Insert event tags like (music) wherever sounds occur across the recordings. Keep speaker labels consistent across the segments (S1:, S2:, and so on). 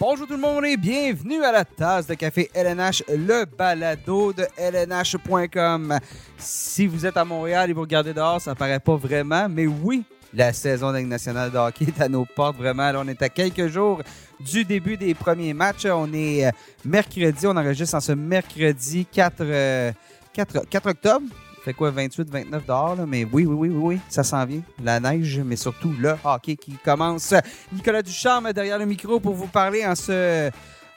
S1: Bonjour tout le monde et bienvenue à la tasse de café LNH, le balado de LNH.com. Si vous êtes à Montréal et vous regardez dehors, ça paraît pas vraiment, mais oui, la saison de nationale de hockey est à nos portes vraiment. On est à quelques jours du début des premiers matchs. On est euh, mercredi, on enregistre en ce mercredi 4, euh, 4, 4 octobre. Fait quoi, 28, 29 dehors, là? mais oui, oui, oui, oui, oui, ça s'en vient. La neige, mais surtout le hockey qui commence. Nicolas Ducharme derrière le micro pour vous parler en ce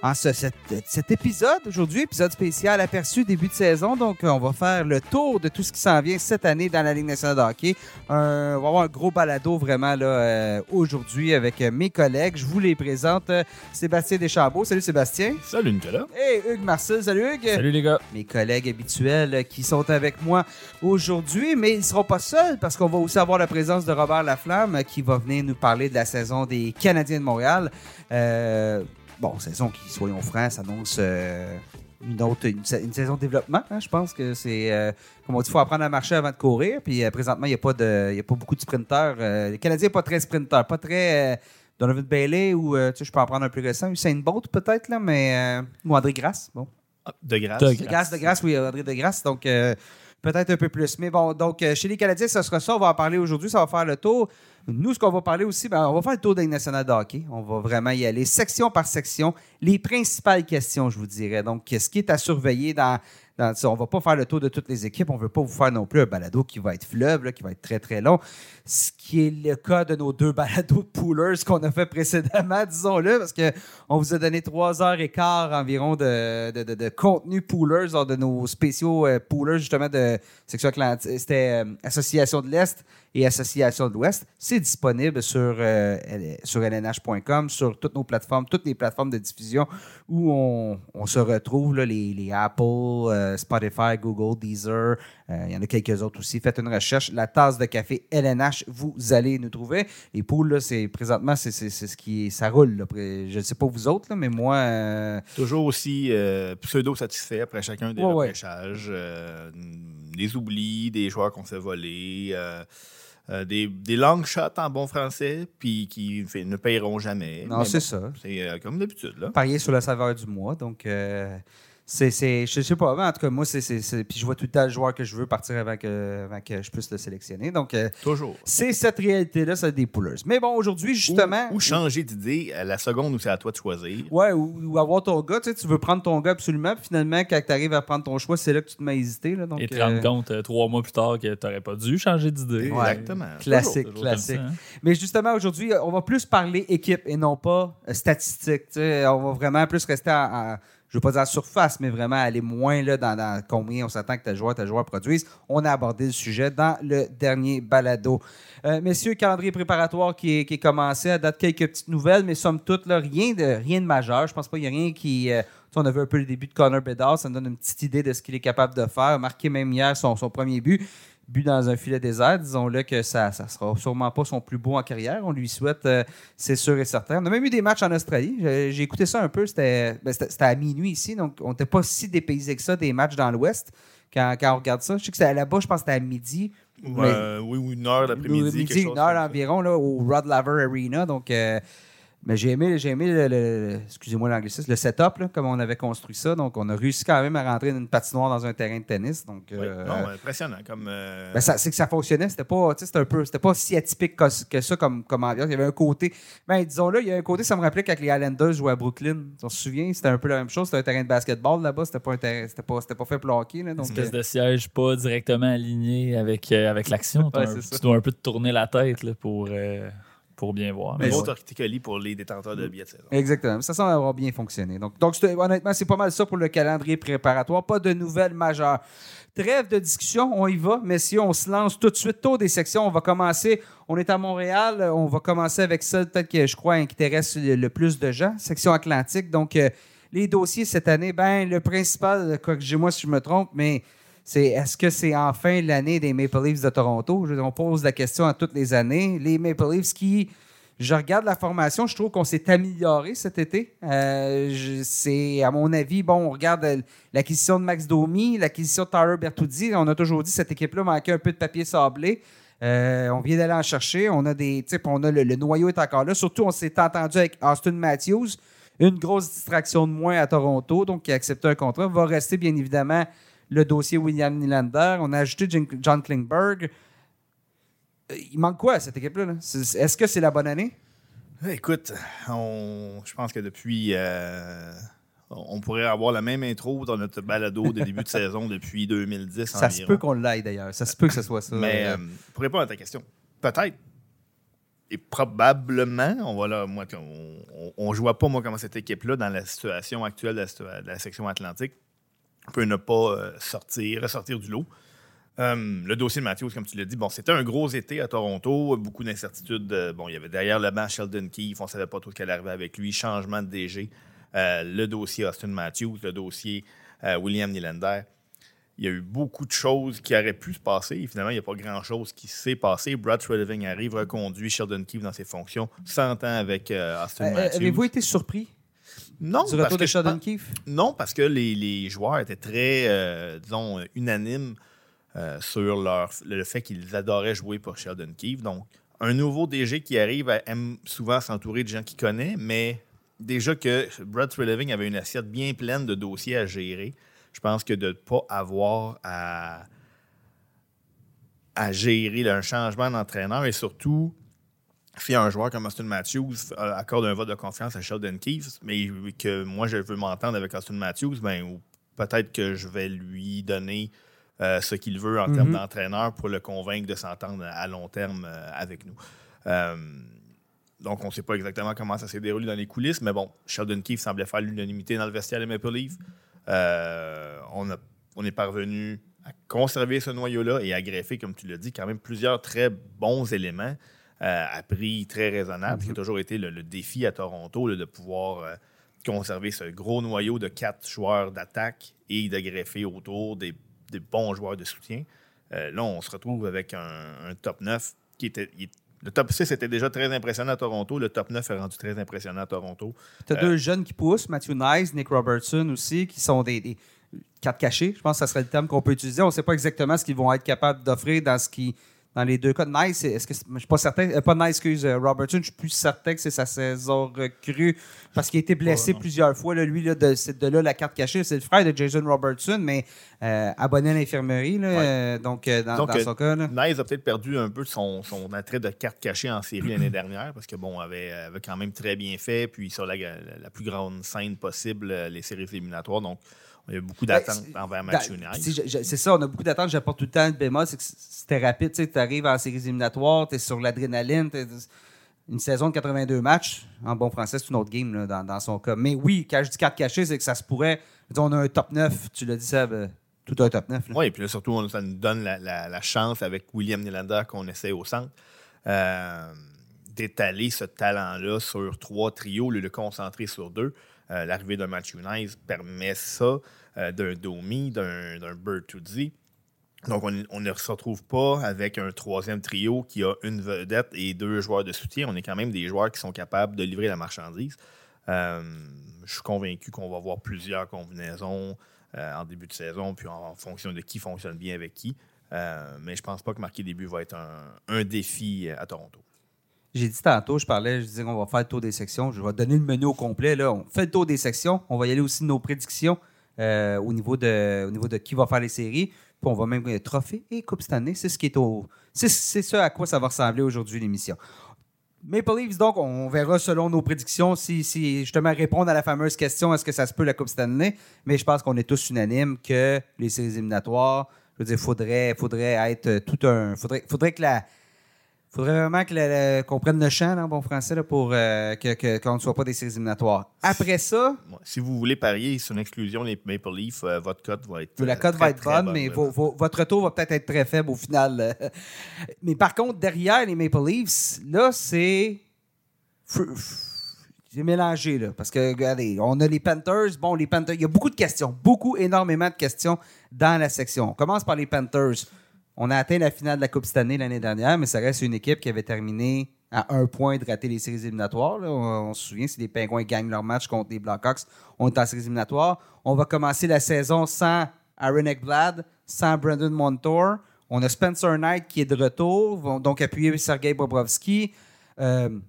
S1: en ce, cet, cet épisode aujourd'hui, épisode spécial aperçu début de saison. Donc, on va faire le tour de tout ce qui s'en vient cette année dans la Ligue nationale de hockey. Euh, on va avoir un gros balado vraiment là euh, aujourd'hui avec mes collègues. Je vous les présente. Euh, Sébastien Deschambault. Salut Sébastien.
S2: Salut Nicolas.
S1: Et Hugues Marcel. Salut Hugues.
S3: Salut les gars.
S1: Mes collègues habituels qui sont avec moi aujourd'hui, mais ils ne seront pas seuls parce qu'on va aussi avoir la présence de Robert Laflamme qui va venir nous parler de la saison des Canadiens de Montréal. Euh, bon, saison qui, soyons francs, s'annonce euh, une autre une, une, saison de développement. Hein, je pense que c'est euh, comme on dit, il faut apprendre à marcher avant de courir. Puis euh, présentement, il n'y a pas de, a pas beaucoup de sprinteurs. les Canadiens pas très sprinteurs, pas très Donovan Bailey ou tu sais, je peux en prendre un plus récent, Usain Bolt peut-être là, mais ou André Grasse. Bon.
S2: Ah, de Grasse.
S1: De Grasse, de Grasse, oui, André de Grasse. Donc peut-être un peu plus. Mais bon, donc chez les Canadiens, ce sera ça. On va en parler aujourd'hui. Ça va faire le tour. Nous, ce qu'on va parler aussi, ben, on va faire le tour des nationale de hockey. On va vraiment y aller section par section. Les principales questions, je vous dirais. Donc, ce qui est à surveiller dans, dans. On va pas faire le tour de toutes les équipes. On veut pas vous faire non plus un balado qui va être fleuve, qui va être très, très long. Ce qui est le cas de nos deux (laughs) balados de poolers qu'on a fait précédemment, disons-le, parce qu'on vous a donné trois heures et quart environ de contenu poolers lors de nos spéciaux euh, poolers, justement, de section Atlantique. C'était euh, Association de l'Est et Association de l'Ouest. C'est disponible sur, euh, sur lnh.com, sur toutes nos plateformes, toutes les plateformes de diffusion où on, on se retrouve, là, les, les, Apple, euh, Spotify, Google, Deezer. Euh, il y en a quelques autres aussi. Faites une recherche. La tasse de café LNH, vous allez nous trouver. Les poules, c'est présentement, c'est ce qui ça roule. Là. Je ne sais pas vous autres, là, mais moi.
S2: Toujours aussi pseudo-satisfait après chacun des
S1: Ouais, ouais.
S2: repêchages. euh, des oublis, des joueurs qu'on s'est volés. euh, euh, des, des long shots en bon français, puis qui fait, ne payeront jamais.
S1: non, c'est
S2: bon,
S1: ça.
S2: C'est euh, comme d'habitude. là.
S1: Parier sur la saveur du mois. Donc, euh, c'est, c'est, je sais pas, mais en tout cas, moi, c'est, c'est, c'est- Puis je vois tout le temps le joueur que je veux partir avant que, avant que je puisse le sélectionner. Donc, euh,
S2: Toujours.
S1: c'est cette réalité-là, c'est des poolers. Mais bon, aujourd'hui, justement.
S2: Ou, ou changer d'idée à la seconde où c'est à toi de choisir.
S1: Ouais, ou, ou avoir ton gars, tu sais, tu veux prendre ton gars absolument, puis finalement, quand tu arrives à prendre ton choix, c'est là que tu te mets à hésiter. Là, donc,
S3: Et te
S1: euh,
S3: rendre compte euh, trois mois plus tard que tu n'aurais pas dû changer d'idée.
S1: Ouais.
S2: Exactement.
S1: Classique,
S3: Toujours
S1: classique.
S3: ça, hein.
S1: Mais justement, aujourd'hui, on va plus parler équipe et non pas euh, statistique. tu sais. On va vraiment plus rester en, en- je veux pas dire surface, mais vraiment aller moins là, dans, combien on s'attend que ta joueur, ta joueur produise. On a abordé le sujet dans le dernier balado. Euh, messieurs, calendrier préparatoire qui est, commencé, à date quelques petites nouvelles, mais somme toute, là, rien, de, majeur. Je pense pas qu'il y a rien qui. euh, on a vu un peu le début de Connor Bedard, ça nous donne une petite idée de ce qu'il est capable de faire. Marqué même hier son, son premier but but dans un filet désert. Disons-le que ça ne sera sûrement pas son plus beau en carrière. On lui souhaite, euh, c'est sûr et certain. On a même eu des matchs en Australie. J'ai écouté ça un peu. C'était ben, c'était- à minuit ici, donc on n'était pas si dépaysé que ça des matchs dans l'Ouest quand, quand on regarde ça. Je sais que c'était là-bas, je pense que c'était à midi.
S2: Ou, euh, oui, ou une heure l'après-midi.
S1: Midi,
S2: chose
S1: une heure environ là, au Rod Laver Arena. Donc, euh, mais j'ai aimé, j'ai aimé le, le- excusez-moi l'anglicisme, le setup, là, comme on avait construit ça. Donc, on a réussi quand même à rentrer dans une patinoire dans un terrain de tennis. Donc,
S2: Oui.
S1: euh,
S2: Non, impressionnant. Comme, euh,
S1: ben, ça- c'est que ça fonctionnait. C'était pas, tu sais, c'était un peu, c'était pas si atypique que, que ça comme, comme ambiance. Il y avait un côté, ben, disons-le, il y a un côté, ça me rappelait quand les Islanders jouaient à Brooklyn. On se souvient, c'était un peu la même chose. C'était un terrain de basketball là-bas. C'était pas un terrain, c'était pas, c'était pas fait pour le hockey, là.
S3: Une espèce
S1: euh,
S3: de siège pas directement aligné avec, euh, avec l'action. (laughs)
S1: Ouais,
S3: tu dois un peu te tourner la tête là, pour, euh, pour bien voir. Mais ouais.
S2: torticolis pour les détenteurs de billets de saison.
S1: Exactement. Ça semble avoir bien fonctionné. Donc, honnêtement, c'est pas mal ça pour le calendrier préparatoire. Pas de nouvelles majeures. Trêve de discussion, on y va. Messieurs, on se lance tout de suite. Tour des sections. On va commencer. On est à Montréal. On va commencer avec ça, peut-être que je crois intéresse le le plus de gens. Section Atlantique. Donc, euh, les dossiers cette année, ben, le principal, corrigez-moi si je me trompe, mais c'est est-ce que c'est enfin l'année des Maple Leafs de Toronto? On pose la question à toutes les années. Les Maple Leafs qui je regarde la formation, je trouve qu'on s'est amélioré cet été. Euh, c'est, à mon avis, bon, on regarde l'acquisition de Max Domi, l'acquisition de Tyler Bertuzzi. On a toujours dit cette équipe-là manquait un peu de papier sablé. Euh, on vient d'aller en chercher. On a des, puis on a le, le noyau est encore là. Surtout, on s'est entendu avec Austin Matthews. une grosse distraction de moins à Toronto, donc qui a accepté un contrat. Va rester bien évidemment le dossier William Nylander. On a ajouté John Klingberg. Euh, Il manque quoi à cette équipe-là? là? Est-ce que c'est la bonne année?
S2: Écoute, on, je pense que depuis. euh, on pourrait avoir la même intro dans notre balado de début de (laughs) saison depuis 2010
S1: Ça se peut qu'on l'aille d'ailleurs. Ça se peut que ce soit ça.
S2: Mais
S1: Euh,
S2: euh, pour répondre à ta question, peut-être et probablement, on va là, moi, on, on, on jouait pas moi comment cette équipe-là dans la situation actuelle de la, situa- de la section Atlantique peut ne pas euh, sortir, ressortir du lot. Euh, le dossier de Matthews, comme tu l'as dit, bon, c'était un gros été à Toronto, beaucoup d'incertitudes. euh, bon, il y avait derrière le banc Sheldon Keefe, on ne savait pas trop ce qui allait arriver avec lui, changement de DG, euh, le dossier Austin Matthews, le dossier euh, William Nylander. Il y a eu beaucoup de choses qui auraient pu se passer. Et finalement, il n'y a pas grand-chose qui s'est passé. Brad Treliving arrive, reconduit Sheldon Keefe dans ses fonctions, s'entend avec euh, Austin Matthews.
S1: Avez-vous été surpris
S2: non,
S1: du
S2: parce
S1: retour
S2: que
S1: de
S2: je
S1: Sheldon
S2: pense-
S1: Keefe?
S2: non, parce que les, les joueurs étaient très, euh, disons, unanimes euh, sur leur, le fait qu'ils adoraient jouer pour Sheldon Keefe. Donc, un nouveau DG qui arrive aime souvent s'entourer de gens qu'il connaît, mais déjà que Brad Treliving avait une assiette bien pleine de dossiers à gérer, je pense que de ne pas avoir à, à gérer un changement d'entraîneur et surtout si un joueur comme Austin Matthews euh, accorde un vote de confiance à Sheldon Keefe, mais que moi je veux m'entendre avec Austin Matthews, ben, peut-être que je vais lui donner euh, ce qu'il veut en termes
S1: Mhm.
S2: d'entraîneur pour le convaincre de s'entendre à long terme euh, avec nous. Euh, donc, on ne sait pas exactement comment ça s'est déroulé dans les coulisses, mais bon, Sheldon Keefe semblait faire l'unanimité dans le vestiaire des Maple Leafs. On, a- on est parvenu à conserver ce noyau-là et à greffer, comme tu l'as dit, quand même plusieurs très bons éléments euh, à prix très raisonnable, ce qui a toujours été le, le défi à Toronto, là, de pouvoir euh, conserver ce gros noyau de quatre joueurs d'attaque et de greffer autour des, des bons joueurs de soutien. Euh, là, on se retrouve avec un, un top 9 qui était. il- le top 6 était déjà très impressionnant à Toronto. Le top 9 est rendu très impressionnant à Toronto.
S1: Tu as
S2: Euh,
S1: deux jeunes qui poussent, Matthew Nice, Nick Robertson aussi, qui sont des, des cartes cachées. Je pense que ça serait le terme qu'on peut utiliser. On ne sait pas exactement ce qu'ils vont être capables d'offrir dans ce qui. Dans les deux cas, Nice, est-ce que je suis pas certain, euh, pas Nice, excuse, euh, Robertson, je suis plus certain que c'est sa saison recrue parce qu'il a été blessé plusieurs fois. là. lui, là, de, c'est de là la carte cachée. C'est le frère de Jason Robertson, mais euh, abonné à l'infirmerie. là,
S2: Ouais.
S1: donc, dans,
S2: Donc,
S1: dans son cas. là.
S2: Nice a peut-être perdu un peu son, son attrait de carte cachée en série l'année (clears throat) dernière parce que bon, avait, avait quand même très bien fait, puis sur la, la plus grande scène possible, les séries éliminatoires. Donc, il y a beaucoup d'attentes
S1: Ben,
S2: envers
S1: Da-
S2: Matthew
S1: tu
S2: Nice.
S1: sais, je- je- C'est ça, on a beaucoup d'attentes. J'apporte tout le temps le bémol. C'est que c'était rapide. Tu arrives en séries éliminatoires, tu es sur l'adrénaline. Une saison de 82 matchs, en bon français, c'est une autre game là, dans, dans son cas. Mais oui, quand je dis carte cachée, c'est que ça se pourrait. dire, on a un top 9, tu l'as dit, ça, tout un top 9. là.
S2: Oui, et puis là, surtout, on- ça nous donne la, la- la chance avec William Nylander qu'on essaie au centre euh, d'étaler ce talent-là sur trois trios, de le concentrer sur deux. Euh, L'arrivée d'un Matthew Nice permet ça, euh, d'un Domi, d'un d'un Bertuzzi. Donc, on ne se retrouve pas avec un troisième trio qui a une vedette et deux joueurs de soutien. On est quand même des joueurs qui sont capables de livrer la marchandise. Euh, je suis convaincu qu'on va voir plusieurs combinaisons en début de saison, puis en, fonction de qui fonctionne bien avec qui. Mais je pense pas que marquer des buts va être un défi à Toronto.
S1: J'ai dit tantôt, je parlais, je disais qu'on va faire le tour des sections. Je vais donner le menu au complet. Là. On fait le tour des sections. On va y aller aussi de nos prédictions euh, au, niveau de, au niveau de qui va faire les séries. Puis on va même euh, trophée et Coupe Stanley. C'est ce qui est au. C'est, c'est ce à quoi ça va ressembler aujourd'hui l'émission. Maple Leafs, donc, on verra selon nos prédictions si, si justement répondre à la fameuse question est-ce que ça se peut la Coupe Stanley Mais je pense qu'on est tous unanimes que les séries éliminatoires, je veux dire, faudrait, faudrait être tout un. Faudrait, faudrait que la. Faudrait vraiment que la- la- qu'on prenne le champ en bon français là, pour euh, que- qu'on ne soit pas des séries éliminatoires. Après ça.
S2: Si vous voulez parier sur une exclusion les Maple Leafs, euh, votre cote va être.
S1: la
S2: euh,
S1: cote
S2: très,
S1: va être bonne, mais votre retour va peut-être être très faible au final. (laughs) Mais par contre, derrière les Maple Leafs, là, c'est. C'est mélangé, là. Parce que, regardez, on a les Panthers. Bon, les Panthers, il y a beaucoup de questions, beaucoup, énormément de questions dans la section. On commence par les Panthers. On a atteint la finale de la Coupe cette année l'année dernière, mais ça reste une équipe qui avait terminé à un point de rater les séries éliminatoires. On, se souvient, si les Pingouins gagnent leur match contre les Blackhawks, on est en séries éliminatoires. On va commencer la saison sans Aaron Ekblad, sans Brandon Montour. On a Spencer Knight qui est de retour, vont donc appuyer Sergei Bobrovski. Euh,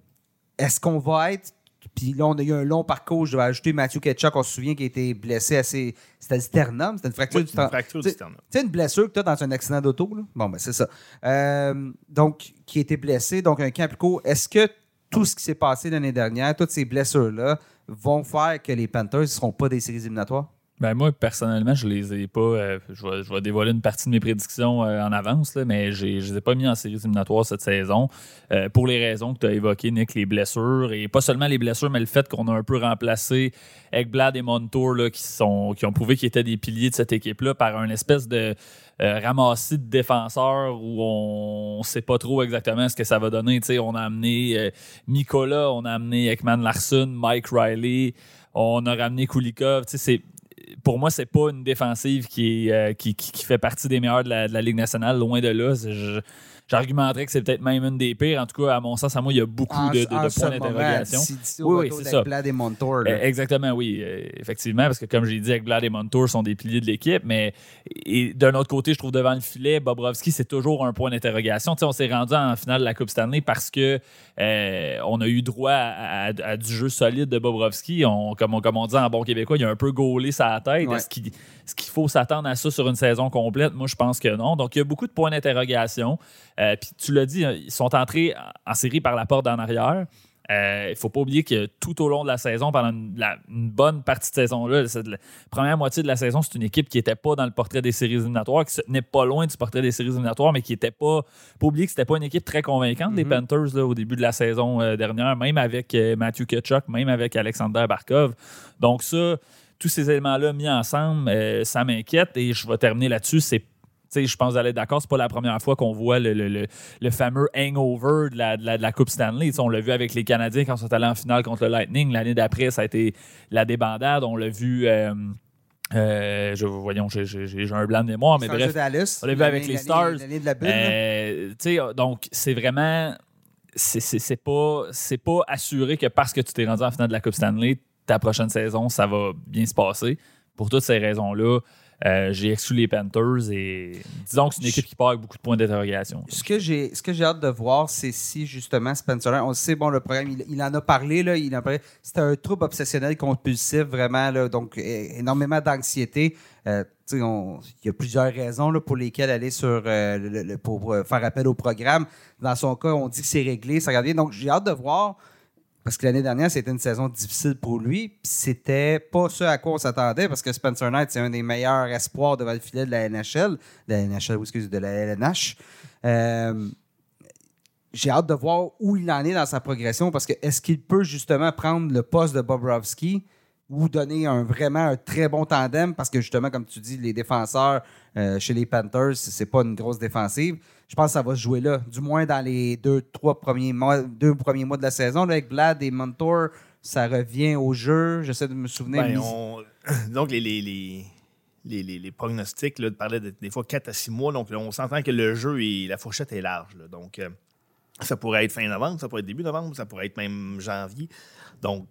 S1: Est-ce qu'on va être Puis là, on a eu un long parcours. Je vais ajouter Matthew Ketchuk, on se souvient, qui a été blessé assez. C'était le sternum, c'était une fracture
S2: Oui,
S1: du
S2: une
S1: sternum.
S2: fracture du sternum.
S1: Tu sais, une blessure que tu as dans un accident d'auto. là? Bon, ben, c'est ça. Euh, donc, qui a été blessé, donc un camp plus court. Est-ce que tout ce qui s'est passé l'année dernière, toutes ces blessures-là, vont faire que les Panthers ne seront pas des séries éliminatoires?
S3: Ben moi, personnellement, je les ai pas. euh, je, vais, je dévoiler une partie de mes prédictions euh, en avance, là, mais je les ai pas mis en séries éliminatoires cette saison. euh, pour les raisons que tu as évoquées, Nick, les blessures. Et pas seulement les blessures, mais le fait qu'on a un peu remplacé Ekblad et Montour, là, qui, sont, qui ont prouvé qu'ils étaient des piliers de cette équipe-là, par un espèce de ramassis de défenseurs où on ne sait pas trop exactement ce que ça va donner. On a amené Mikola, on a amené Ekman Larson, Mike Riley, on a ramené Kulikov. C'est pour moi, c'est pas une défensive qui, euh, fait partie des meilleures de la, Ligue nationale, loin de là. J'argumenterais que c'est peut-être même une des pires. En tout cas, à mon sens, à moi, il y a beaucoup
S1: En-
S3: de, points d'interrogation. Oui, c'est ça.
S1: Et Montour.
S3: Euh, exactement, oui. Euh, effectivement, parce que comme j'ai dit, avec Blad et Montour sont des piliers de l'équipe, mais d'un autre côté, je trouve devant le filet, Bobrovski, c'est toujours un point d'interrogation. On s'est rendu en finale de la Coupe Stanley parce que euh, on a eu droit à, à- à du jeu solide de Bobrovski. On, comme, on, comme on dit en bon québécois, il a un peu gaulé sa tête.
S1: Ouais.
S3: Est-ce qu'il est-ce qu'il faut s'attendre à ça sur une saison complète? Moi, je pense que non. Donc, il y a beaucoup de points d'interrogation. Euh, Puis tu l'as dit, hein, ils sont entrés en- série par la porte d'en arrière. Euh, Il ne faut pas oublier que tout au long de la saison, pendant une, la- une bonne partie de saison-là, cette- la première moitié de la saison, c'est une équipe qui n'était pas dans le portrait des séries éliminatoires, qui se tenait pas loin du portrait des séries éliminatoires, mais qui n'était pas. Pas oublier que c'était pas une équipe très convaincante, les
S1: Mhm.
S3: Panthers, là, au début de la saison euh, dernière, même avec euh, Matthew Kachuk, même avec Alexander Barkov. Donc, ça, tous ces éléments-là mis ensemble, ça m'inquiète et je vais terminer là-dessus. C'est je pense que vous allez être d'accord, c'est pas la première fois qu'on voit le, le- le- le fameux hangover de la, de la- de la Coupe Stanley. On l'a vu avec les Canadiens quand ils sont allés en finale contre le Lightning. L'année d'après, ça a été la débandade. On l'a vu. euh, euh, je, voyons, j'ai- un blanc de mémoire, mais bref.
S1: Dallas,
S3: on l'a vu avec les Stars. Euh, donc, c'est vraiment. C'est pas, c'est pas assuré que parce que tu t'es rendu en finale de la Coupe Stanley, ta prochaine saison, ça va bien se passer. Pour toutes ces raisons-là, euh, j'ai exclu les Panthers et disons que c'est une équipe qui part avec beaucoup de points d'interrogation.
S1: Ce que j'ai hâte de voir, c'est si justement Spencer, on le sait, bon, le programme, il, en a parlé. C'était un trouble obsessionnel compulsif, vraiment, là, donc énormément d'anxiété. Euh, il y a plusieurs raisons là, pour lesquelles aller sur euh, le- pour faire appel au programme. Dans son cas, on dit que c'est réglé, ça bien. Donc j'ai hâte de voir. Parce que l'année dernière, c'était une saison difficile pour lui. C'était pas ce à quoi on s'attendait, parce que Spencer Knight, c'est un des meilleurs espoirs devant le filet de la NHL, de la NHL, excusez, de la LNH. Euh, j'ai hâte de voir où il en est dans sa progression, parce que est-ce qu'il peut justement prendre le poste de Bobrovski ou donner un, vraiment un très bon tandem, parce que justement, comme tu dis, les défenseurs euh, chez les Panthers, c'est pas une grosse défensive. Je pense que ça va se jouer là, du moins dans les deux, trois premiers mois, deux premiers mois de la saison. là, avec Vlad et Montour, ça revient au jeu. J'essaie de me souvenir.
S2: Ben, on- (coughs) Donc, les, les, les, les, les- les prognostics là, parlaient de- des fois 4 à 6 mois. Donc, là, on s'entend que le jeu et la fourchette est large. là. Donc, euh, ça pourrait être fin novembre, ça pourrait être début novembre, ça pourrait être même janvier. Donc,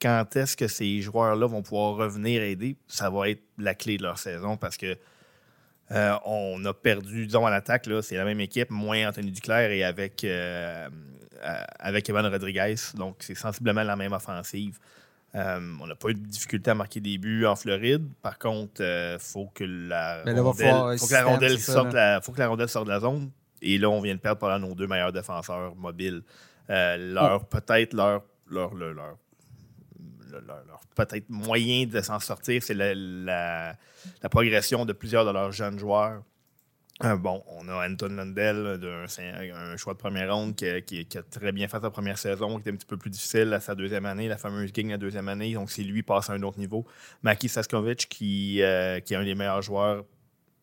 S2: quand est-ce que ces joueurs-là vont pouvoir revenir aider, ça va être la clé de leur saison parce que euh, on a perdu, disons, à l'attaque, c'est la même équipe, moins Anthony Duclair et avec, euh, euh, avec Evan Rodriguez. Donc, c'est sensiblement la même offensive. Euh, on n'a pas eu de difficulté à marquer des buts en Floride. Par contre, il faut que la rondelle, sorte de la zone. Et là, on vient de perdre par nos deux meilleurs défenseurs mobiles. Leur peut-être leur leur, leur, leur- leur- peut-être moyen de s'en sortir, c'est la, progression de plusieurs de leurs jeunes joueurs. Euh, bon, on a Anton Lundell, un, choix de première ronde qui, a- qui- qui très bien fait sa première saison, qui était un petit peu plus difficile à sa deuxième année, la fameuse gang la deuxième année. Donc, c'est lui passe à un autre niveau. Maki Saskovic, qui, euh, qui est un des meilleurs joueurs,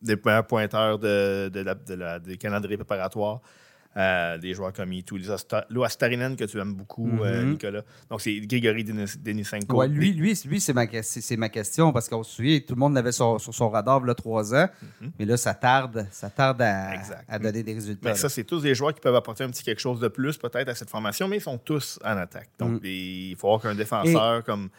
S2: des meilleurs pointeurs de, de la- de la- des calendriers préparatoires. Euh, des joueurs comme Itu, Starinen, que tu aimes beaucoup, euh,
S1: Mhm.
S2: Nicolas. Donc, c'est Grigory Denis- Denisenko.
S1: Ouais, lui, lui, lui c'est ma, question parce qu'on se souvient, tout le monde l'avait sur, sur son radar il y a trois ans, mais là, ça tarde, ça tarde à,
S2: Mhm.
S1: Donner des résultats.
S2: Mais ça, c'est tous des joueurs qui peuvent apporter un petit quelque chose de plus, peut-être, à cette formation, mais ils sont tous en attaque. Donc,
S1: Mm.
S2: les- il faut avoir qu'un défenseur comme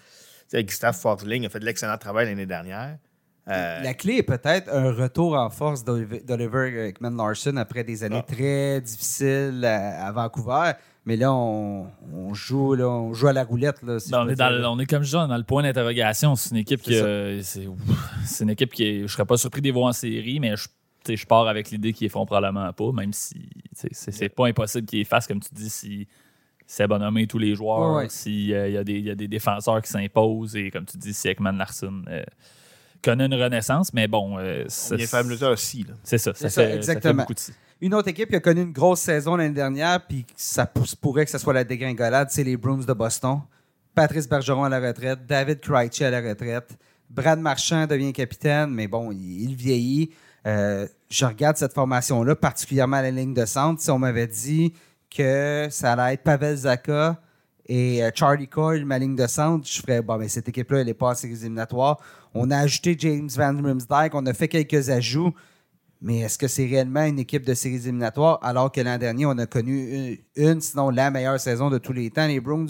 S2: Gustave Forsling a fait de l'excellent travail l'année dernière. Euh,
S1: La clé est peut-être un retour en force d'Oliver Ekman Larson après des années
S2: Ah.
S1: très difficiles à, à Vancouver. Mais là, on, on joue, là, on joue à la roulette. Là, si
S3: Ben, on, est dans, on est comme je dis, dans le point d'interrogation. C'est une équipe qui. euh, C'est une équipe qui. est- Je serais pas surpris de les voir en série, mais je, je pars avec l'idée qu'ils font probablement pas, même si c'est pas impossible qu'ils les fassent, comme tu dis, si c'est bonhommé tous les joueurs,
S1: Ouais, ouais.
S3: s'il y, a des- il y a des défenseurs qui s'imposent, et comme tu dis, si Ekman Larson euh, connaît une renaissance, mais bon. euh,
S2: faire mesure aussi.
S3: c'est ça. Ça,
S1: C'est ça,
S3: fait, ça fait
S1: exactement.
S3: beaucoup de si.
S1: Une autre équipe qui a connu une grosse saison l'année dernière, puis ça pousse- pourrait que ce soit la dégringolade, c'est les Bruins de Boston. Patrice Bergeron à la retraite, David Krejci à la retraite, Brad Marchand devient capitaine, mais bon, il, il vieillit. Euh, je regarde cette formation-là, particulièrement à la ligne de centre. Si on m'avait dit que ça allait être Pavel Zaka et euh, Charlie Coyle, ma ligne de centre, je ferais, bon, mais cette équipe-là, elle n'est pas en séries éliminatoires. On a ajouté James Van Riemsdyk, on a fait quelques ajouts. Mais est-ce que c'est réellement une équipe de séries éliminatoires alors que l'an dernier, on a connu une, une, sinon la meilleure saison de tous les temps, les Bruins?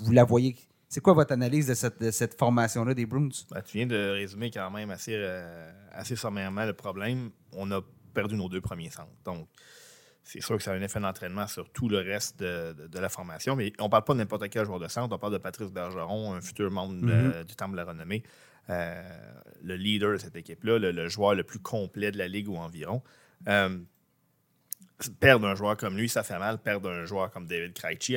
S1: Vous la voyez? C'est quoi votre analyse de cette, de cette formation-là des Bruins?
S2: Ben, tu viens de résumer quand même assez, euh, assez sommairement le problème. On a perdu nos deux premiers centres. Donc, c'est sûr que ça a un effet d'entraînement sur tout le reste de, de- de la formation. Mais on ne parle pas de n'importe quel joueur de centre. On parle de Patrice Bergeron, un futur membre de- du Temple de la Renommée, le leader de cette équipe-là, le, joueur le plus complet de la Ligue ou environ. Euh, perdre un joueur comme lui, ça fait mal. Perdre un joueur comme David Krejci,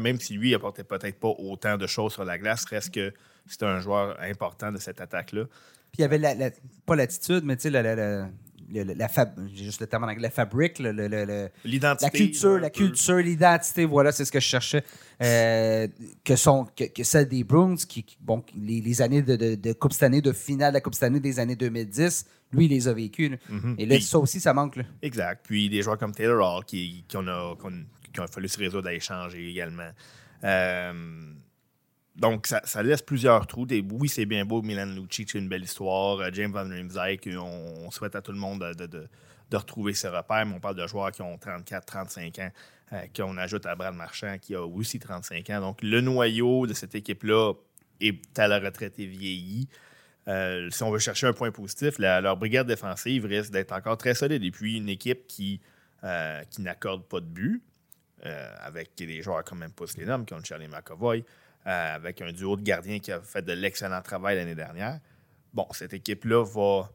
S2: même si lui apportait peut-être pas autant de choses sur la glace, reste que c'est un joueur important de cette attaque-là.
S1: Puis il y avait la, pas l'attitude, mais tu sais, la, la, fab- j'ai juste le terme en anglais, la fabrique, le- le-
S2: L'identité.
S1: La culture, la culture, l'identité, voilà, c'est ce que je cherchais. Euh, que, sont, que, que celle des Bruins, qui, qui- bon, les, les années de, de, de Coupe Stanley, de finale de la Coupe Stanley des années 2010, lui, il les a vécues.
S2: Mhm.
S1: Et là,
S2: Puis-
S1: ça aussi, ça manque. Là.
S2: Exact. Puis des joueurs comme Taylor Hall qui, qui, a, qu'on- qui a fallu se résoudre à échanger également. Euh, donc, ça, laisse plusieurs trous. Oui, c'est bien beau, Milan Lucic, c'est une belle histoire. Euh, James Van Riemsdyk, on, on souhaite à tout le monde de, retrouver ses repères, mais on parle de joueurs qui ont 34, 35 ans, euh, qu'on ajoute à Brad Marchand, qui a aussi 35 ans. Donc, le noyau de cette équipe-là est à la retraite et vieilli. Euh, si on veut chercher un point positif, leur brigade défensive risque d'être encore très solide. Et puis, une équipe qui, euh, qui n'accorde pas de but, euh, avec des joueurs comme même Lenum, comme Charlie McAvoy, euh, avec un duo de gardiens qui a fait de l'excellent travail l'année dernière. Bon, cette équipe-là va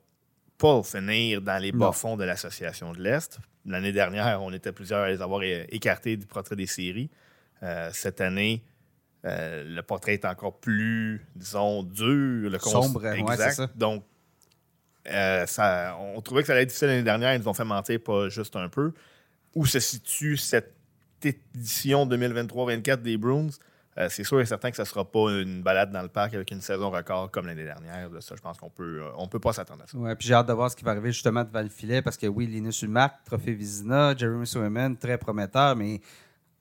S2: pas finir dans les bas-fonds de l'Association de l'Est. L'année dernière, on était plusieurs à les avoir écartés du portrait des séries. Euh, cette année, euh, le portrait est encore plus, disons, dur. Le
S1: Sombre,
S2: exact.
S1: ça.
S2: Donc, euh, ça, on trouvait que ça allait être difficile l'année dernière. Ils nous ont fait mentir pas juste un peu. Où se situe cette édition 2023-24 des Bruins? Euh, c'est sûr et certain que ça ne sera pas une balade dans le parc avec une saison record comme l'année dernière. Ça, je pense qu'on peut, euh, on peut pas s'attendre à ça.
S1: Ouais, puis j'ai hâte de voir ce qui va arriver justement devant le filet parce que oui, Linus Ulmark, Trophée Vizina, Jeremy Swayman, très prometteur, mais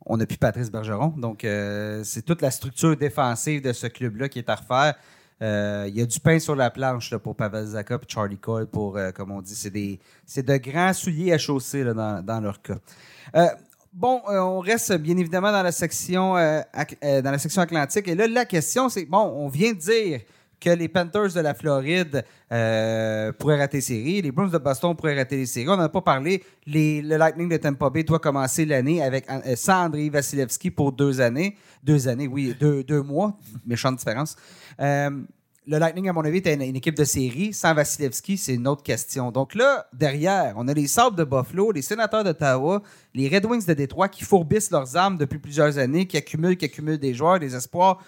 S1: on n'a plus Patrice Bergeron. Donc, euh, c'est toute la structure défensive de ce club-là qui est à refaire. Il y a du pain sur la planche pour Pavel Zaka et Charlie Cole pour, comme on dit, c'est de grands souliers à chausser dans leur cas. Bon, euh, on reste bien évidemment dans la section euh, euh, dans la section atlantique. Et là, la question, c'est bon, on vient de dire que les Panthers de la Floride pourraient rater les séries, les Bruins de Boston pourraient rater les séries. On n'en a pas parlé. Les- le Lightning de Tampa Bay doit commencer l'année avec sans Andrei Vasilevski pour deux années. Deux années, oui, deux, deux mois. Méchante différence. Le Lightning, à mon avis, était une, une équipe de série. Sans Vasilevski, c'est une autre question. Donc là, derrière, on a les Sabres de Buffalo, les Sénateurs d'Ottawa, les Red Wings de Détroit qui fourbissent leurs armes depuis plusieurs années, qui accumulent, qui accumulent des joueurs, des espoirs.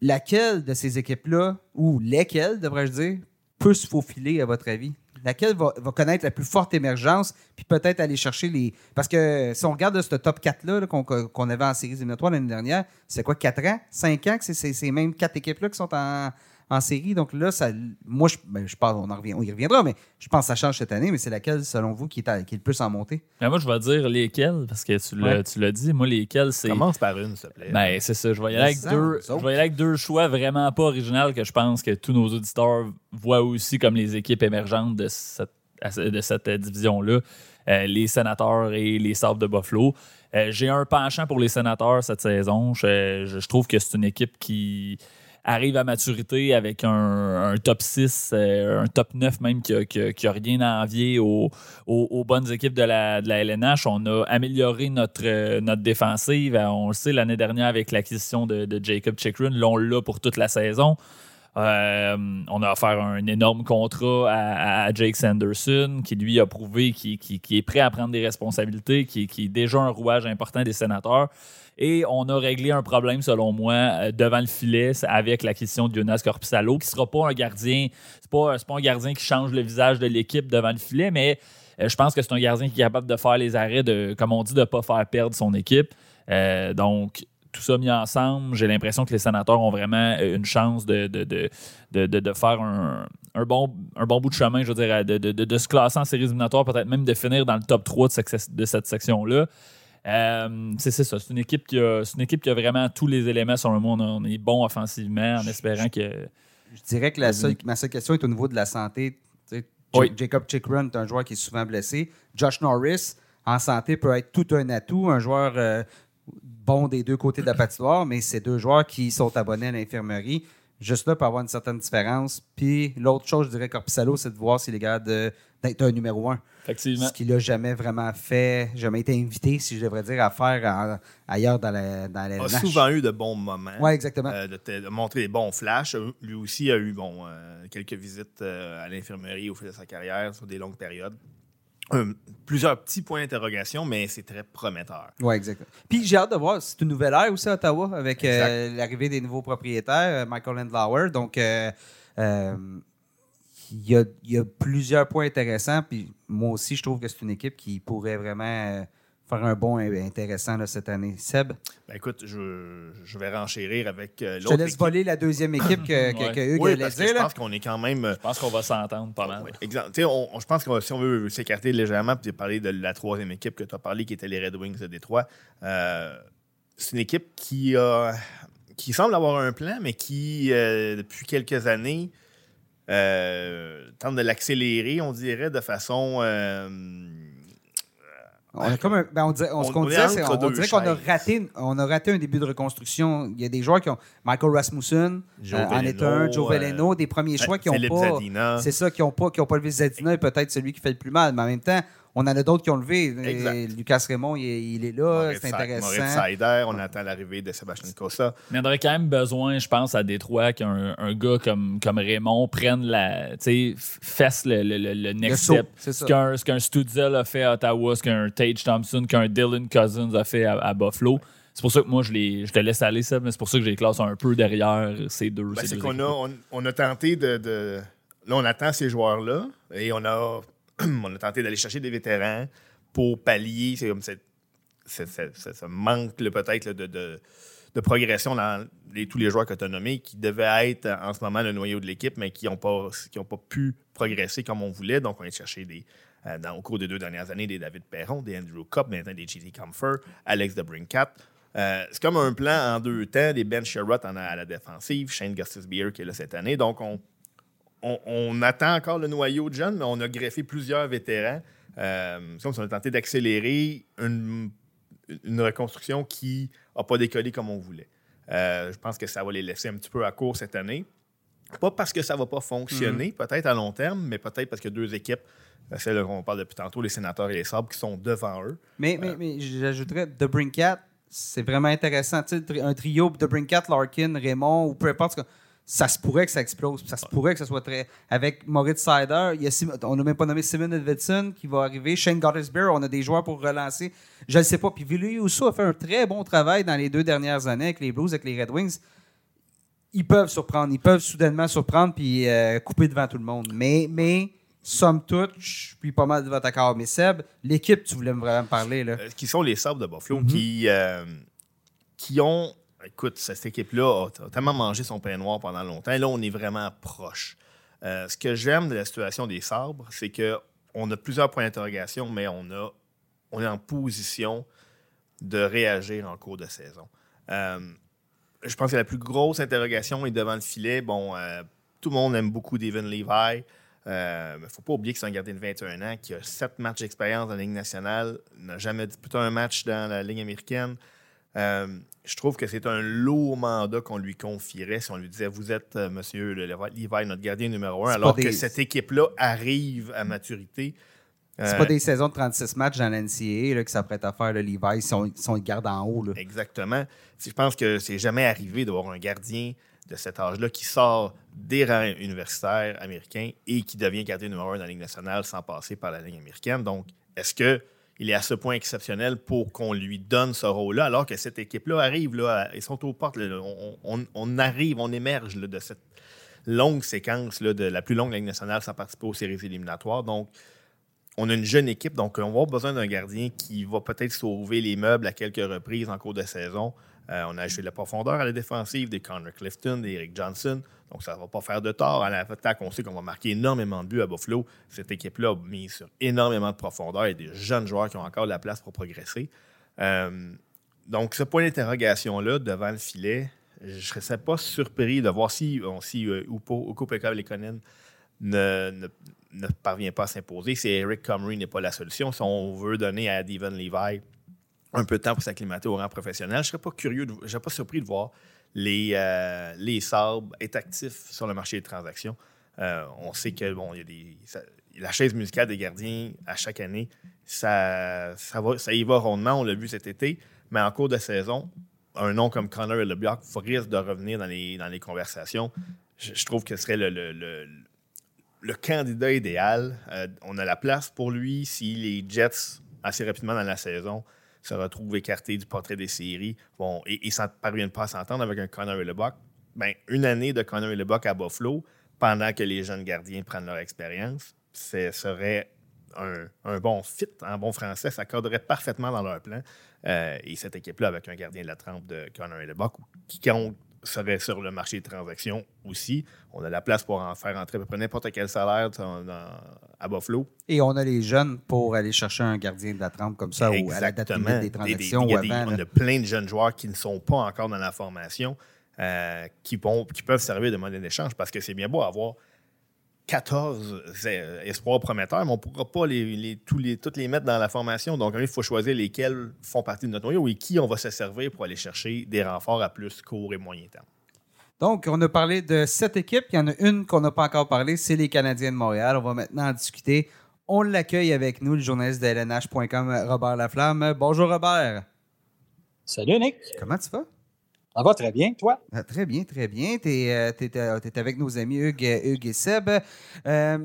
S1: Laquelle de ces équipes-là, ou lesquelles, devrais-je dire, peut se faufiler, à votre avis? Laquelle va, connaître la plus forte émergence, puis peut-être aller chercher les. Parce que si on regarde ce top 4-là là, qu'on avait en séries éliminatoires l'année dernière, c'est quoi, 4 ans, 5 ans que c'est ces mêmes quatre équipes-là qui sont en, en série. Donc là, ça, moi, je, ben, je pense, on, en revient, on y reviendra, mais je pense que ça change cette année. Mais c'est laquelle, selon vous, qui est, à- qui est le plus en montée?
S3: Mais moi, je vais dire lesquels, parce que tu l'as
S1: Ouais.
S3: tu l'as dit. Moi, lesquels, c'est.
S2: Commence par une, s'il te plaît.
S3: Ben, c'est ça. Je vais, y aller avec
S1: ça,
S3: deux,
S1: nous
S3: je
S1: autres.
S3: vais y aller avec deux choix vraiment pas originaux que je pense que tous nos auditeurs voient aussi comme les équipes émergentes de cette, de cette euh, division-là. Euh, les sénateurs et les Sabres de Buffalo. Euh, J'ai un penchant pour les sénateurs cette saison. Je, je- je trouve que c'est une équipe qui. Arrive à maturité avec un, top 6, euh, un top 9 même qui a, qui a- rien à envier aux, bonnes équipes de la, LNH. On a amélioré notre, euh, défensive. Euh, On le sait, l'année dernière avec l'acquisition de, Jacob Chikrin, là, on l'a pour toute la saison. Euh, on a offert un énorme contrat à, Jake Sanderson, qui lui a prouvé qu'il est prêt à prendre des responsabilités, qui, qui est déjà un rouage important des sénateurs. Et on a réglé un problème, selon moi, euh, devant le filet avec l'acquisition de Jonas Corpusalo, qui sera pas un gardien, c'est pas, c'est pas un gardien qui change le visage de l'équipe devant le filet, mais euh, je pense que c'est un gardien qui est capable de faire les arrêts, de, comme on dit, de ne pas faire perdre son équipe. Euh, donc, tout ça mis ensemble, j'ai l'impression que les sénateurs ont vraiment une chance de, de, de, de, faire un, un bon, un bon bout de chemin, je veux dire, de, se classer en séries éliminatoires, peut-être même de finir dans le top 3 de, cette- de cette section-là. Euh, c'est ça, c'est une, équipe qui a, une équipe qui a vraiment tous les éléments, moi. On, a- on est bon offensivement en espérant que.
S1: Je dirais que la seule, ma seule question est au niveau de la santé.
S3: Oui.
S1: Jacob Chikrin est un joueur qui est souvent blessé. Josh Norris, en santé, peut être tout un atout, un joueur euh, bon des deux côtés de la patinoire, mais c'est deux joueurs qui sont abonnés à l'infirmerie. Juste là pour avoir une certaine différence. Puis l'autre chose, je dirais, Corpusalo, c'est de voir s'il est capable de- d'être un numéro un.
S3: Effectivement.
S1: Ce qu'il n'a jamais vraiment fait, jamais été invité, si je devrais dire, à faire ailleurs dans la, dans la
S2: a souvent eu de bons moments.
S1: Oui, exactement.
S2: euh, de, te- de montrer des bons flashs. Lui aussi a eu bon, euh, quelques visites euh, à l'infirmerie au fil de sa carrière sur des longues périodes. Euh, plusieurs petits points d'interrogation, mais c'est très prometteur.
S1: Oui, exactement. Puis j'ai hâte de voir, c'est une nouvelle ère aussi à Ottawa avec euh, l'arrivée des nouveaux propriétaires, euh, Michael Landlauer. Donc, euh, il y, a, il y a plusieurs points intéressants. Puis moi aussi, je trouve que c'est une équipe qui pourrait vraiment faire un bon et intéressant là, cette année. Seb,
S2: Ben, écoute, je, je vais renchérir avec euh,
S1: je te
S2: l'autre
S1: laisse
S2: équipe.
S1: voler la deuxième équipe que, (coughs) que,
S3: Ouais.
S1: que Hugues
S2: Oui,
S1: allait
S2: parce que
S1: dire.
S2: je
S1: là.
S2: pense qu'on est quand même... euh,
S3: Je pense qu'on va s'entendre pas mal.
S2: Ouais, on- on- je pense que si on veut s'écarter légèrement et parler de la troisième équipe que tu as parlé, qui était les Red Wings de Détroit, euh, c'est une équipe qui a qui semble avoir un plan, mais qui, euh, depuis quelques années, euh, tente de l'accélérer, on dirait, de façon. Euh,
S1: On, a comme un- ben, on, dirait- on- ce
S2: On-
S1: qu'on disait, c'est
S2: entre
S1: on, on
S2: deux
S1: dirait qu'on a raté, on a raté un début de reconstruction. Il y a des joueurs qui ont. Michael Rasmussen
S2: Joe
S1: euh, en est
S2: Veleno,
S1: un, Joe
S2: euh,
S1: Veleno, des premiers choix qui n'ont
S2: Philippe
S1: pas. C'est ça, qui n'ont pas, qui ont pas levé Zadina est peut-être celui qui fait le plus mal. Mais en même temps, on en a d'autres qui ont levé. Lucas Raymond, il, est- il est là, c'est
S2: Sa-
S1: intéressant.
S2: Moritz Seider, on attend l'arrivée de Sébastien Cossa.
S3: Mais on aurait quand même besoin, je pense, à Détroit qu'un un gars comme, comme Raymond prenne la. Tu sais, f- fasse le, le, le- le next
S1: saut,
S3: step.
S1: c'est ça.
S3: Ce qu'un ce qu'un Stutzel a fait à Ottawa, ce qu'un Tage Thompson, qu'un Dylan Cousins a fait à, à Buffalo. C'est pour ça que moi, je, les, je te laisse aller, ça, mais c'est pour ça que je les classe un peu derrière ces deux.
S2: Ben,
S3: ces
S2: c'est
S3: deux
S2: qu'on a,
S3: équipes.
S2: on, on a tenté de, de- Là, on attend ces joueurs-là et on a, (clears throat) on a tenté d'aller chercher des vétérans pour pallier comme cette- ce manque peut-être de, de, progression dans les- tous les joueurs que nommés qui devaient être en ce moment le noyau de l'équipe, mais qui n'ont pas, pas pu progresser comme on voulait. Donc, on est chercher des. euh, au cours des deux dernières années, des David Perron, des Andrew Cup, maintenant des J.T. Comfort, Alex de Brincat. Euh, c'est comme un plan en deux temps, des Ben Sherrod à la défensive, Shane Gustis Beer qui est là cette année. Donc, on, on, on attend encore le noyau de jeunes, mais on a greffé plusieurs vétérans. Euh, on a tenté d'accélérer une, une reconstruction qui n'a pas décollé comme on voulait. Euh, je pense que ça va les laisser un petit peu à court cette année. Pas parce que ça ne va pas fonctionner, peut-être à long terme, mais peut-être parce que deux équipes, euh, celles qu'on parle depuis tantôt, les sénateurs et les sabres, qui sont devant eux.
S1: Mais, mais, mais j'ajouterais The Brinkat, c'est vraiment intéressant. Un trio de Brinkat, Larkin, Raymond, ou peu importe. Ça se pourrait que ça explose. Ça se pourrait que ce soit très. Avec Moritz Sider, il y a Sim- on n'a même pas nommé Simon Edvidson qui va arriver. Shane Gottesbeer, on a des joueurs pour relancer. Je ne sais pas. Puis Vili Ousso a fait un très bon travail dans les deux dernières années avec les Blues, avec les Red Wings. Ils peuvent surprendre. Ils peuvent soudainement surprendre puis euh, couper devant tout le monde. Mais, mais somme toute, je suis pas mal de votre accord. Mais Seb, l'équipe, tu voulais vraiment me parler. Là.
S2: Euh, qui sont les sabres de Buffalo,
S1: Mhm.
S2: qui, euh, qui ont. Écoute, cette équipe-là a, tellement mangé son pain noir pendant longtemps. Là, on est vraiment proche. Euh, ce que j'aime de la situation des sabres, c'est que on a plusieurs points d'interrogation, mais on, a, est en position de réagir en cours de saison. Euh, je pense que la plus grosse interrogation est devant le filet. Bon, euh, tout le monde aime beaucoup Devin Levi. Il ne faut pas oublier que c'est un gardien de 21 ans qui a 7 matchs d'expérience dans la Ligue nationale, n'a jamais disputé un match dans la Ligue américaine. Euh, je trouve que c'est un lourd mandat qu'on lui confierait si on lui disait Vous êtes, euh, monsieur Levi, notre gardien numéro un,
S1: C'est
S2: alors que cette équipe-là arrive à maturité.
S1: C'est
S2: Euh,
S1: pas des saisons de 36 matchs dans l'NCAA là, que ça prête à faire le Levi si on, si on le garde en haut. Là.
S2: Exactement. Je pense que c'est jamais arrivé d'avoir un gardien de cet âge-là qui sort des rangs universitaires américains et qui devient gardien numéro un dans la Ligue nationale sans passer par la Ligue américaine. Donc, est-ce que il est à ce point exceptionnel pour qu'on lui donne ce rôle-là, alors que cette équipe-là arrive, là, ils sont aux portes, on, arrive, on émerge de cette longue séquence de la plus longue Ligue nationale sans participer aux séries éliminatoires. Donc, on a une jeune équipe, donc on va avoir besoin d'un gardien qui va peut-être sauver les meubles à quelques reprises en cours de saison. Euh, on a ajouté de la profondeur à la défensive, des Connor Clifton, des Eric Johnson. Donc, ça ne va pas faire de tort. À l'attaque, on sait qu'on va marquer énormément de buts à Buffalo. Cette équipe-là a mis sur énormément de profondeur et des jeunes joueurs qui ont encore de la place pour progresser. Euh, donc, ce point d'interrogation-là devant le filet, je ne serais pas surpris de voir si, on, si euh, Lekonen ne, ne, ne parvient pas à s'imposer. Si Eric Comrie n'est pas la solution, si on veut donner à Devon Levi un peu de temps pour s'acclimater au rang professionnel, je ne serais pas curieux, je serais pas surpris de voir les, euh, les être actifs sur le marché des transactions. Euh, on sait que bon, y a la chaise musicale des gardiens à chaque année, ça, ça, y va rondement. On l'a vu cet été, mais en cours de saison, un nom comme Connor et LeBlanc risque de revenir dans les, dans les conversations. Je, trouve que ce serait le, le- le- le candidat idéal. Euh, on a la place pour lui si les Jets, assez rapidement dans la saison, se retrouvent écartés du portrait des séries bon, et, et ne parviennent pas à s'entendre avec un Connor et LeBlanc. Ben, une année de Connor et LeBlanc à Buffalo, pendant que les jeunes gardiens prennent leur expérience, ce serait un, bon fit en bon français. Ça cadrerait parfaitement dans leur plan. Euh, et cette équipe-là, avec un gardien de la trempe de Connor et LeBlanc, quiconque serait sur le marché des transactions aussi, on a la place pour en faire entrer à peu près n'importe quel salaire dans- à Buffalo.
S1: Et on a les jeunes pour aller chercher un gardien de la trempe comme ça ou à la date limite des
S2: Des- des-
S1: transactions ou
S2: des- on a plein de jeunes joueurs qui ne sont pas encore dans la formation, euh, qui, vont- qui peuvent servir de monnaie d'échange parce que c'est bien beau avoir 14 euh, espoirs prometteurs, mais on ne pourra pas les, les- tous les, toutes les mettre dans la formation. Donc, il faut choisir lesquels font partie de notre noyau et qui on va se servir pour aller chercher des renforts à plus court et moyen terme.
S1: Donc, on a parlé de sept équipes. Il y en a une qu'on n'a pas encore parlé, c'est les Canadiens de Montréal. On va maintenant en discuter. On l'accueille avec nous, le journaliste de LNH.com, Robert Laflamme. Bonjour Robert.
S4: Salut Nick,
S1: Comment tu vas?
S4: Ça va très bien, toi?
S1: Ah, Très bien, très bien. Tu es, avec nos amis Hugues, et Seb. Euh,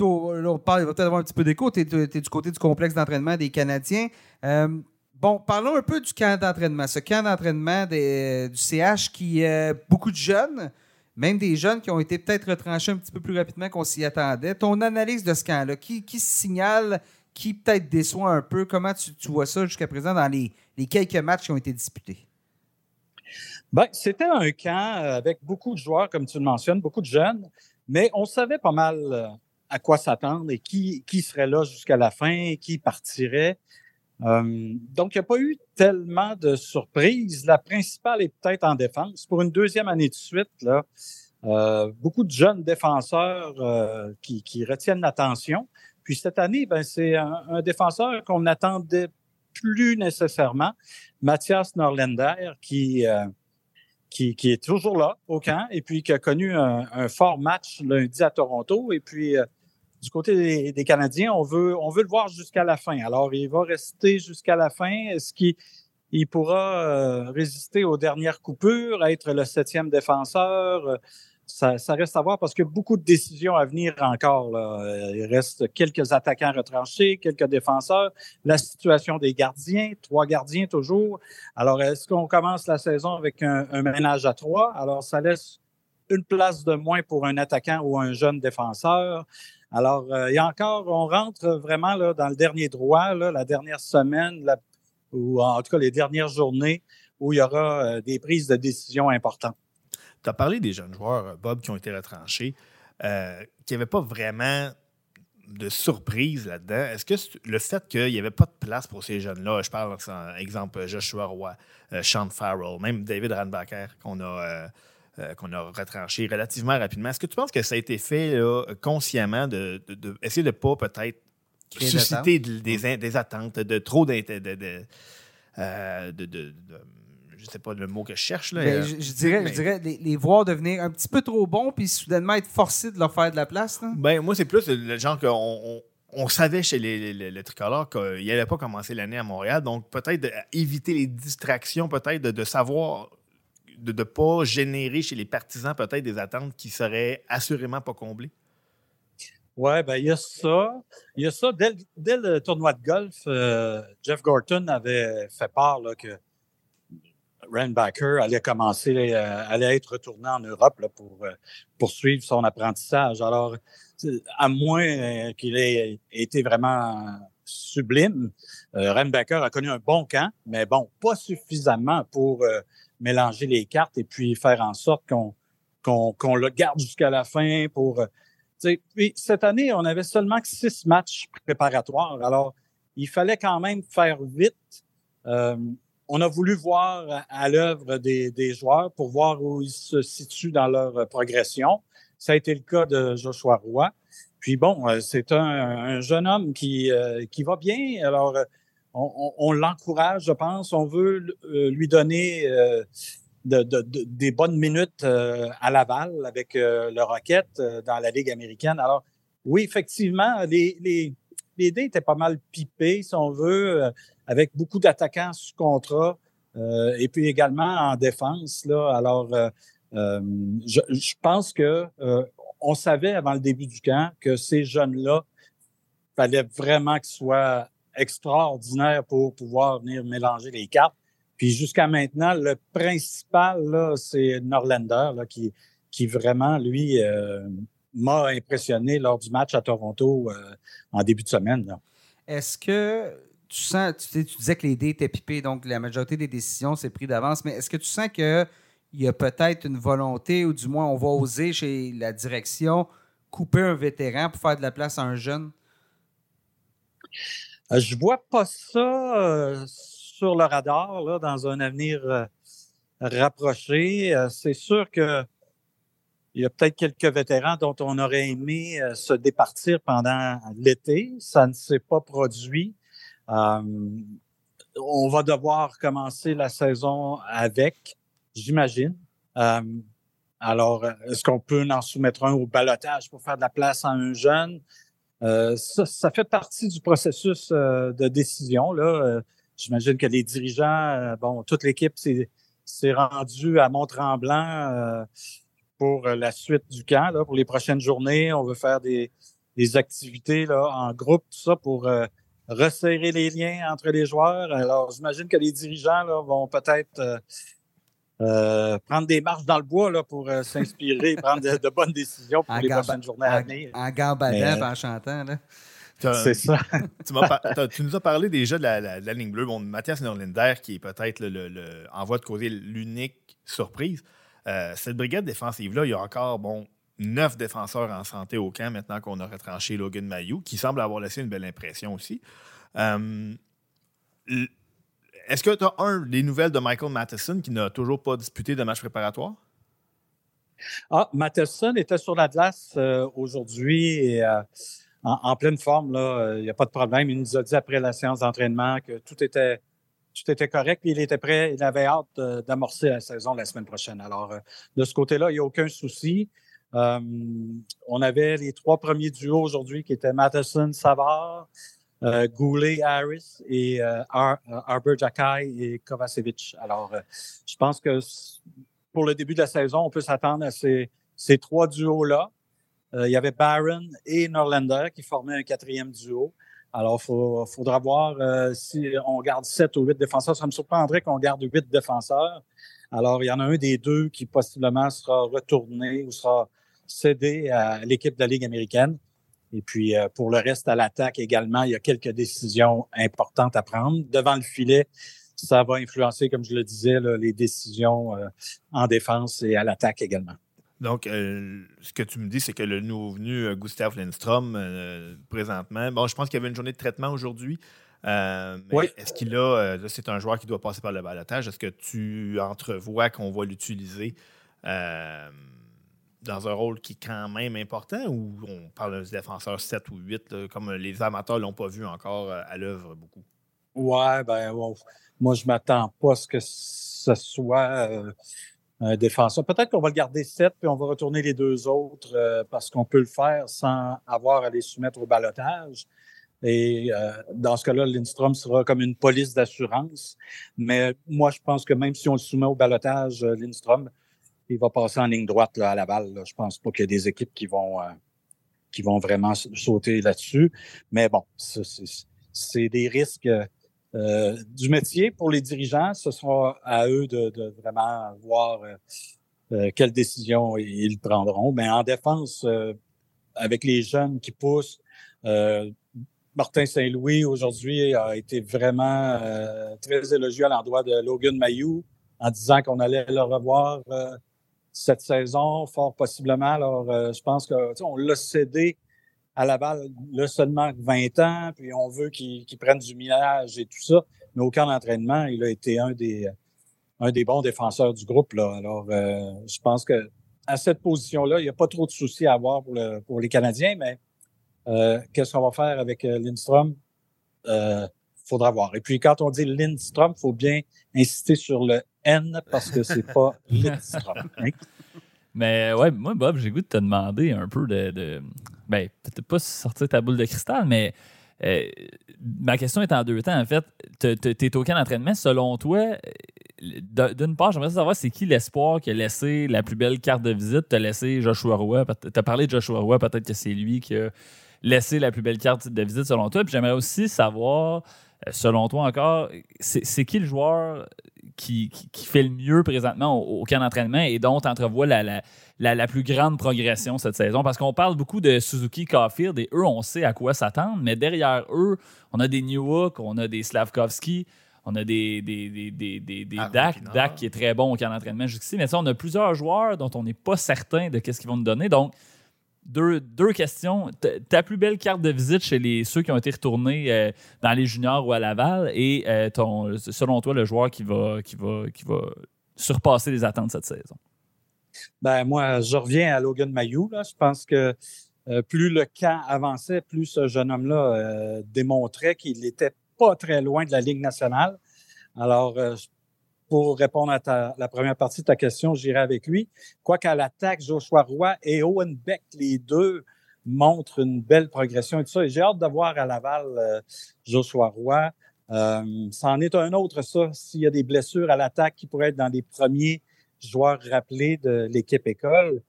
S1: on va peut-être avoir un petit peu d'écho. Tu es, du côté du complexe d'entraînement des Canadiens. Euh, bon, parlons un peu du camp d'entraînement. Ce camp d'entraînement du CH qui euh, beaucoup de jeunes, même des jeunes qui ont été peut-être retranchés un petit peu plus rapidement qu'on s'y attendait. Ton analyse de ce camp-là, qui, qui signale, qui peut-être déçoit un peu? Comment tu, tu vois ça jusqu'à présent dans les, les quelques matchs qui ont été disputés?
S4: Ben, c'était un camp euh, avec beaucoup de joueurs, comme tu le mentionnes, beaucoup de jeunes, mais on savait pas mal euh, à quoi s'attendre et qui, qui serait là jusqu'à la fin, qui partirait. Euh, donc, il n'y a pas eu tellement de surprises. La principale est peut-être en défense. Pour une deuxième année de suite, là, euh, beaucoup de jeunes défenseurs euh, qui, qui retiennent l'attention. Puis cette année, ben, c'est un, un défenseur qu'on n'attendait plus nécessairement, Mathias Norlander, qui, euh, qui, qui est toujours là au camp et puis qui a connu un, un fort match lundi à Toronto. Et puis, euh, du côté des, des Canadiens, on veut, on veut le voir jusqu'à la fin. Alors, il va rester jusqu'à la fin. Est-ce qu'il il pourra euh, résister aux dernières coupures, être le septième défenseur? Ça, reste à voir parce a beaucoup de décisions à venir encore. Euh, Il reste quelques attaquants retranchés, quelques défenseurs, la situation des gardiens, trois gardiens toujours. Alors, est-ce qu'on commence la saison avec un, ménage à trois? Alors, ça laisse une place de moins pour un attaquant ou un jeune défenseur. Alors, euh, a encore, on rentre vraiment dans le dernier droit, la dernière semaine, ou en tout cas les dernières journées où il y aura euh, des prises de décision importantes.
S2: Tu as parlé des jeunes joueurs, euh, Bob, qui ont été retranchés, euh, qui n'avaient pas vraiment de surprise là-dedans. Est-ce que le fait qu'il n'y avait pas de place pour ces jeunes-là, je parle, par exemple, Joshua Roy, euh, Sean Farrell, même David Ranbacker, qu'on a, euh, qu'on a retranché relativement rapidement, est-ce que tu penses que ça a été fait là, consciemment de, de- de essayer de ne pas peut-être susciter de- des, attentes, de trop de, de, je sais pas le mot que je cherche. Là,
S1: Ben,
S2: euh,
S1: je, je dirais,
S2: mais-
S1: je dirais les, les voir devenir un petit peu trop bons, puis soudainement être forcés de leur faire de la place. là.
S2: Ben, moi, c'est plus le, genre qu'on on, on savait chez les, les, les- les tricolores qu'il n'allait pas commencer l'année à Montréal. Donc, peut-être éviter les distractions, peut-être de, de savoir, de ne pas générer chez les partisans peut-être des attentes qui seraient assurément pas comblées.
S4: Oui, ben il y a ça. Il y a ça. Dès, le- dès le tournoi de golf, euh, Jeff Gorton avait fait part là, que Backer allait commencer, euh, allait être retourné en Europe là, pour euh, poursuivre son apprentissage. Alors, à moins euh, qu'il ait été vraiment sublime, euh, Backer a connu un bon camp, mais bon, pas suffisamment pour mélanger les cartes et puis faire en sorte qu'on le garde jusqu'à la fin pour puis cette année, on avait seulement six matchs préparatoires. Alors, il fallait quand même faire vite. Euh, on a voulu voir à, l'œuvre des, des joueurs pour voir où ils se situent dans leur progression. Ça a été le cas de Joshua Roy. Puis bon, euh, c'est un, un jeune homme qui, euh, qui va bien. Alors, on, on- l'encourage, je pense. On veut euh, lui donner de, de- de- des bonnes minutes à Laval avec le Rocket dans la Ligue américaine. Alors, oui, effectivement, les, les, dés étaient pas mal pipés, si on veut, euh, avec beaucoup d'attaquants sous contrat euh, et puis également en défense. Là. Alors, euh, je, pense que on savait avant le début du camp que ces jeunes-là, fallait vraiment qu'ils soient extraordinaires pour pouvoir venir mélanger les cartes. Puis jusqu'à maintenant, le principal, c'est Norlander, là, qui, qui vraiment, lui, m'a impressionné lors du match à Toronto euh, en début de semaine.
S1: Est-ce que tu sens, tu, sais, tu disais que les dés étaient pipés, donc la majorité des décisions s'est pris d'avance, mais est-ce que tu sens qu'il y a peut-être une volonté, ou du moins on va oser chez la direction, couper un vétéran pour faire de la place à un jeune?
S4: Euh, Je vois pas ça euh, sur le radar là, dans un avenir euh, rapproché. C'est sûr que il y a peut-être quelques vétérans dont on aurait aimé euh, se départir pendant l'été. Ça ne s'est pas produit. Euh, on va devoir commencer la saison avec, j'imagine. Euh, alors, est-ce qu'on peut en soumettre un au balotage pour faire de la place à un jeune? Euh, ça, ça fait partie du processus euh, de décision. Là. Euh, J'imagine que les dirigeants, bon, toute l'équipe s'est rendue à Mont-Tremblant pour euh, la suite du camp, là, pour les prochaines journées. On veut faire des, des activités là, en groupe, tout ça, pour euh, resserrer les liens entre les joueurs. Alors, j'imagine que les dirigeants là, vont peut-être euh, euh, prendre des marches dans le bois là, pour euh, s'inspirer et (laughs) prendre de, de bonnes décisions pour
S1: En
S4: les prochaines journées à venir.
S1: En gambadant
S4: Mais,
S1: et en chantant. Là.
S2: T'as- (laughs)
S4: C'est ça. (laughs)
S2: tu, m'as par- t'as- tu nous as parlé déjà de la, la- de la ligne bleue. Bon, Mathias Norlinder, qui est peut-être le, le- le- en voie de causer l'unique surprise. Euh, cette brigade défensive-là, il y a encore bon, neuf défenseurs en santé au camp maintenant qu'on a retranché Logan Mayou, qui semble avoir laissé une belle impression aussi. Euh, Est-ce que tu as un des nouvelles de Michael Matheson qui n'a toujours pas disputé de match préparatoire?
S4: Ah, Matheson était sur la glace euh, aujourd'hui et en, en pleine forme. Il n'y a pas de problème. Il nous a dit après la séance d'entraînement que tout était, tout était correct. puis Il était prêt. Il avait hâte d'amorcer la saison la semaine prochaine. Alors, euh, de ce côté-là, il n'y a aucun souci. Euh, on avait les trois premiers duos aujourd'hui qui étaient Matheson, Savard, euh, Goulet, Harris et euh, Ar- euh, Arbor Jakai et Kovacevic. Alors, je pense que pour le début de la saison, on peut s'attendre à ces, ces trois duos-là. Il y avait Barron et Norlander qui formaient un quatrième duo. Alors, il faudra voir euh, si on garde sept ou huit défenseurs. Ça me surprendrait qu'on garde huit défenseurs. Alors, il y en a un des deux qui possiblement sera retourné ou sera cédé à l'équipe de la Ligue américaine. Et puis, euh, pour le reste, à l'attaque également, il y a quelques décisions importantes à prendre. Devant le filet, ça va influencer, comme je le disais, là, les décisions euh, en défense et à l'attaque également.
S2: Donc, euh, ce que tu me dis, c'est que le nouveau venu, euh, Gustav Lindstrom, euh, présentement, bon, je pense qu'il y avait une journée de traitement aujourd'hui. Euh,
S4: Oui.
S2: Est-ce qu'il a, c'est un joueur qui doit passer par le balotage. Est-ce que tu entrevois qu'on va l'utiliser dans un rôle qui est quand même important ou on parle d'un défenseur 7 ou 8, là, comme les amateurs ne l'ont pas vu encore à l'œuvre beaucoup?
S4: Ouais, ben, moi, je m'attends pas à ce que ce soit Peut-être qu'on va le garder 7 puis on va retourner les deux autres euh, parce qu'on peut le faire sans avoir à les soumettre au balotage. Et euh, dans ce cas-là, Lindstrom sera comme une police d'assurance. Mais moi, je pense que même si on le soumet au balotage, Lindstrom, il va passer en ligne droite à Laval. Là. Je pense pas qu'il y ait des équipes qui vont qui vont vraiment sauter là-dessus. Mais bon, c'est des risques euh, du métier pour les dirigeants. Ce sera à eux de, vraiment voir euh, euh, quelles décisions ils prendront. Mais en défense, avec les jeunes qui poussent, Martin Saint-Louis aujourd'hui a été vraiment très élogieux à l'endroit de Logan Mayou en disant qu'on allait le revoir cette saison, fort possiblement. Alors, je pense que on l'a cédé à Laval, là, seulement 20 ans, puis on veut qu'il prenne du millage et tout ça. Mais au camp d'entraînement, il a été un des, un des bons défenseurs du groupe. Là. Alors, euh, je pense que à cette position-là, il n'y a pas trop de soucis à avoir pour, le, pour les Canadiens, mais euh, qu'est-ce qu'on va faire avec euh, Lindstrom? Euh, faudra voir. Et puis, quand on dit Lindstrom, il faut bien insister sur le N parce que c'est pas (laughs) Lindstrom. Hein?
S3: Mais ouais, moi, Bob, j'ai goût de te demander un peu de ben, peut-être pas sortir ta boule de cristal, mais euh, ma question est en deux temps. En fait, tu es au camp d'entraînement. Selon toi, d'une part, j'aimerais savoir c'est qui l'espoir qui a laissé la plus belle carte de visite. Tu as laissé Joshua Roy. Tu as parlé de Joshua Roy, peut-être que c'est lui qui a laissé la plus belle carte de visite selon toi. Puis j'aimerais aussi savoir, euh, selon toi encore, c'est qui le joueur qui, fait le mieux présentement au, camp d'entraînement et dont tu entrevois la, plus grande progression cette saison. Parce qu'on parle beaucoup de Suzuki Caulfield et eux, on sait à quoi s'attendre, mais derrière eux, on a des Newhook, on a des Slavkovski, on a des, des, des, des, Dak, Dak qui est très bon au camp d'entraînement jusqu'ici. Mais ça, on a plusieurs joueurs dont on n'est pas certain de ce qu'ils vont nous donner. Donc, deux, deux, questions. Ta plus belle carte de visite chez les, ceux qui ont été retournés euh, dans les juniors ou à Laval et euh, ton, selon toi, le joueur qui va, qui, va, qui va surpasser les attentes cette saison?
S4: Ben, moi, je reviens à Logan Mayou. Là. Je pense que euh, plus le camp avançait, plus ce jeune homme-là démontrait qu'il n'était pas très loin de la Ligue nationale. Alors, pour répondre à la première partie de ta question, j'irai avec lui. Quoiqu'à l'attaque, Joshua Roy et Owen Beck, les deux, montrent une belle progression et tout ça. J'ai hâte de voir à Laval euh, Joshua Roy. Euh, c'en est un autre, ça. S'il y a des blessures à l'attaque qui pourraient être dans les premiers joueurs rappelés de l'équipe école.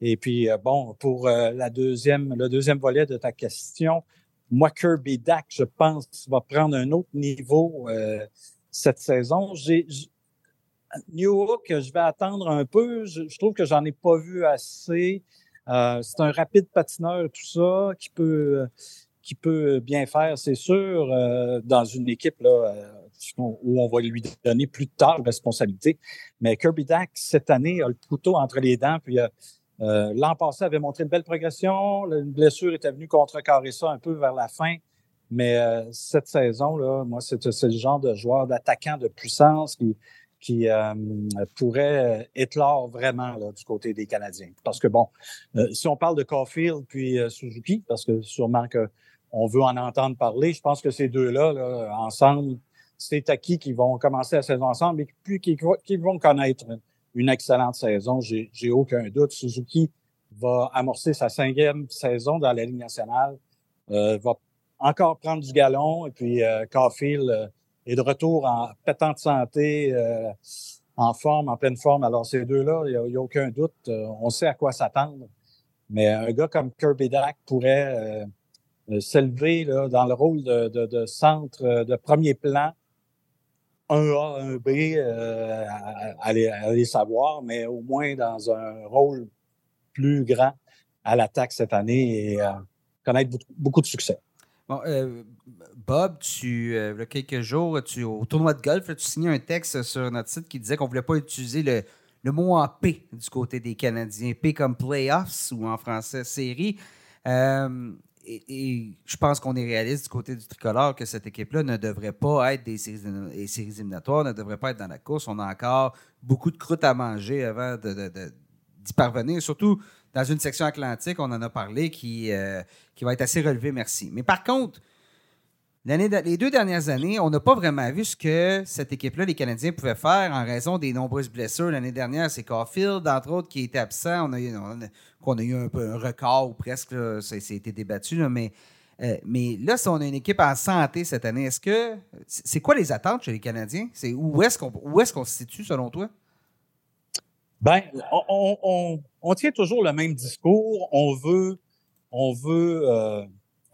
S4: Et puis, euh, bon, pour la deuxième, le deuxième volet de ta question, moi, Kirby Dack, je pense, va prendre un autre niveau cette saison. New Hook, je vais attendre un peu. Je, trouve que j'en ai pas vu assez. Euh, c'est un rapide patineur, tout ça, qui peut, qui peut bien faire, c'est sûr, euh, dans une équipe là, euh, où on va lui donner plus tard de responsabilité. Mais Kirby Dack, cette année, a le couteau entre les dents. Puis l'an passé, avait montré une belle progression. Une blessure était venue contrecarrer ça un peu vers la fin. Mais cette saison, là, moi, c'est le genre de joueur d'attaquant de puissance qui, qui euh, pourrait éclore vraiment du côté des Canadiens. Parce que, bon, euh, si on parle de Caulfield puis euh, Suzuki, parce que sûrement qu'on veut en entendre parler, je pense que ces deux-là, là, ensemble, c'est acquis qu'ils vont commencer la saison ensemble et puis qu'ils vont connaître une excellente saison. J'ai aucun doute. Suzuki va amorcer sa cinquième saison dans la Ligue nationale, va encore prendre du galon et puis Caulfield et de retour en pétante santé, euh, en forme, en pleine forme. Alors, ces deux-là, il n'y a, aucun doute. Euh, on sait à quoi s'attendre. Mais un gars comme Kirby Dack pourrait euh, s'élever dans le rôle de, centre de premier plan, un A, un B, à, les, savoir, mais au moins dans un rôle plus grand à l'attaque cette année et connaître beaucoup de succès.
S1: Bon, euh, Bob, tu, euh, il y a quelques jours, tu, au tournoi de golf, tu signais un texte sur notre site qui disait qu'on ne voulait pas utiliser le, le, mot en P du côté des Canadiens. P comme playoffs ou en français série. Euh, et, je pense qu'on est réaliste du côté du tricolore que cette équipe-là ne devrait pas être des séries, éliminatoires, ne devrait pas être dans la course. On a encore beaucoup de croûte à manger avant d'y parvenir, surtout dans une section atlantique, on en a parlé, qui, euh, qui va être assez relevée, merci. Mais par contre, les deux dernières années, on n'a pas vraiment vu ce que cette équipe-là, les Canadiens, pouvaient faire en raison des nombreuses blessures. L'année dernière, c'est Caulfield, entre autres, qui était absent. On a eu, un peu un record ou presque, là. ça, a été débattu. euh, mais là, si on a une équipe en santé cette année, est-ce que. C'est quoi les attentes chez les Canadiens? Où est-ce qu'on se situe selon toi?
S4: On- on tient toujours le même discours. On veut, on veut euh,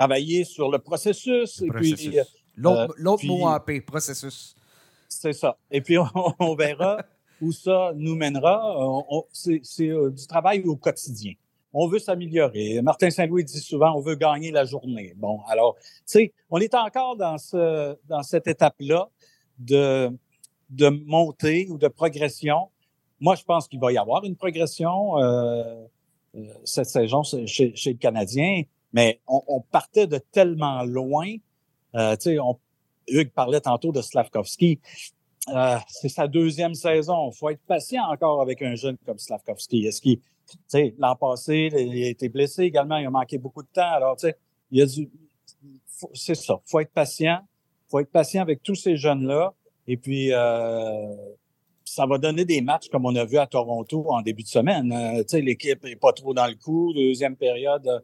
S4: travailler sur le processus. et puis,
S1: Processus. L'autre,
S4: euh,
S1: l'autre mot en P, processus.
S4: c'est ça. Et puis, (laughs) on, on verra où ça nous mènera. On- c'est euh, du travail au quotidien. On veut s'améliorer. Martin Saint-Louis dit souvent, on veut gagner la journée. Bon, alors, tu sais, on est encore dans, ce, dans cette étape-là de, de montée ou de progression. Moi, je pense qu'il va y avoir une progression euh, euh, cette saison chez, chez le Canadien, mais on, on partait de tellement loin. Euh, on, Hugues parlait tantôt de Slavkovski. Euh, c'est sa deuxième saison. Il faut être patient encore avec un jeune comme Slavkovski. Est-ce qu'il, l'an passé, il a été blessé également, il a manqué beaucoup de temps. Alors, tu sais, il y a du, c'est ça. Faut être patient. Faut être patient avec tous ces jeunes-là. Et puis, euh, ça va donner des matchs comme on a vu à Toronto en début de semaine. Euh, tu sais, l'équipe est pas trop dans le coup. Deuxième période,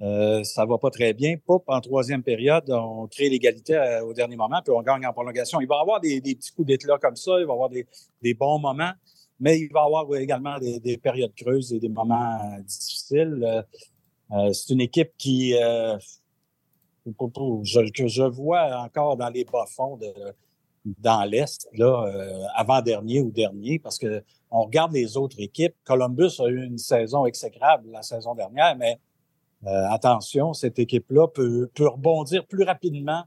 S4: euh, ça va pas très bien. Poup, en troisième période, on crée l'égalité euh, au dernier moment, puis on gagne en prolongation. Il va y avoir des, petits coups d'éclat comme ça, il va y avoir des, bons moments, mais il va y avoir également des, des périodes creuses et des moments euh, difficiles. C'est une équipe qui, que je vois encore dans les bas-fonds de, dans l'Est, là, avant-dernier ou dernier, parce que on regarde les autres équipes. Columbus a eu une saison exécrable la saison dernière, mais attention, cette équipe-là peut, rebondir plus rapidement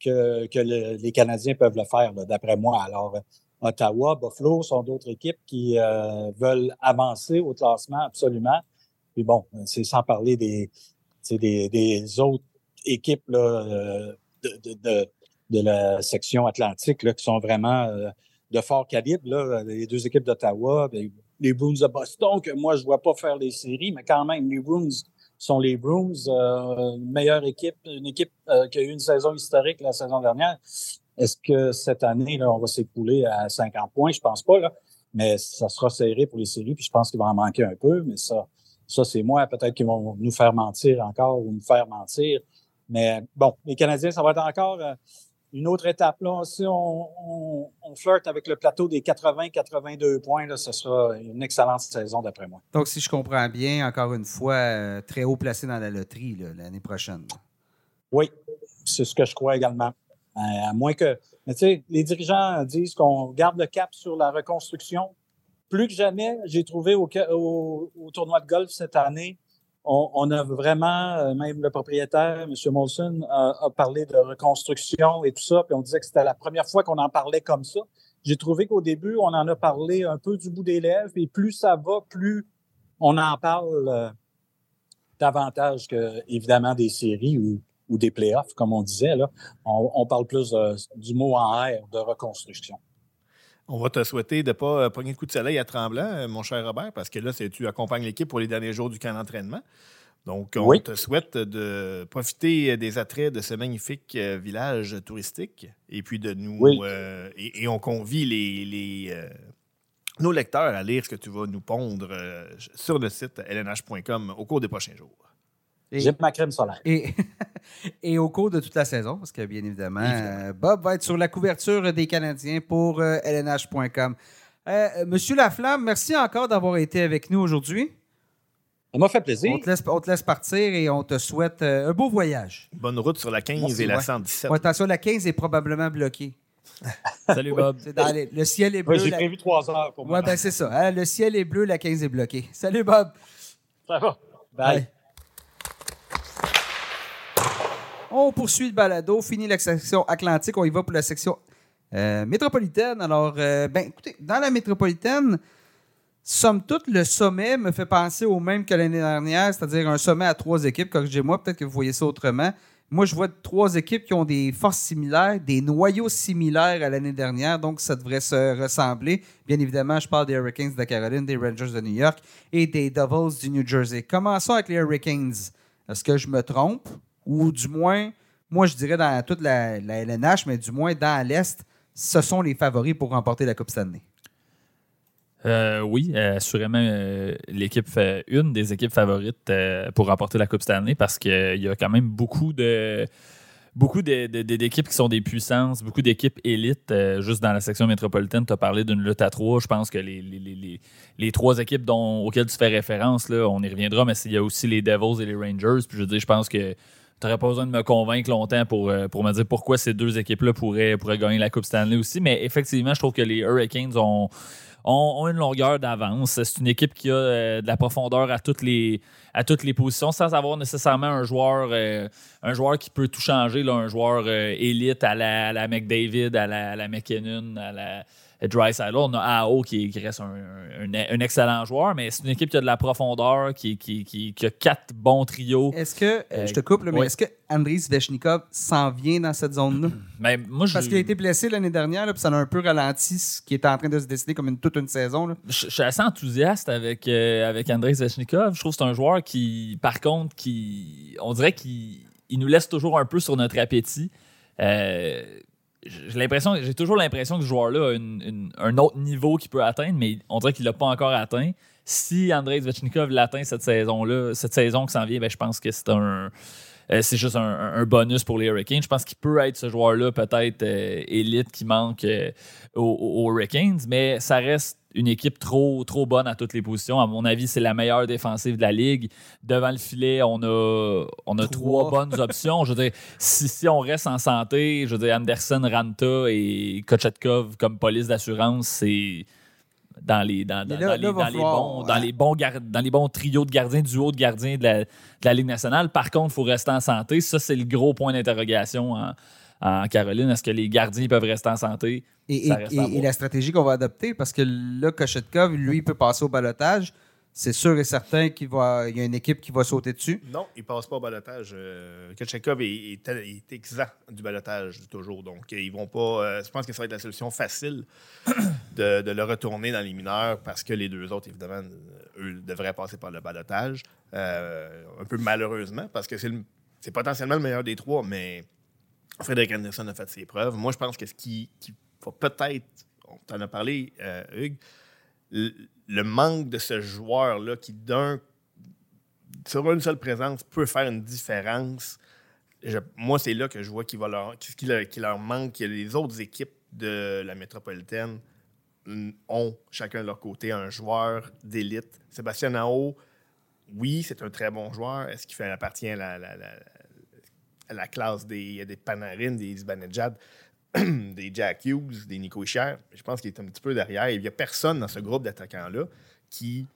S4: que, que le- les Canadiens peuvent le faire, d'après moi. Alors, euh, Ottawa, Buffalo sont d'autres équipes qui euh, veulent avancer au classement absolument. Puis bon, c'est sans parler des, autres équipes euh, de, la section atlantique qui sont vraiment euh, de fort calibre. Les deux équipes d'Ottawa, ben, les Bruins de Boston, que moi, je vois pas faire les séries, mais quand même, les Bruins sont les Bruins, euh, une meilleure équipe, une équipe euh, qui a eu une saison historique la saison dernière. Est-ce que cette année, là, on va s'écouler à 50 points? Je pense pas, là. Mais ça sera serré pour les séries, puis je pense qu'il va en manquer un peu, mais ça, ça c'est moi. Peut-être qu'ils vont nous faire mentir encore ou nous faire mentir. Mais bon, les Canadiens, ça va être encore euh, une autre étape. Là. Si on, on, on flirte avec le plateau des 80-82 points, là, ce sera une excellente saison d'après moi.
S1: Donc, si je comprends bien, encore une fois, euh, très haut placé dans la loterie l'année prochaine.
S4: Oui, c'est ce que je crois également. Euh, à moins que. Mais tu sais, les dirigeants disent qu'on garde le cap sur la reconstruction. Plus que jamais, j'ai trouvé au, ca- au- au tournoi de golf cette année, on, a vraiment, euh, même le propriétaire, M. Molson, a, parlé de reconstruction et tout ça, puis on disait que c'était la première fois qu'on en parlait comme ça. J'ai trouvé qu'au début, on en a parlé un peu du bout des lèvres, et plus ça va, plus on en parle euh, davantage que, évidemment, des séries ou, des playoffs, comme on disait. Là. On, on parle plus euh, du mot en air de reconstruction.
S2: On va te souhaiter de ne pas euh, pogner de coup de soleil à Tremblant, euh, mon cher Robert, parce que là, c'est- tu accompagnes l'équipe pour les derniers jours du camp d'entraînement. Donc, on
S4: Oui.
S2: te souhaite de profiter des attraits de ce magnifique euh, village touristique et puis de nous.
S4: Oui.
S2: euh, et, et on convie les, les, euh, nos lecteurs à lire ce que tu vas nous pondre euh, sur le site lnh.com au cours des prochains jours.
S1: Et,
S4: J'ai ma crème solaire.
S1: et, (laughs) et au cours de toute la saison, parce que bien évidemment,
S2: Évidemment.
S1: euh, Bob va être sur la couverture des Canadiens pour euh, lnh.com. Euh, Monsieur Laflamme, merci encore d'avoir été avec nous aujourd'hui.
S4: Ça m'a fait plaisir.
S1: On te, laisse, on te laisse partir et on te souhaite euh, un beau voyage.
S2: Bonne route sur la 15
S1: Merci,
S2: et la
S1: ouais.
S2: 117.
S1: Bon, attention, la 15 est probablement bloquée. (laughs)
S3: Salut, Bob.
S1: C'est dans les- le ciel est bleu.
S4: Ouais, J'ai
S1: la-
S4: prévu trois heures pour moi.
S1: Ouais, ben c'est ça. hein, le ciel est bleu, la 15 est bloquée. Salut, Bob.
S4: Ça va. Bye.
S1: On poursuit le balado, finit la section Atlantique, on y va pour la section euh, métropolitaine. Alors, euh, ben, écoutez, dans la métropolitaine, somme toute, le sommet me fait penser au même que l'année dernière, c'est-à-dire un sommet à trois équipes. Corrigez-moi, peut-être que vous voyez ça autrement. Moi, je vois trois équipes qui ont des forces similaires, des noyaux similaires à l'année dernière, donc ça devrait se ressembler. Bien évidemment, je parle des Hurricanes de Caroline, des Rangers de New York et des Devils du New Jersey. Commençons avec les Hurricanes. Est-ce que je me trompe? Ou du moins, moi, je dirais dans toute la, LNH, mais du moins dans l'Est, ce sont les favoris pour remporter la Coupe Stanley.
S3: Euh, oui, euh, assurément, euh, l'équipe une des équipes favorites euh, pour remporter la Coupe Stanley parce qu'il y a quand même beaucoup de beaucoup d'équipes qui sont des puissances, beaucoup d'équipes élites. euh, juste dans la section métropolitaine, tu as parlé d'une lutte à trois. Je pense que les, les, les- les- trois équipes dont, auxquelles tu fais référence, là, on y reviendra, mais il y a aussi les Devils et les Rangers. Puis je veux dire, je pense que n'aurais pas besoin de me convaincre longtemps pour, euh, pour me dire pourquoi ces deux équipes-là pourraient, pourraient gagner la Coupe Stanley aussi. Mais effectivement, je trouve que les Hurricanes ont une longueur d'avance. C'est une équipe qui a euh, de la profondeur à toutes les, à positions sans avoir nécessairement un joueur, euh, qui peut tout changer, un joueur élite à la, la McDavid, à la, à la McKinnon, à la Drysdale. On a AO qui, qui reste un, un- un excellent joueur, mais c'est une équipe qui a de la profondeur, qui, qui, qui- qui a quatre bons trios.
S1: Est-ce que, euh,
S3: Euh,
S1: je te coupe, là, mais
S3: ouais.
S1: est-ce que Andriy Svechnikov s'en vient dans cette zone-là?
S3: Moi, je,
S1: Parce qu'il a été blessé l'année dernière, là, puis ça l'a un peu ralenti ce qui était en train de se dessiner comme une, toute une saison. là.
S3: je, je suis assez enthousiaste avec, euh, avec Andrei Zvechnikov. Je trouve que c'est un joueur qui, par contre, qui, on dirait qu'il il nous laisse toujours un peu sur notre appétit. Euh, j'ai l'impression, j'ai toujours l'impression que ce joueur-là a un autre niveau qu'il peut atteindre, mais on dirait qu'il l'a pas encore atteint. Si Andrei Zvechnikov l'atteint cette saison-là, cette saison qui s'en vient, ben, je pense que c'est un, euh, c'est juste un, un bonus pour les Hurricanes. Je pense qu'il peut être ce joueur-là, peut-être euh, élite qui manque euh, aux, aux Hurricanes, mais ça reste une équipe trop, trop bonne à toutes les positions. À mon avis, c'est la meilleure défensive de la ligue. Devant le filet, on a, on a trois.
S1: Trois.
S3: bonnes (laughs) options. Je veux dire, si, si on reste en santé, je veux dire, Anderson, Ranta et Kochetkov comme police d'assurance, c'est dans les, dans, dans-
S1: Mais là-
S3: dans
S1: là,
S3: les, dans les bons, dans les bons gar- dans les bons trios de gardiens, duo de gardiens de la, de la Ligue nationale. Par contre, il faut rester en santé. Ça, c'est le gros point d'interrogation en, en Caroline. Est-ce que les gardiens peuvent rester en santé?
S1: Et, la stratégie qu'on va adopter, parce que là, Kochetkov, lui, il peut passer au balotage. C'est sûr et certain qu'il va, il y a une équipe qui va sauter dessus.
S2: Non, il passe pas au balotage. Euh, Kochetkov est, est- est exempt du balotage toujours. Donc, ils vont pas. euh, je pense que ça va être la solution facile (coughs) de, de le retourner dans les mineurs parce que les deux autres, évidemment, eux, devraient passer par le balotage. Euh, un peu malheureusement, parce que c'est le- c'est potentiellement le meilleur des trois, mais Frédéric Anderson a fait ses preuves. Moi, je pense que ce qui, qui va peut-être. On t'en a parlé, euh, Hugues. Le, manque de ce joueur-là qui, d'un sur une seule présence peut faire une différence. Moi, c'est là que je vois qu'il va leur, leur- qu'il leur manque, que les autres équipes de la métropolitaine ont chacun de leur côté un joueur d'élite. Sébastien Nao, oui, c'est un très bon joueur. Est-ce qu'il appartient à la, la classe des, des Panarin, des Zibanejad, (clears throat) des Jack Hughes, des Nico? Je pense qu'il est un petit peu derrière. Il n'y a personne dans ce groupe d'attaquants-là qui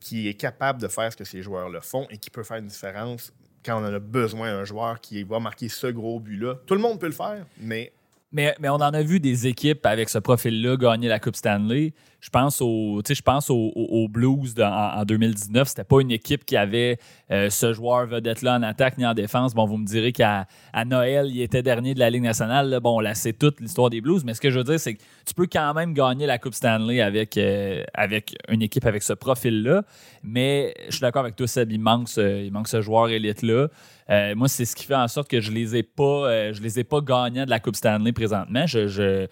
S2: qui est capable de faire ce que ces joueurs-là font et qui peut faire une différence quand on en a besoin d'un joueur qui va marquer ce gros but-là. Tout le monde peut le faire, mais
S3: Mais, on en a vu des équipes avec ce profil-là gagner la Coupe Stanley. Je pense aux Blues en, en 2019. C'était pas une équipe qui avait euh, ce joueur vedette-là en attaque ni en défense. Bon, vous me direz qu'à Noël, il était dernier de la Ligue nationale. Bon, là, c'est toute l'histoire des Blues. Mais ce que je veux dire, c'est que tu peux quand même gagner la Coupe Stanley avec, euh, avec une équipe avec ce profil-là. Mais je suis d'accord avec toi, Seb, il manque ce, il manque ce joueur élite-là. Euh, moi, c'est ce qui fait en sorte que je les ai pas, euh, je les ai pas gagnants de la Coupe Stanley présentement. Je, je,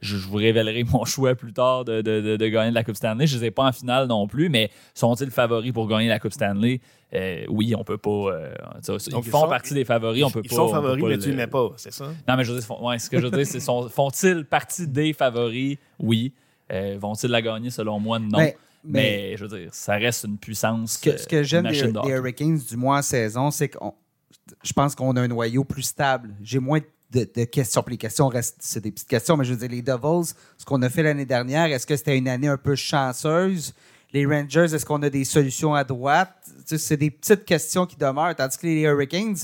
S3: je, vous révélerai (laughs) mon choix plus tard de, de, de- de gagner de la Coupe Stanley. Je les ai pas en finale non plus, mais sont-ils favoris pour gagner la Coupe Stanley? Euh, oui, on peut pas. euh, ils
S2: Donc, ils
S3: font
S2: sont-
S3: partie des favoris, on peut
S2: ils
S3: pas.
S2: sont
S3: on peut
S2: favoris,
S3: pas
S2: mais
S3: le-
S2: tu ne les mets pas, c'est ça?
S3: Non, mais je veux dire, ouais, ce que je veux dire, c'est sont- font-ils partie des favoris? Oui. Euh, Vont-ils la gagner? Selon moi? Non.
S1: Mais-
S3: Mais,
S1: mais-
S3: je veux dire, ça reste une puissance.
S1: Ce que, ce que j'aime des, des. Hurricanes, du moins en saison, c'est que je pense qu'on a un noyau plus stable. J'ai moins de, questions. Les questions restent, c'est des petites questions, mais je veux dire, les Devils, ce qu'on a fait l'année dernière, est-ce que c'était une année un peu chanceuse? Les Rangers, est-ce qu'on a des solutions à droite? C'est des petites questions qui demeurent. Tandis que les Hurricanes,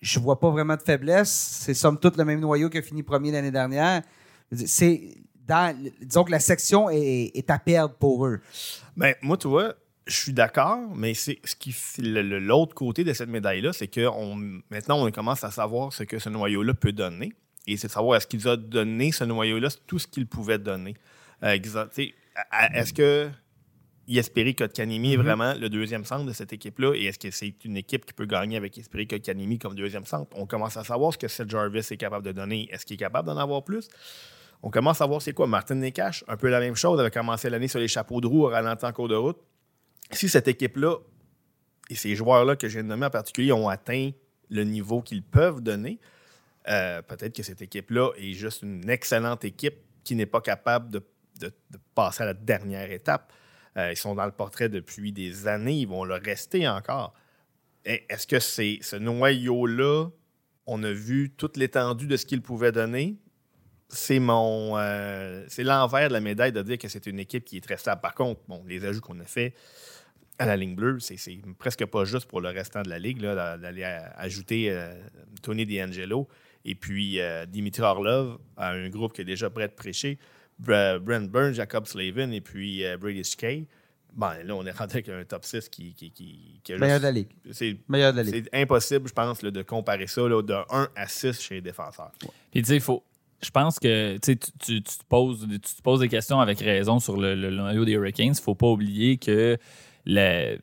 S1: je vois pas vraiment de faiblesse. C'est somme toute le même noyau qui a fini premier l'année dernière. C'est dans, disons que la section est, à perdre pour eux.
S2: Ben, moi, tu vois, je suis d'accord, mais c'est ce qui l'autre côté de cette médaille-là, c'est que on, maintenant, on commence à savoir ce que ce noyau-là peut donner. Et c'est de savoir est-ce qu'il a donné ce noyau-là tout ce qu'il pouvait donner? Euh, exa- tu sais, à- à- est-ce que Kotkanimi est
S1: Mhm.
S2: vraiment le deuxième centre de cette équipe-là? Et est-ce que c'est une équipe qui peut gagner avec Yesperi Kotkanimi comme deuxième centre? On commence à savoir ce que Seth Jarvis est capable de donner. Est-ce qu'il est capable d'en avoir plus? On commence à voir c'est quoi. Martin Nekash, un peu la même chose, avait commencé l'année sur les chapeaux de roue au ralenti en cours de route. Si cette équipe-là et ces joueurs-là que j'ai nommés en particulier ont atteint le niveau qu'ils peuvent donner, euh, peut-être que cette équipe-là est juste une excellente équipe qui n'est pas capable de, de- de passer à la dernière étape. Euh, ils sont dans le portrait depuis des années, ils vont le rester encore. Est-ce que c'est ce noyau-là, on a vu toute l'étendue de ce qu'il pouvait donner? C'est mon, euh, c'est l'envers de la médaille de dire que c'est une équipe qui est très stable. Par contre, bon, les ajouts qu'on a fait à la ligne bleue, c'est c'est presque pas juste pour le restant de la ligue d'aller ajouter euh, Tony D'Angelo et puis euh, Dimitri Orlov à un groupe qui est déjà prêt de prêcher, Brent Burns, Jacob Slavin et puis euh, Brady Skay. Bon, là, on est rendu avec un top 6 qui, qui, qui, qui a
S1: Meilleur
S2: juste-
S1: de la ligue.
S2: C'est
S1: Meilleur de la ligue.
S2: c'est impossible, je pense, là, de comparer ça là, de 1 à 6 chez les défenseurs.
S3: Puis tu il faut. Je pense que tu, tu, te poses, tu te poses des questions avec raison sur le, le noyau des Hurricanes. Il faut pas oublier que le,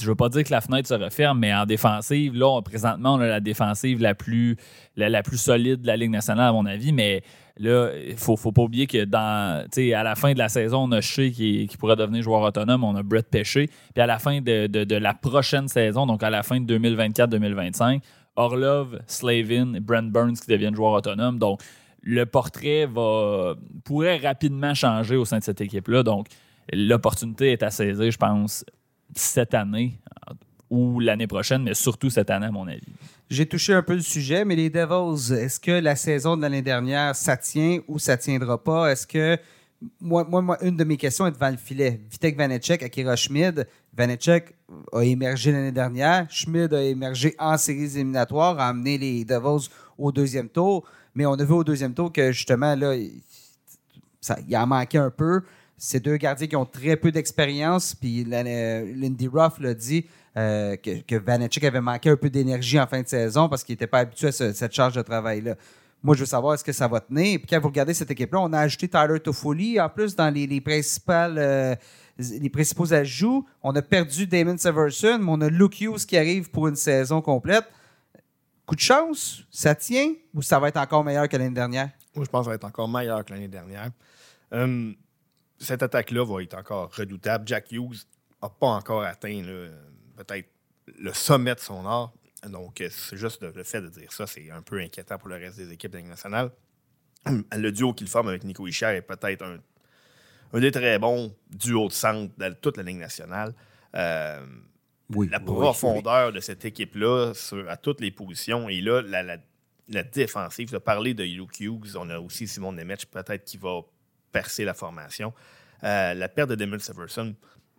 S3: je veux pas dire que la fenêtre se referme, mais en défensive, là, présentement, on a la défensive la plus, la, la plus solide de la Ligue nationale, à mon avis. Mais là, il faut, faut pas oublier que dans, à la fin de la saison, on a Shea qui, qui pourrait devenir joueur autonome, on a Brett Pesce. Puis à la fin de, de- de la prochaine saison, donc à la fin de 2024-2025, Orlov, Slavin et Brent Burns qui deviennent joueurs autonomes. Donc, le portrait va, pourrait rapidement changer au sein de cette équipe-là. Donc, l'opportunité est à saisir, je pense, cette année ou l'année prochaine, mais surtout cette année, à mon avis.
S1: J'ai touché un peu le sujet, mais les Devils, est-ce que la saison de l'année dernière, ça tient ou ça tiendra pas? Est-ce que. Moi, moi, une de mes questions est devant le filet. Vitek Vanecek, Akira Schmid. Vanecek a émergé l'année dernière. Schmid a émergé en séries éliminatoires, a amené les Devils au deuxième tour. Mais on a vu au deuxième tour que justement, là, il en manquait un peu. C'est deux gardiens qui ont très peu d'expérience. Puis Lindy Ruff l'a dit euh, que, que avait manqué un peu d'énergie en fin de saison parce qu'il n'était pas habitué à ce- cette charge de travail-là. Moi, je veux savoir est-ce que ça va tenir? Puis quand vous regardez cette équipe-là, on a ajouté Tyler Toffoli en plus dans les, les principales. euh, les principaux ajouts. On a perdu Damon Severson, mais on a Luke Hughes qui arrive pour une saison complète. Coup de chance, ça tient? Ou ça va être encore meilleur que l'année dernière?
S2: Moi, je pense que ça va être encore meilleur que l'année dernière. Hum, cette attaque-là va être encore redoutable. Jack Hughes n'a pas encore atteint peut-être le sommet de son art. Donc, euh, c'est juste le, fait de dire ça, c'est un peu inquiétant pour le reste des équipes de la Ligue nationale. Le duo qu'il forme avec Nico Hischier est peut-être un, un des très bons duos de centre de toute la Ligue nationale. Euh,
S1: Oui.
S2: la profondeur de cette équipe-là à toutes les positions. Et là, la, la, la défensive, tu as parlé de Luke Hughes, on a aussi Simon Nemec peut-être qui va percer la formation. Euh, la perte de Demil Severson,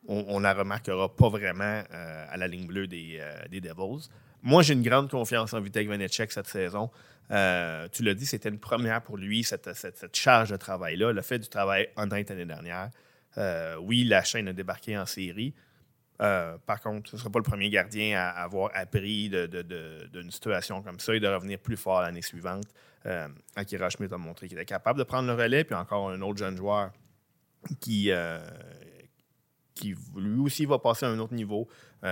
S2: on, on la remarquera pas vraiment euh, à la ligne bleue des, euh, des Devils. Moi, j'ai une grande confiance en Vitek Vanecek cette saison. Tu l'as dit, c'était une première pour lui, cette, cette- charge de travail-là. Le fait du travail honnête l'année dernière. Oui, la chaîne a débarqué en série. Euh, par contre, ce ne sera pas le premier gardien à avoir appris d'une situation comme ça et de revenir plus fort l'année suivante. Euh, Akira Schmidt a montré qu'il était capable de prendre le relais, puis encore un autre jeune joueur qui, euh, lui aussi va passer à un autre niveau.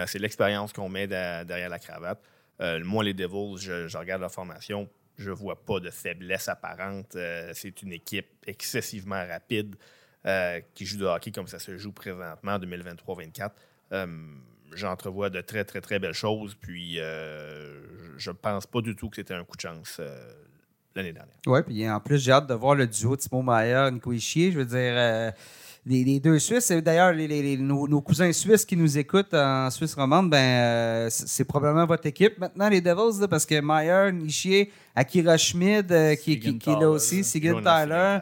S2: C'est l'expérience qu'on met derrière la cravate. Moi, les Devils, je, regarde la formation, je vois pas de faiblesse apparente. C'est une équipe excessivement rapide qui joue de hockey comme ça se joue présentement en 2023-24. Euh, J'entrevois de très, très, très belles choses. Puis, euh, je pense pas du tout que c'était un coup de chance euh, l'année dernière.
S1: Oui, puis en plus, j'ai hâte de voir le duo Timo Mayer, Nico Ischier. Je veux dire, euh, les, les deux Suisses, et d'ailleurs, les, les- les- nos, nos cousins suisses qui nous écoutent en Suisse romande, ben, euh, c'est probablement votre équipe maintenant, les Devils, là, parce que Mayer, Ischier, Akira Schmid, euh, qui, qui- qui est là aussi,
S2: Jonas
S1: Tyler.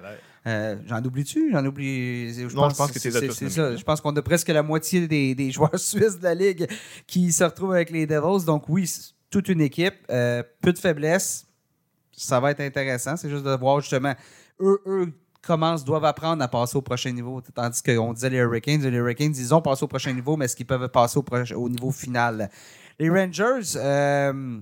S1: Euh, J'en oublie-tu? J'en oublie. Je
S2: Non, je pense que
S1: c'est ça. Je pense qu'on a presque la moitié des, des joueurs (laughs) suisses de la Ligue qui se retrouvent avec les Devils. Donc, oui, toute une équipe. Euh, peu de faiblesse. Ça va être intéressant. C'est juste de voir justement, eux, eux commencent, doivent apprendre à passer au prochain niveau. Tandis qu'on disait les Hurricanes, les Hurricanes, ils ont passé au prochain niveau, mais est-ce qu'ils peuvent passer au niveau final? Les Rangers, euh,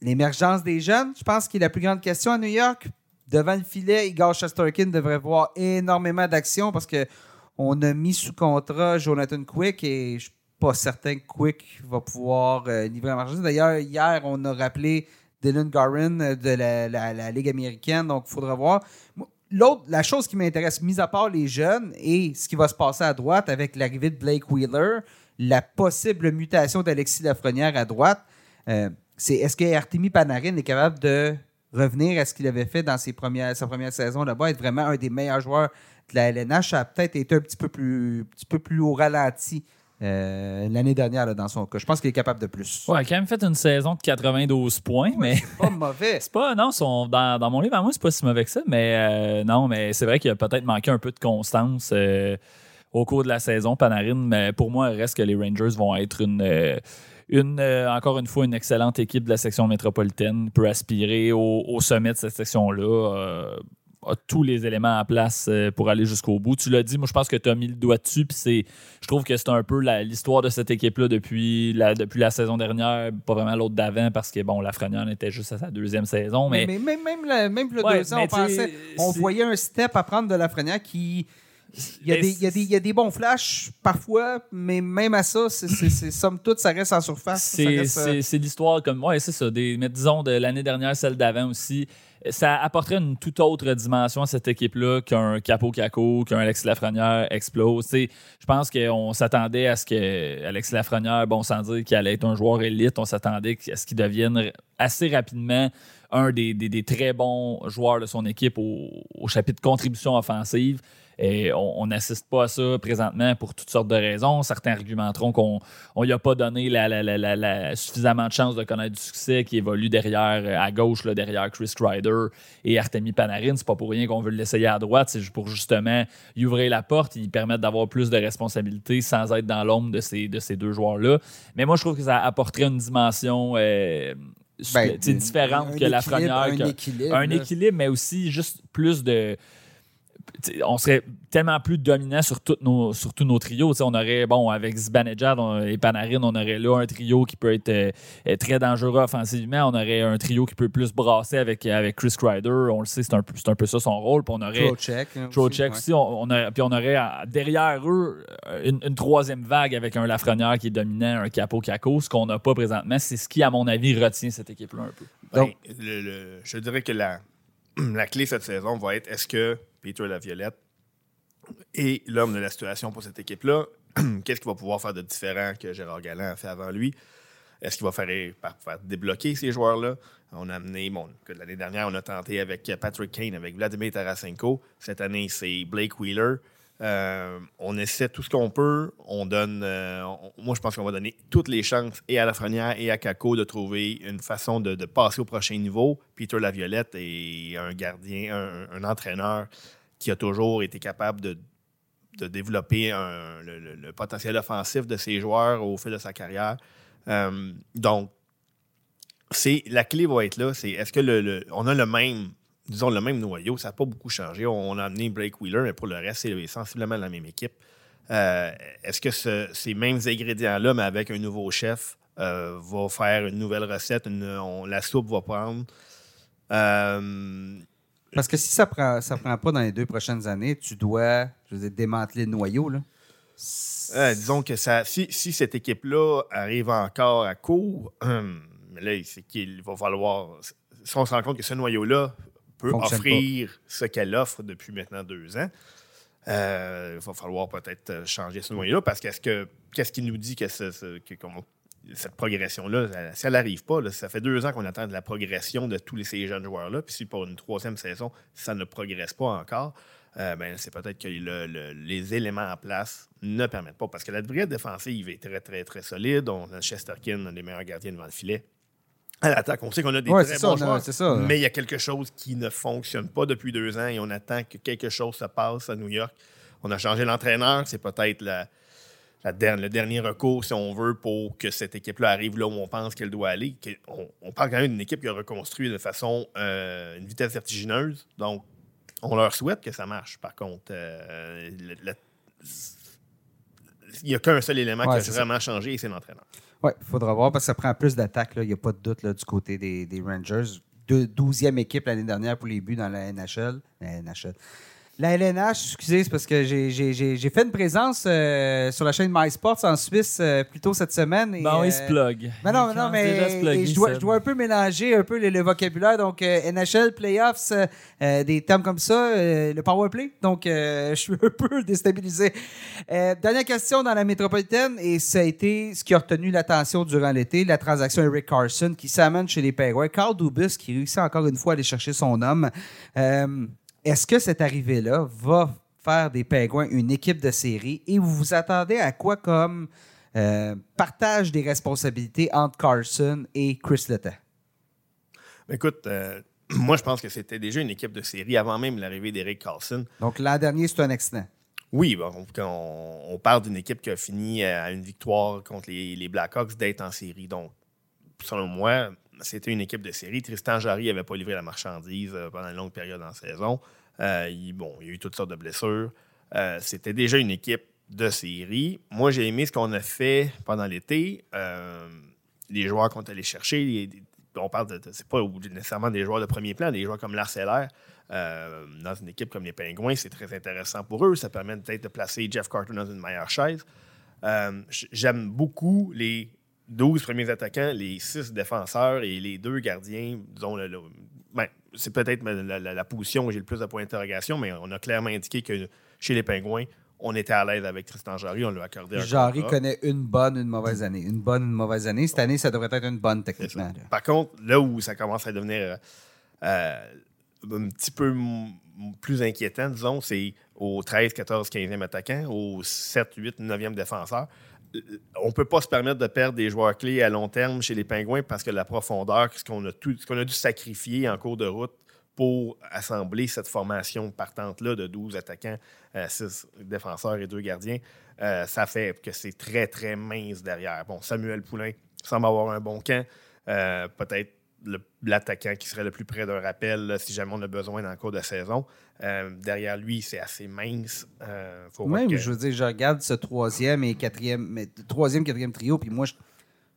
S1: l'émergence des jeunes, je pense qu'il est la plus grande question à New York. Devant le filet, Igor Shesterkin devrait voir énormément d'action parce que On a mis sous contrat Jonathan Quick et je suis pas certain que Quick va pouvoir euh, livrer la marchandise. D'ailleurs, hier, on a rappelé Dylan Garin euh, de la, Ligue américaine, donc il faudra voir. L'autre, la chose qui m'intéresse, mis à part les jeunes et ce qui va se passer à droite avec l'arrivée de Blake Wheeler, la possible mutation d'Alexis Lafrenière à droite, euh, c'est est-ce que Artemi Panarin est capable de revenir à ce qu'il avait fait dans ses premières, sa première saison là-bas, être vraiment un des meilleurs joueurs de la LNH. Ça a peut-être été un petit peu plus, petit peu plus au ralenti euh, l'année dernière là, dans son cas. Je pense qu'il est capable de plus.
S3: Ouais, il a quand même fait une saison de 92 points, mais
S1: C'est pas mauvais. (laughs)
S3: c'est pas. Non, son, dans, dans mon livre, à moi, c'est pas si mauvais que ça, mais euh, non, mais c'est vrai qu'il a peut-être manqué un peu de constance euh, au cours de la saison, Panarin, mais pour moi, il reste que les Rangers vont être une. Une, euh, encore une fois, une excellente équipe de la section métropolitaine peut aspirer au, au sommet de cette section-là. euh, a tous les éléments en place euh, pour aller jusqu'au bout. Tu l'as dit, moi je pense que tu as mis le doigt dessus, puis c'est, je trouve que c'est un peu l'histoire de cette équipe-là depuis la, depuis la saison dernière, pas vraiment l'autre d'avant, parce que bon, Lafrenière était juste à sa deuxième saison, mais,
S1: Mais, même, même, la- même le
S3: Ouais,
S1: deux ans,
S3: mais
S1: on pensait, on voyait un step à prendre de Lafrenière qui. Il y, a des, il, y a des, il y a des bons flashs parfois, mais même à ça, c'est, somme toute, ça reste en surface.
S3: C'est
S1: euh,
S3: l'histoire comme. Ouais, c'est ça. Des, mais disons de l'année dernière, celle d'avant aussi. Ça apporterait une toute autre dimension à cette équipe-là qu'un Capo Caco, qu'un Alexis Lafrenière explose. Je pense qu'on s'attendait à ce que Alexis Lafrenière, bon, sans dire qu'il allait être un joueur élite, on s'attendait à ce qu'il devienne assez rapidement un des, des- des très bons joueurs de son équipe au, au chapitre contribution offensive. Et on n'assiste pas à ça présentement pour toutes sortes de raisons. Certains argumenteront qu'on on lui a pas donné la, la- la- la- la- suffisamment de chance de connaître du succès qui évolue derrière, euh, à gauche, là, derrière Chris Kreider et Artemi Panarin. C'est pas pour rien qu'on veut l'essayer à droite. C'est pour justement y ouvrir la porte, y permettre d'avoir plus de responsabilités sans être dans l'ombre de ces, de ces deux joueurs-là. Mais moi, je trouve que ça apporterait une dimension euh,
S1: ben,
S3: différente que la première.
S1: Un
S3: que-
S1: équilibre.
S3: un
S1: là.
S3: équilibre, mais aussi juste plus de. On serait tellement plus dominant sur, toutes nos, sur tous nos trios. T'sais, on aurait, bon, avec Zibanejad et Panarin, on aurait là un trio qui peut être euh, très dangereux offensivement. On aurait un trio qui peut plus brasser avec, avec Chris Kreider. On le sait, c'est un, peu- c'est un peu ça son rôle. Puis on aurait.
S1: Trocheck, hein, ouais.
S3: aussi. On, on aurait- puis on aurait derrière eux euh, une, une troisième vague avec un Lafrenière qui est dominant, un Capo Caco. Ce qu'on n'a pas présentement, c'est ce qui, à mon avis, retient cette équipe-là un peu.
S2: Ben,
S1: Donc-
S2: le- le- je dirais que la, (clears throat) la clé cette saison va être est-ce que Peter Laviolette est l'homme de la situation pour cette équipe-là? (clears throat) Qu'est-ce qu'il va pouvoir faire de différent que Gérard Galland a fait avant lui? Est-ce qu'il va faire, débloquer ces joueurs-là? On a amené, bon, l'année dernière, on a tenté avec Patrick Kane, avec Vladimir Tarasenko. Cette année, c'est Blake Wheeler. Euh, on essaie tout ce qu'on peut. On donne. euh, moi, je pense qu'on va donner toutes les chances et à Lafrenière et à Kako de trouver une façon de, passer au prochain niveau. Peter Laviolette est un gardien, un entraîneur qui a toujours été capable de, de développer le, potentiel offensif de ses joueurs au fil de sa carrière. Euh, donc, c'est la clé va être là. C'est est-ce que le, le- on a le même, disons le même noyau, ça n'a pas beaucoup changé. On, a amené Blake Wheeler, mais pour le reste, c'est sensiblement la même équipe. Euh, est-ce que ce- ces mêmes ingrédients-là, mais avec un nouveau chef, euh, va faire une nouvelle recette, la soupe va prendre? Euh,
S1: Parce que si ça prend, ça prend pas dans les deux prochaines années, tu dois je veux dire, démanteler le noyau. Là.
S2: Euh, disons que ça, si, si cette équipe-là arrive encore à court, hum, mais là, c'est qu'il va falloir. Si on se rend compte que ce noyau-là peut
S1: Fonctionne
S2: offrir ce qu'elle offre depuis maintenant deux ans, euh, il va falloir peut-être changer ce noyau-là parce qu'est-ce que qu'est-ce qui nous dit que, ce- ce- que- qu'on- cette progression-là, si elle n'arrive pas, là, ça fait deux ans qu'on attend de la progression de tous les- ces jeunes joueurs-là. Puis si pour une troisième saison, ça ne progresse pas encore, euh, ben, c'est peut-être que le- le- les éléments en place ne permettent pas. Parce que la brigade défensive est très, très, très solide. On a Chesterkin, un des meilleurs gardiens devant le filet. À l'attaque, on sait qu'on a des
S1: Ouais,
S2: très bons
S1: ça,
S2: joueurs,
S1: ça.
S2: mais il y a quelque chose qui ne fonctionne pas depuis deux ans et on attend que quelque chose se passe à New York. On a changé l'entraîneur, c'est peut-être la, la le dernier recours, si on veut, pour que cette équipe-là arrive là où on pense qu'elle doit aller. On, on parle quand même d'une équipe qui a reconstruit de façon, euh, une vitesse vertigineuse. Donc, on leur souhaite que ça marche. Par contre, euh, le- le- il n'y a qu'un seul élément
S1: Ouais,
S2: qui a
S1: ça.
S2: vraiment changé et c'est l'entraîneur.
S1: Oui, il faudra voir parce que ça prend plus d'attaques. Il n'y a pas de doute là, du côté des, des Rangers. Deux- 12e équipe l'année dernière pour les buts dans la NHL. La NHL. La LNH, excusez, c'est parce que j'ai- fait une présence euh, sur la chaîne MySports en Suisse euh, plus tôt cette semaine. et,
S3: Bon, il se
S1: euh,
S3: plug.
S1: Mais non, non, mais je, dois,
S3: Seb.
S1: je dois un peu mélanger un peu le, le vocabulaire. Donc, euh, NHL, playoffs, des termes comme ça, le power play. Donc, (laughs) je suis un peu déstabilisé. Dernière question dans la métropolitaine, et ça a été ce qui a retenu l'attention durant l'été, la transaction Eric Carson qui s'amène chez les Penguins. Carl Dubus qui réussit encore une fois à aller chercher son homme. Est-ce que cette arrivée-là va faire des Penguins une équipe de série et vous vous attendez à quoi comme euh, partage des responsabilités entre Carson et Chris Letang?
S2: Écoute, euh, (clears throat) moi, je pense que c'était déjà une équipe de série avant même l'arrivée d'Eric Carlson.
S1: Donc l'an dernier, c'est un accident.
S2: Oui, bon, on, on parle d'une équipe qui a fini à une victoire contre les, les Blackhawks d'être en série. Donc, selon moi, c'était une équipe de série. Tristan Jarry n'avait pas livré la marchandise euh, pendant une longue période en saison. Euh, il, bon, il y a eu toutes sortes de blessures. Euh, c'était déjà une équipe de série. Moi, j'ai aimé ce qu'on a fait pendant l'été. Euh, les joueurs qu'on est allés chercher, on parle de, de- c'est pas nécessairement des joueurs de premier plan, des joueurs comme Larcellaire. dans une équipe comme les Pingouins, c'est très intéressant pour eux. Ça permet peut-être de placer Jeff Carter dans une meilleure chaise. J'aime beaucoup les 12 premiers attaquants, les 6 défenseurs et les deux gardiens, disons, le- le- ben, c'est peut-être la, la- la position où j'ai le plus de points d'interrogation, mais on a clairement indiqué que chez les Pingouins, on était à l'aise avec Tristan Jarry, on lui a accordé un
S1: Jarry
S2: contrat.
S1: connaît une bonne, une mauvaise année. Une bonne, une mauvaise année. Cette année, ça devrait être une bonne techniquement.
S2: Par contre, là où ça commence à devenir euh, euh, un petit peu plus inquiétant, disons, c'est au 13, 14, 15e attaquant, au 7, 8, 9e défenseur. Euh, On ne peut pas se permettre de perdre des joueurs clés à long terme chez les Pingouins parce que la profondeur, ce qu'on a, dû sacrifier en cours de route pour assembler cette formation partante-là de 12 attaquants, 6 défenseurs et 2 gardiens, euh, ça fait que c'est très, très mince derrière. Bon, Samuel Poulain semble avoir un bon camp. Euh, Peut-être l'attaquant qui serait le plus près d'un rappel là, si jamais on a besoin dans le cours de saison. Euh, derrière lui, c'est assez mince. Euh, faut
S1: Même,
S2: que-
S1: je veux dire, je regarde ce troisième et quatrième, mais troisième, quatrième trio, puis moi, je,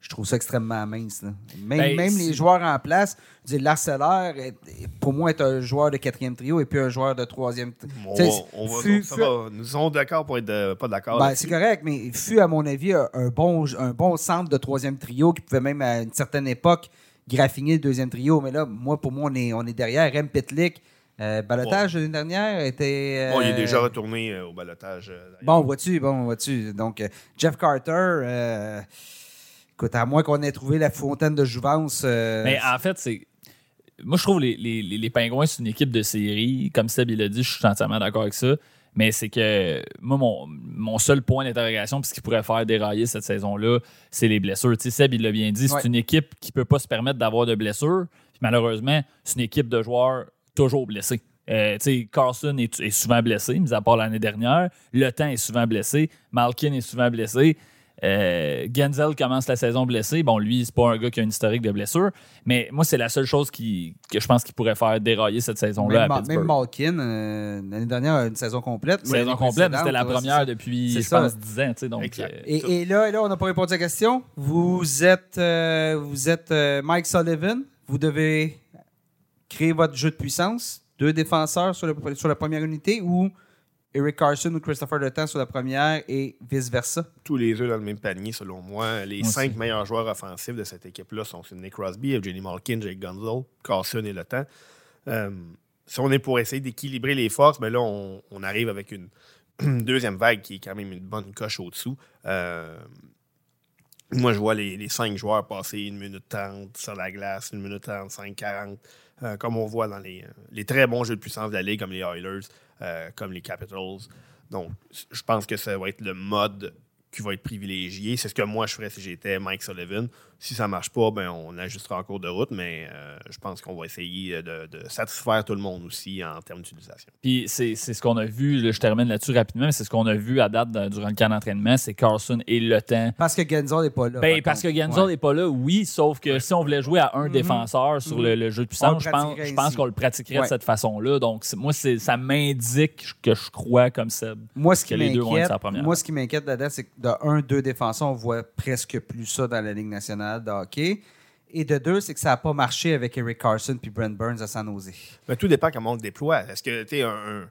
S1: je trouve ça extrêmement mince. là. Même,
S3: Ben,
S1: même les joueurs en place, Larcellaire, est- pour moi, est un joueur de quatrième trio et puis un joueur de troisième trio.
S2: on
S1: Tu sais,
S2: va- on va-
S1: fut-
S2: ça
S1: fut-
S2: va- nous sommes d'accord pour être de- pas d'accord.
S1: Ben, c'est correct, mais il fut, à mon avis, un bon, un bon centre de troisième trio qui pouvait même, à une certaine époque, graffiner le deuxième trio. Mais là, moi, pour moi, on est, on est derrière. Rem Pitlick, euh, balotage l'année dernière, était.
S2: Bon, il est
S1: euh,
S2: déjà retourné euh, au balotage. euh.
S1: Bon, vois-tu, bon, vois-tu. Donc, euh, Jeff Carter, euh, écoute, à moins qu'on ait trouvé la fontaine de jouvence. euh,
S3: Mais en fait, c'est. Moi, je trouve les, les, les, les Pingouins, c'est une équipe de série. Comme Seb il a dit, je suis entièrement d'accord avec ça. Mais c'est que moi, mon, mon seul point d'interrogation, puis ce qui pourrait faire dérailler cette saison-là, c'est les blessures. Tu sais, Seb, il l'a bien dit, c'est
S1: Ouais.
S3: une équipe qui peut pas se permettre d'avoir de blessures. Puis malheureusement, c'est une équipe de joueurs toujours blessés. Euh, tu sais, Carson est, est souvent blessé, mis à part l'année dernière. Le temps est souvent blessé. Malkin est souvent blessé. Euh, Genzel commence la saison blessé. Bon, lui, c'est pas un gars qui a une historique de blessure, mais moi, c'est la seule chose qui, que je pense qui pourrait faire dérailler cette saison-là
S1: même,
S3: à
S1: Ma-
S3: Pittsburgh.
S1: même Malkin, euh, l'année dernière, une saison complète. mais
S3: saison complète, mais c'était la première depuis, je
S1: ça.
S3: pense, 10 ans. tu sais, Donc,
S2: Exact.
S3: euh,
S1: Et, et là, et là, on n'a pas répondu à la question. Vous êtes, euh, vous êtes euh, Mike Sullivan. Vous devez créer votre jeu de puissance. Deux défenseurs sur, le- sur la première unité ou Eric Carson ou Christopher Letang sur la première et vice-versa.
S2: Tous les œufs dans le même panier, selon moi. Les
S3: Moi
S2: cinq
S3: aussi.
S2: meilleurs joueurs offensifs de cette équipe-là sont Sidney Crosby, Evgeny Malkin, Jake Gunzel, Carson et Le Temps. Euh, si on est pour essayer d'équilibrer les forces, mais là, on, on arrive avec une, une (clears throat) deuxième vague qui est quand même une bonne coche au-dessous. Euh, moi, je vois les, les cinq joueurs passer une minute 30 sur la glace, une minute 35, 40, euh, comme on voit dans les, euh, les très bons jeux de puissance de la Ligue, comme les Oilers, euh, comme les Capitals. Donc, je pense que ça va être le mode qui va être privilégié. C'est ce que moi, je ferais si j'étais Mike Sullivan. Si ça ne marche pas, ben, on ajustera en cours de route, mais euh, je pense qu'on va essayer de, de satisfaire tout le monde aussi en termes d'utilisation.
S3: Puis c'est c'est ce qu'on a vu, là, je termine là-dessus rapidement, mais c'est ce qu'on a vu à date de- durant le camp d'entraînement, c'est Carson et Le Temps.
S1: Parce que Genzel n'est pas là.
S3: Ben,
S1: par
S3: parce que
S1: Ouais.
S3: n'est pas là, oui, sauf que si on voulait jouer à un défenseur sur le, le jeu de puissance, je pense, je pense qu'on le pratiquerait
S1: Ouais.
S3: de cette façon-là. Donc, moi, ça m'indique que je crois comme Seb.
S1: Moi, ce qui
S3: que les deux vont être
S1: m'inquiète, moi, ce qui m'inquiète là-dedans, c'est que de un, deux défenseurs, on voit presque plus ça dans la Ligue nationale de hockey. Et de deux, c'est que ça n'a pas marché avec Eric Carson puis Brent Burns à San Jose.
S2: Mais tout dépend comment on le déploie. Est-ce que tu sais, un, un-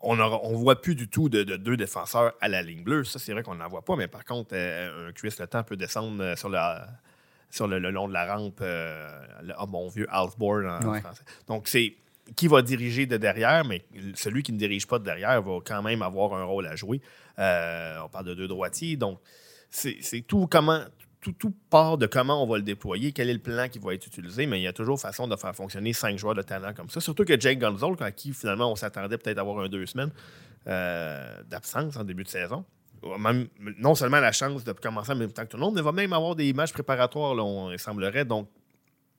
S2: on ne voit plus du tout de, deux défenseurs à la ligne bleue. Ça, c'est vrai qu'on n'en voit pas, mais par contre, un Chris Le Temps peut descendre sur, sur le, long de la rampe, le, oh, mon vieux outboard en, français. Donc, c'est qui va diriger de derrière, mais celui qui ne dirige pas de derrière va quand même avoir un rôle à jouer. on parle de deux droitiers, donc c'est tout comment tout, tout, part de comment on va le déployer, quel est le plan qui va être utilisé, mais il y a toujours façon de faire fonctionner cinq joueurs de talent comme ça. Surtout que Jake Gonzalez, à qui finalement on s'attendait peut-être avoir un deux semaines euh, d'absence en début de saison, même, non seulement la chance de commencer en même temps que tout le monde, mais va même avoir des matchs préparatoires, là, on, il semblerait. Donc,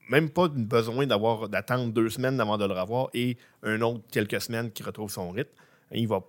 S2: même pas besoin d'avoir d'attendre deux semaines avant de le revoir et un autre quelques semaines qui retrouve son rythme. Il va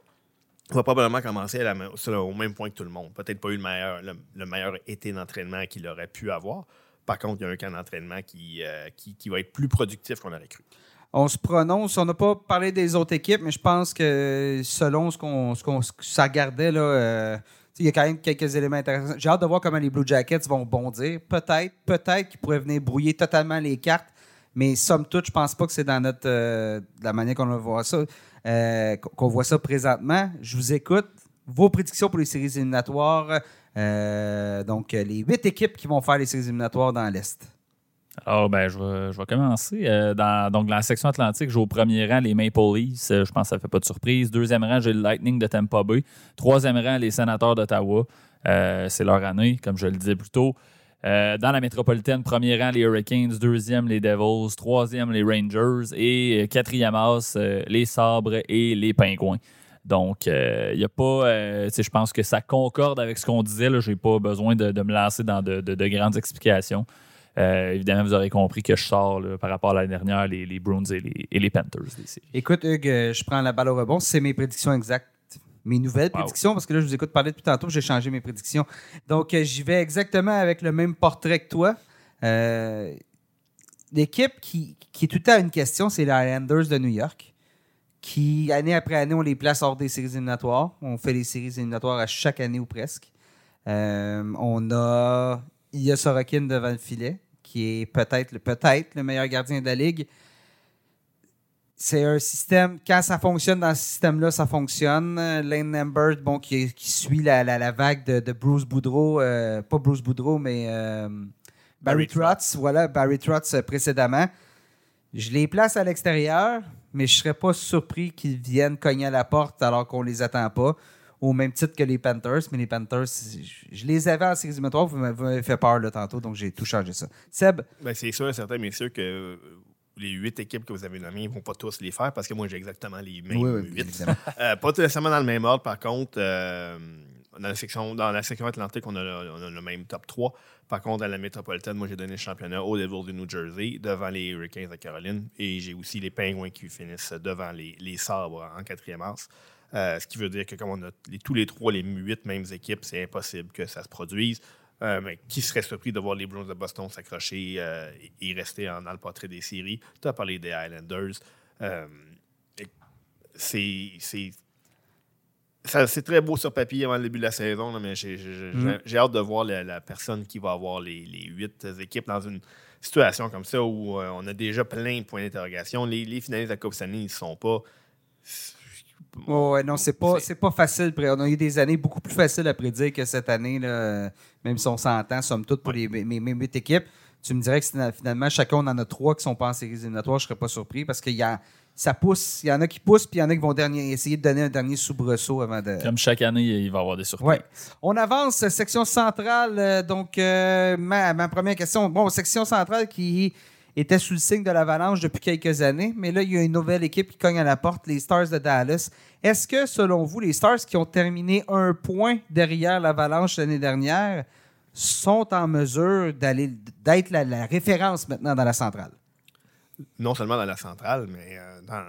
S2: va probablement commencer au même point que tout le monde. Peut-être pas eu le meilleur, le, meilleur été d'entraînement qu'il aurait pu avoir. Par contre, il y a un camp d'entraînement qui, euh, qui, va être plus productif qu'on aurait cru.
S1: On se prononce, on n'a pas parlé des autres équipes, mais je pense que selon ce qu'on qu ça gardait, euh, il y a quand même quelques éléments intéressants. J'ai hâte de voir comment les Blue Jackets vont bondir. Peut-être, peut-être qu'ils pourraient venir brouiller totalement les cartes, mais somme toute, je pense pas que c'est dans notre euh, la manière qu'on va voir ça. Euh, qu'on voit ça présentement. Je vous écoute. Vos prédictions pour les séries éliminatoires. Euh, donc, les huit équipes qui vont faire les séries éliminatoires dans l'Est.
S3: Alors, ben, je vais, je vais commencer. Euh, dans, donc, dans la section Atlantique, j'ai au premier rang les Maple Leafs. je pense que ça ne fait pas de surprise. Deuxième rang, j'ai le Lightning de Tampa Bay. Troisième rang, les Sénateurs d'Ottawa. c'est leur année, comme je le disais plus tôt. Euh, dans la métropolitaine, premier rang, les Hurricanes, deuxième, les Devils, troisième, les Rangers et euh, quatrième as, euh, les Sabres et les Pingouins. Donc, il n'y a pas. je pense que ça concorde avec ce qu'on disait. Je n'ai pas besoin de, me lancer dans de, grandes explications. évidemment, vous aurez compris que je sors par rapport à l'année dernière, les, les Bruins et les, et les Panthers.
S1: Écoute, Hugues, je prends la balle au rebond. C'est mes prédictions exactes mes nouvelles prédictions, parce que là, je vous écoute parler depuis tantôt, j'ai changé mes prédictions. Donc, euh, j'y vais exactement avec le même portrait que toi. Euh, l'équipe qui, est tout le temps une question, c'est les Islanders de New York, qui, année après année, on les place hors des séries éliminatoires. On fait les séries éliminatoires à chaque année ou presque. Euh, on a Ilya Sorokin devant le filet, qui est peut-être peut le meilleur gardien de la ligue c'est un système, quand ça fonctionne dans ce système-là, ça fonctionne. Lane Lambert, bon, qui, suit la, la, vague de, Bruce Boudreau, euh, pas Bruce Boudreau, mais euh, Barry, Trotz, voilà, Barry Trotz euh, précédemment. Je les place à l'extérieur, mais je ne serais pas surpris qu'ils viennent cogner à la porte alors qu'on les attend pas, au même titre que les Panthers. Mais les Panthers, je, les avais en séries vous m'avez fait peur là, tantôt, donc j'ai tout changé ça. Seb?
S2: Ben, c'est sûr et certain, bien sûr, que les huit équipes que vous avez nommées ne vont pas tous les faire parce que moi, j'ai exactement les mêmes huit. (laughs) Euh, pas nécessairement dans le même ordre, par contre. Euh, dans, la section, dans la section Atlantique, on a, le même top 3. Par contre, dans la métropolitaine, moi, j'ai donné le championnat aux Devils de New Jersey devant les Hurricanes de Caroline. Et j'ai aussi les Penguins qui finissent devant les, les Sabres en quatrième mars. Euh, ce qui veut dire que comme on a tous les trois, les huit mêmes équipes, c'est impossible que ça se produise. Euh, mais qui serait surpris de voir les Bruins de Boston s'accrocher euh, et rester en, dans le portrait des séries? Tu as parlé des Islanders. Euh, c'est c'est très beau sur papier avant le début de la saison, mais mm-hmm. j'ai hâte de voir la, personne qui va avoir les, huit équipes dans une situation comme ça où on a déjà plein de points d'interrogation. Les, les finalistes de la Coupe Stanley, ils ne sont pas.
S1: Ouais, non, c'est pas, pas facile. On a eu des années beaucoup plus faciles à prédire que cette année. Là même si on s'entend, somme toute, pour les, mes, huit équipes. Tu me dirais que finalement, chacun on en a trois qui sont pas en séries éliminatoires, je ne serais pas surpris parce qu'il y a ça pousse. Il y en a qui poussent, puis il y en a qui vont dernier, essayer de donner un dernier soubresaut avant de.
S3: Comme chaque année, il va y avoir des surprises.
S1: On avance, section centrale. Euh, donc, euh, ma, ma, première question. Bon, section centrale qui était sous le signe de l'avalanche depuis quelques années, mais là, il y a une nouvelle équipe qui cogne à la porte, les Stars de Dallas. Est-ce que, selon vous, les Stars qui ont terminé un point derrière l'avalanche l'année dernière sont en mesure d'être la, référence maintenant dans la centrale?
S2: Non seulement dans la centrale, mais euh, dans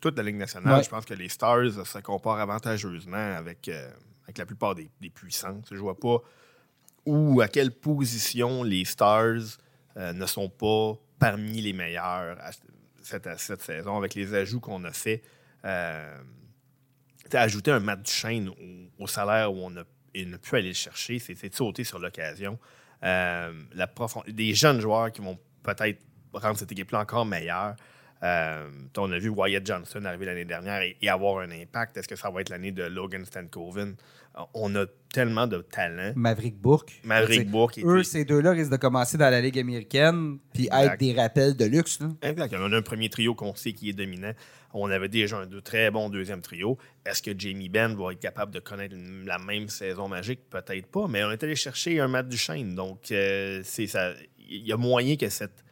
S2: toute la Ligue nationale, je pense que les Stars se comparent avantageusement avec, euh, avec la plupart des, puissants. Je ne vois pas où, à quelle position les Stars euh, ne sont pas parmi les meilleurs cette, cette saison avec les ajouts qu'on a fait. Euh, ajouter un match chaîne au, salaire où on a, ne pu aller le chercher, c'est sauter sur l'occasion. Euh, des jeunes joueurs qui vont peut-être rendre cette équipe-là encore meilleure. Euh, on a vu Wyatt Johnson arriver l'année dernière et, et avoir un impact. Est-ce que ça va être l'année de Logan Stankoven? On a tellement de talent.
S1: Maverick Bourque.
S2: Maverick Bourque.
S1: Eux, ces deux-là risquent de commencer dans la Ligue américaine puis
S2: Exact.
S1: être des rappels de luxe. là.
S2: Exact. On a un premier trio qu'on sait qui est dominant. On avait déjà un deux- très bon deuxième trio. Est-ce que Jamie Benn va être capable de connaître la même saison magique? Peut-être pas, mais on est allé chercher un Matt Duchesne. Donc, euh, c'est ça. Il y a moyen que cette,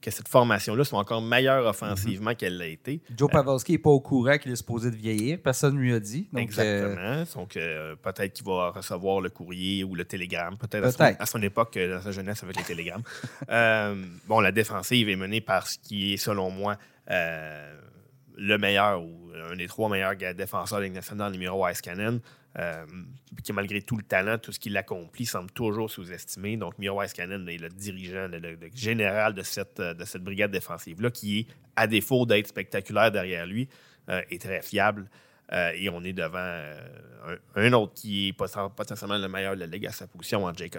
S2: que cette formation-là soit encore meilleure offensivement qu'elle l'a été.
S1: Joe Pavelski n'est pas au courant qu'il est supposé de vieillir. Personne ne lui a dit. Donc, euh,
S2: Exactement. Donc, euh, peut-être qu'il va recevoir le courrier ou le télégramme. Peut-être à, son-
S1: Peut-être.
S2: à son époque, euh, dans sa jeunesse, avec les télégrammes. (laughs) Euh, bon, la défensive est menée par ce qui est, selon moi, le meilleur ou un des trois meilleurs défenseurs de la Ligue nationale, numéro Ice Cannon, euh, qui, malgré tout le talent, tout ce qu'il accomplit, semble toujours sous-estimé. Donc, Miro Cannon est le dirigeant, le, général de cette, euh, de cette brigade défensive-là, qui est, à défaut d'être spectaculaire derrière lui, euh, est très fiable. Euh, et on est devant euh, un, autre qui est poten- potentiellement le meilleur de la Ligue à sa position, en Jake.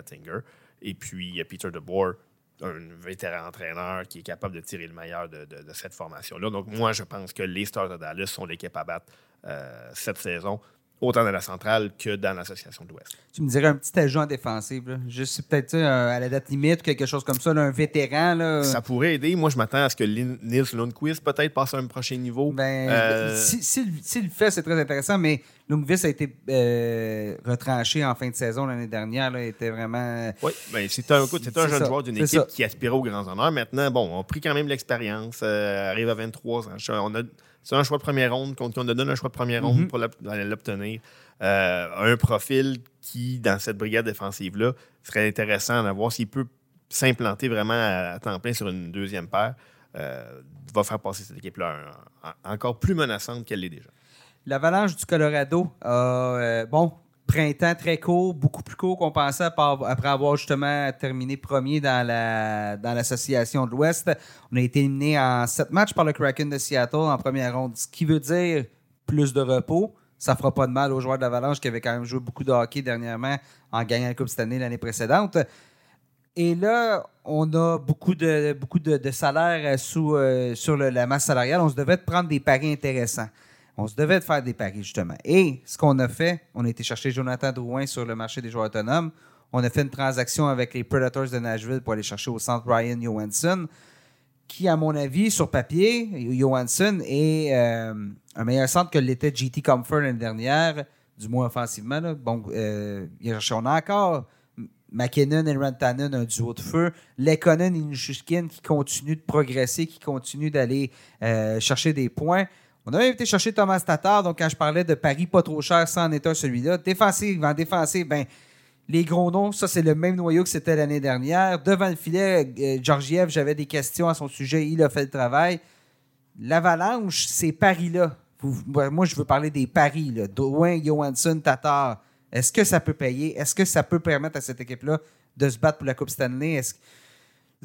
S2: Et puis, Peter DeBoer, un vétéran entraîneur qui est capable de tirer le meilleur de, cette formation-là. Donc, moi, je pense que les Stars de Dallas sont l'équipe à battre euh, cette saison, autant dans la centrale que dans l'association de l'Ouest.
S1: tu me dirais un petit agent défensif. Là. Juste peut-être un- à la date limite quelque chose comme ça, là, un vétéran. Là,
S2: Ça pourrait aider. Moi, je m'attends à ce que Nils Lundqvist peut-être passe à un prochain niveau.
S1: Ben,
S2: Euh,
S1: si- S'il s'il le fait, c'est très intéressant, mais Lundqvist a été euh, retranché en fin de saison l'année dernière. Là, il était vraiment.
S2: Oui, ben, c'est un, écoute, un jeune
S1: ça,
S2: joueur d'une équipe
S1: ça.
S2: qui aspirait aux grands honneurs. Maintenant, bon, on a pris quand même l'expérience, euh, arrive à 23 ans. On a, c'est un choix de première ronde, qu'on on a donné un choix de première ronde
S1: Mhm.
S2: pour l'obtenir. Euh, un profil qui, dans cette brigade défensive-là, serait intéressant à voir s'il peut s'implanter vraiment à, à temps plein sur une deuxième paire. euh, va faire passer cette équipe-là en- en- encore plus menaçante qu'elle l'est déjà.
S1: L'Avalanche du Colorado euh, bon, printemps très court, beaucoup plus court qu'on pensait après avoir justement terminé premier dans la dans l'association de l'Ouest. On a été éliminé en sept matchs par le Kraken de Seattle en première ronde, ce qui veut dire plus de repos. Ça fera pas de mal aux joueurs de l'Avalanche qui avaient quand même joué beaucoup de hockey dernièrement en gagnant la Coupe cette année l'année précédente. Et là, on a beaucoup de, beaucoup de, salaires sous, euh, sur la masse salariale. On se devait de prendre des paris intéressants. On se devait de faire des paris, justement. Et ce qu'on a fait, on a été chercher Jonathan Drouin sur le marché des joueurs autonomes. On a fait une transaction avec les Predators de Nashville pour aller chercher au centre Ryan Johansson, qui, à mon avis, sur papier, Johansson est euh, un meilleur centre que l'était JT Comfort l'année dernière, du moins offensivement. Bon, euh, on a encore McKinnon et Rantanen, un duo de feu. Lekonen et Nichushkin qui continuent de progresser, qui continuent d'aller euh, chercher des points. On a même été chercher Thomas Tatar. Donc, quand je parlais de Paris pas trop cher, ça en est un celui-là. Défensive, en défensive, ben, les gros noms, ça, c'est le même noyau que c'était l'année dernière. Devant le filet, euh, Georgiev, j'avais des questions à son sujet. Il a fait le travail. L'avalanche, ces paris-là. Moi, je veux parler des paris. Là. Johansson, Tatar. Est-ce que ça peut payer? Est-ce que ça peut permettre à cette équipe-là de se battre pour la Coupe Stanley?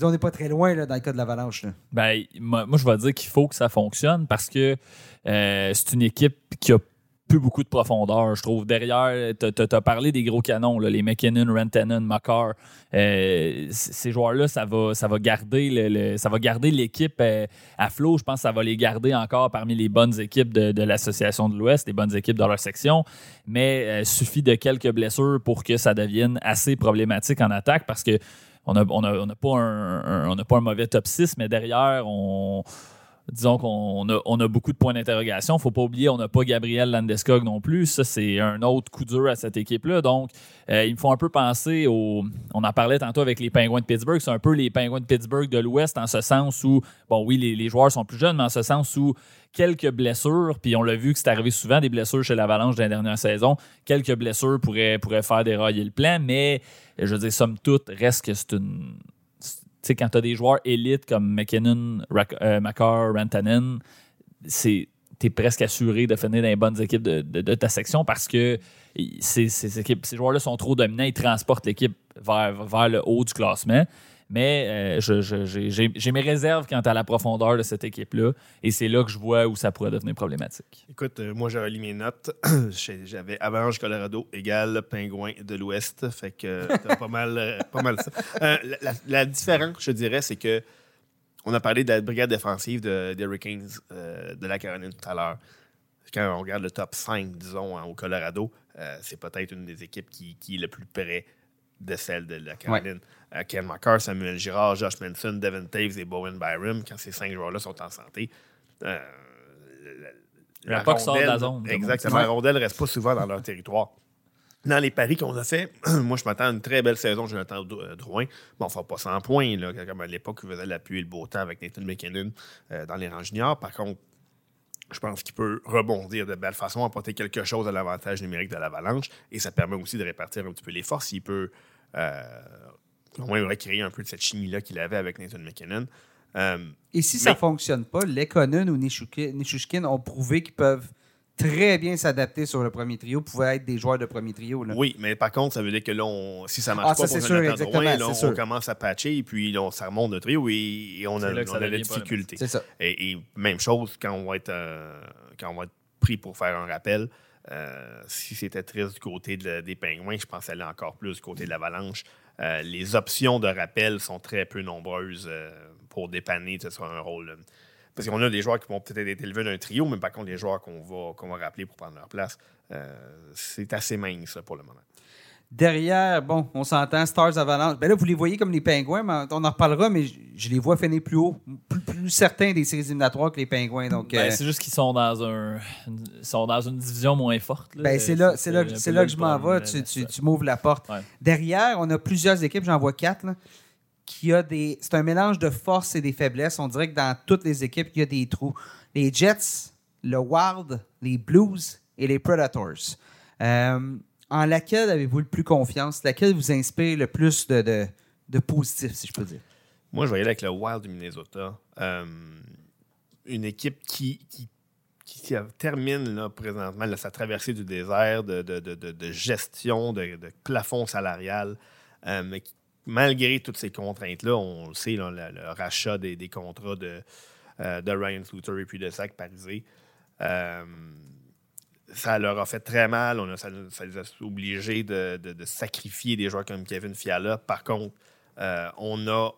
S1: On n'est pas très loin là, dans le cas de l'Avalanche.
S3: Ben, moi, je vais dire qu'il faut que ça fonctionne parce que euh, c'est une équipe qui a plus beaucoup de profondeur, je trouve. Derrière, tu as parlé des gros canons, là, les McKinnon, Rantanen, Makar. Euh, ces joueurs-là, ça va, ça va garder le- ça va garder l'équipe euh, à flot. Je pense que ça va les garder encore parmi les bonnes équipes de, l'Association de l'Ouest, les bonnes équipes de leur section. Mais euh, suffit de quelques blessures pour que ça devienne assez problématique en attaque parce que on n'a on a, on a pas, un, on a pas un mauvais top 6, mais derrière, on, disons qu'on a, beaucoup de points d'interrogation. faut pas oublier, on n'a pas Gabriel Landeskog non plus. Ça, c'est un autre coup dur à cette équipe-là. Donc, euh, il me faut un peu penser au. On en parlait tantôt avec les Penguins de Pittsburgh. C'est un peu les Penguins de Pittsburgh de l'Ouest en ce sens où, bon, oui, les, joueurs sont plus jeunes, mais en ce sens où quelques blessures, puis on l'a vu que c'est arrivé souvent des blessures chez l'Avalanche dans la dernière saison, quelques blessures pourraient, pourraient faire dérailler le plan, mais je veux dire, somme toute, reste que c'est une. Sais, quand tu as des joueurs élites comme McKinnon, euh, Rantanen, c'est tu es presque assuré de finir dans les bonnes équipes de, ta section parce que ces, joueurs-là sont trop dominants, ils transportent l'équipe vers le haut du classement. Mais euh, j'ai mes réserves quant à la profondeur de cette équipe-là. Et c'est là que je vois où ça pourrait devenir problématique.
S2: Écoute, euh, moi, j'ai relis mes notes. (clears throat) J'avais Avalanche Colorado égale Pingouin de l'Ouest. Fait que euh, t'as pas mal, pas mal ça. Euh, la, la- la différence, je dirais, c'est que on a parlé de la brigade défensive de, des Hurricanes euh, de la Caroline tout à l'heure. Quand on regarde le top 5, disons, hein, au Colorado, euh, c'est peut-être une des équipes qui, qui est le plus près de celle de la Caroline. Ken McCarr, Samuel Girard, Josh Manson, Devin Taves et Bowen Byram, quand ces cinq joueurs-là sont en santé, euh, la,
S3: La POC sort de la zone,
S2: Exactement. La rondelle ne reste pas souvent dans leur territoire. Dans les paris qu'on a fait, (clears throat) moi, je m'attends à une très belle saison, Jonathan euh, Drouin. Bon, fera pas 100 points, là, comme à l'époque, il faisait l'appui et le beau temps avec Nathan McKinnon euh, dans les rangs juniors. Par contre, je pense qu'il peut rebondir de belle façon, apporter quelque chose à l'avantage numérique de l'avalanche. Et ça permet aussi de répartir un petit peu les forces. Il peut euh, au moins recréer un peu de cette chimie-là qu'il avait avec Nathan McKinnon. Euh,
S1: Et si ça ne fonctionne pas, Lekonen ou Nishushkin ont prouvé qu'ils peuvent très bien s'adapter sur le premier trio, pouvaient être des joueurs de premier trio. Là.
S2: Oui, mais par contre, ça veut dire que là, on- si ça marche
S1: Ah,
S2: pas
S1: ça,
S2: pour Jonathan Drouin, là, on,
S1: sûr.
S2: commence à patcher et puis là, on- ça remonte de trio et, et on a, on a la difficulté.
S1: C'est ça.
S2: Et, et même chose quand on va être, euh, quand on va être pris pour faire un rappel. euh, si c'était triste du côté de- des Pingouins, je pense que ça allait encore plus du côté de l'Avalanche. Euh, les options de rappel sont très peu nombreuses euh, pour dépanner sais, sur un rôle. euh, Parce qu'on a des joueurs qui vont peut-être être élevés d'un trio, mais par contre, les joueurs qu'on va, qu'on va rappeler pour prendre leur place, c'est assez mince pour le moment.
S1: Derrière, bon, on s'entend, Stars Avalanche. Ben là, vous les voyez comme les Pingouins, mais on en reparlera, mais je, je les vois finir plus haut, plus, plus certains des séries éliminatoires que les Pingouins. Donc,
S3: Ben,
S1: euh,
S3: c'est juste qu'ils sont dans un ils sont dans une division moins forte. là.
S1: Ben, c'est là, c'est là, c'est là que je m'en vais. Tu, tu- tu m'ouvres la porte.
S3: Ouais.
S1: Derrière, on a plusieurs équipes, j'en vois quatre, là, qui a des. C'est un mélange de forces et des faiblesses. On dirait que dans toutes les équipes, il y a des trous. Les Jets, le Wild, les Blues et les Predators. Euh, en laquelle avez-vous le plus confiance? Laquelle vous inspire le plus de, positif, si je peux dire?
S2: Moi, je aller avec le Wild du Minnesota. Euh, une équipe qui, termine présentement sa traversée du désert de, gestion, de, plafond salarial, euh, mais malgré toutes ces contraintes-là, on le sait, le, rachat des, contrats de, euh, de Ryan Suter et puis de Zach Parisé, ça leur a fait très mal. On a- ça, les a obligés de, de- sacrifier des joueurs comme Kevin Fiala. Par contre, euh, on a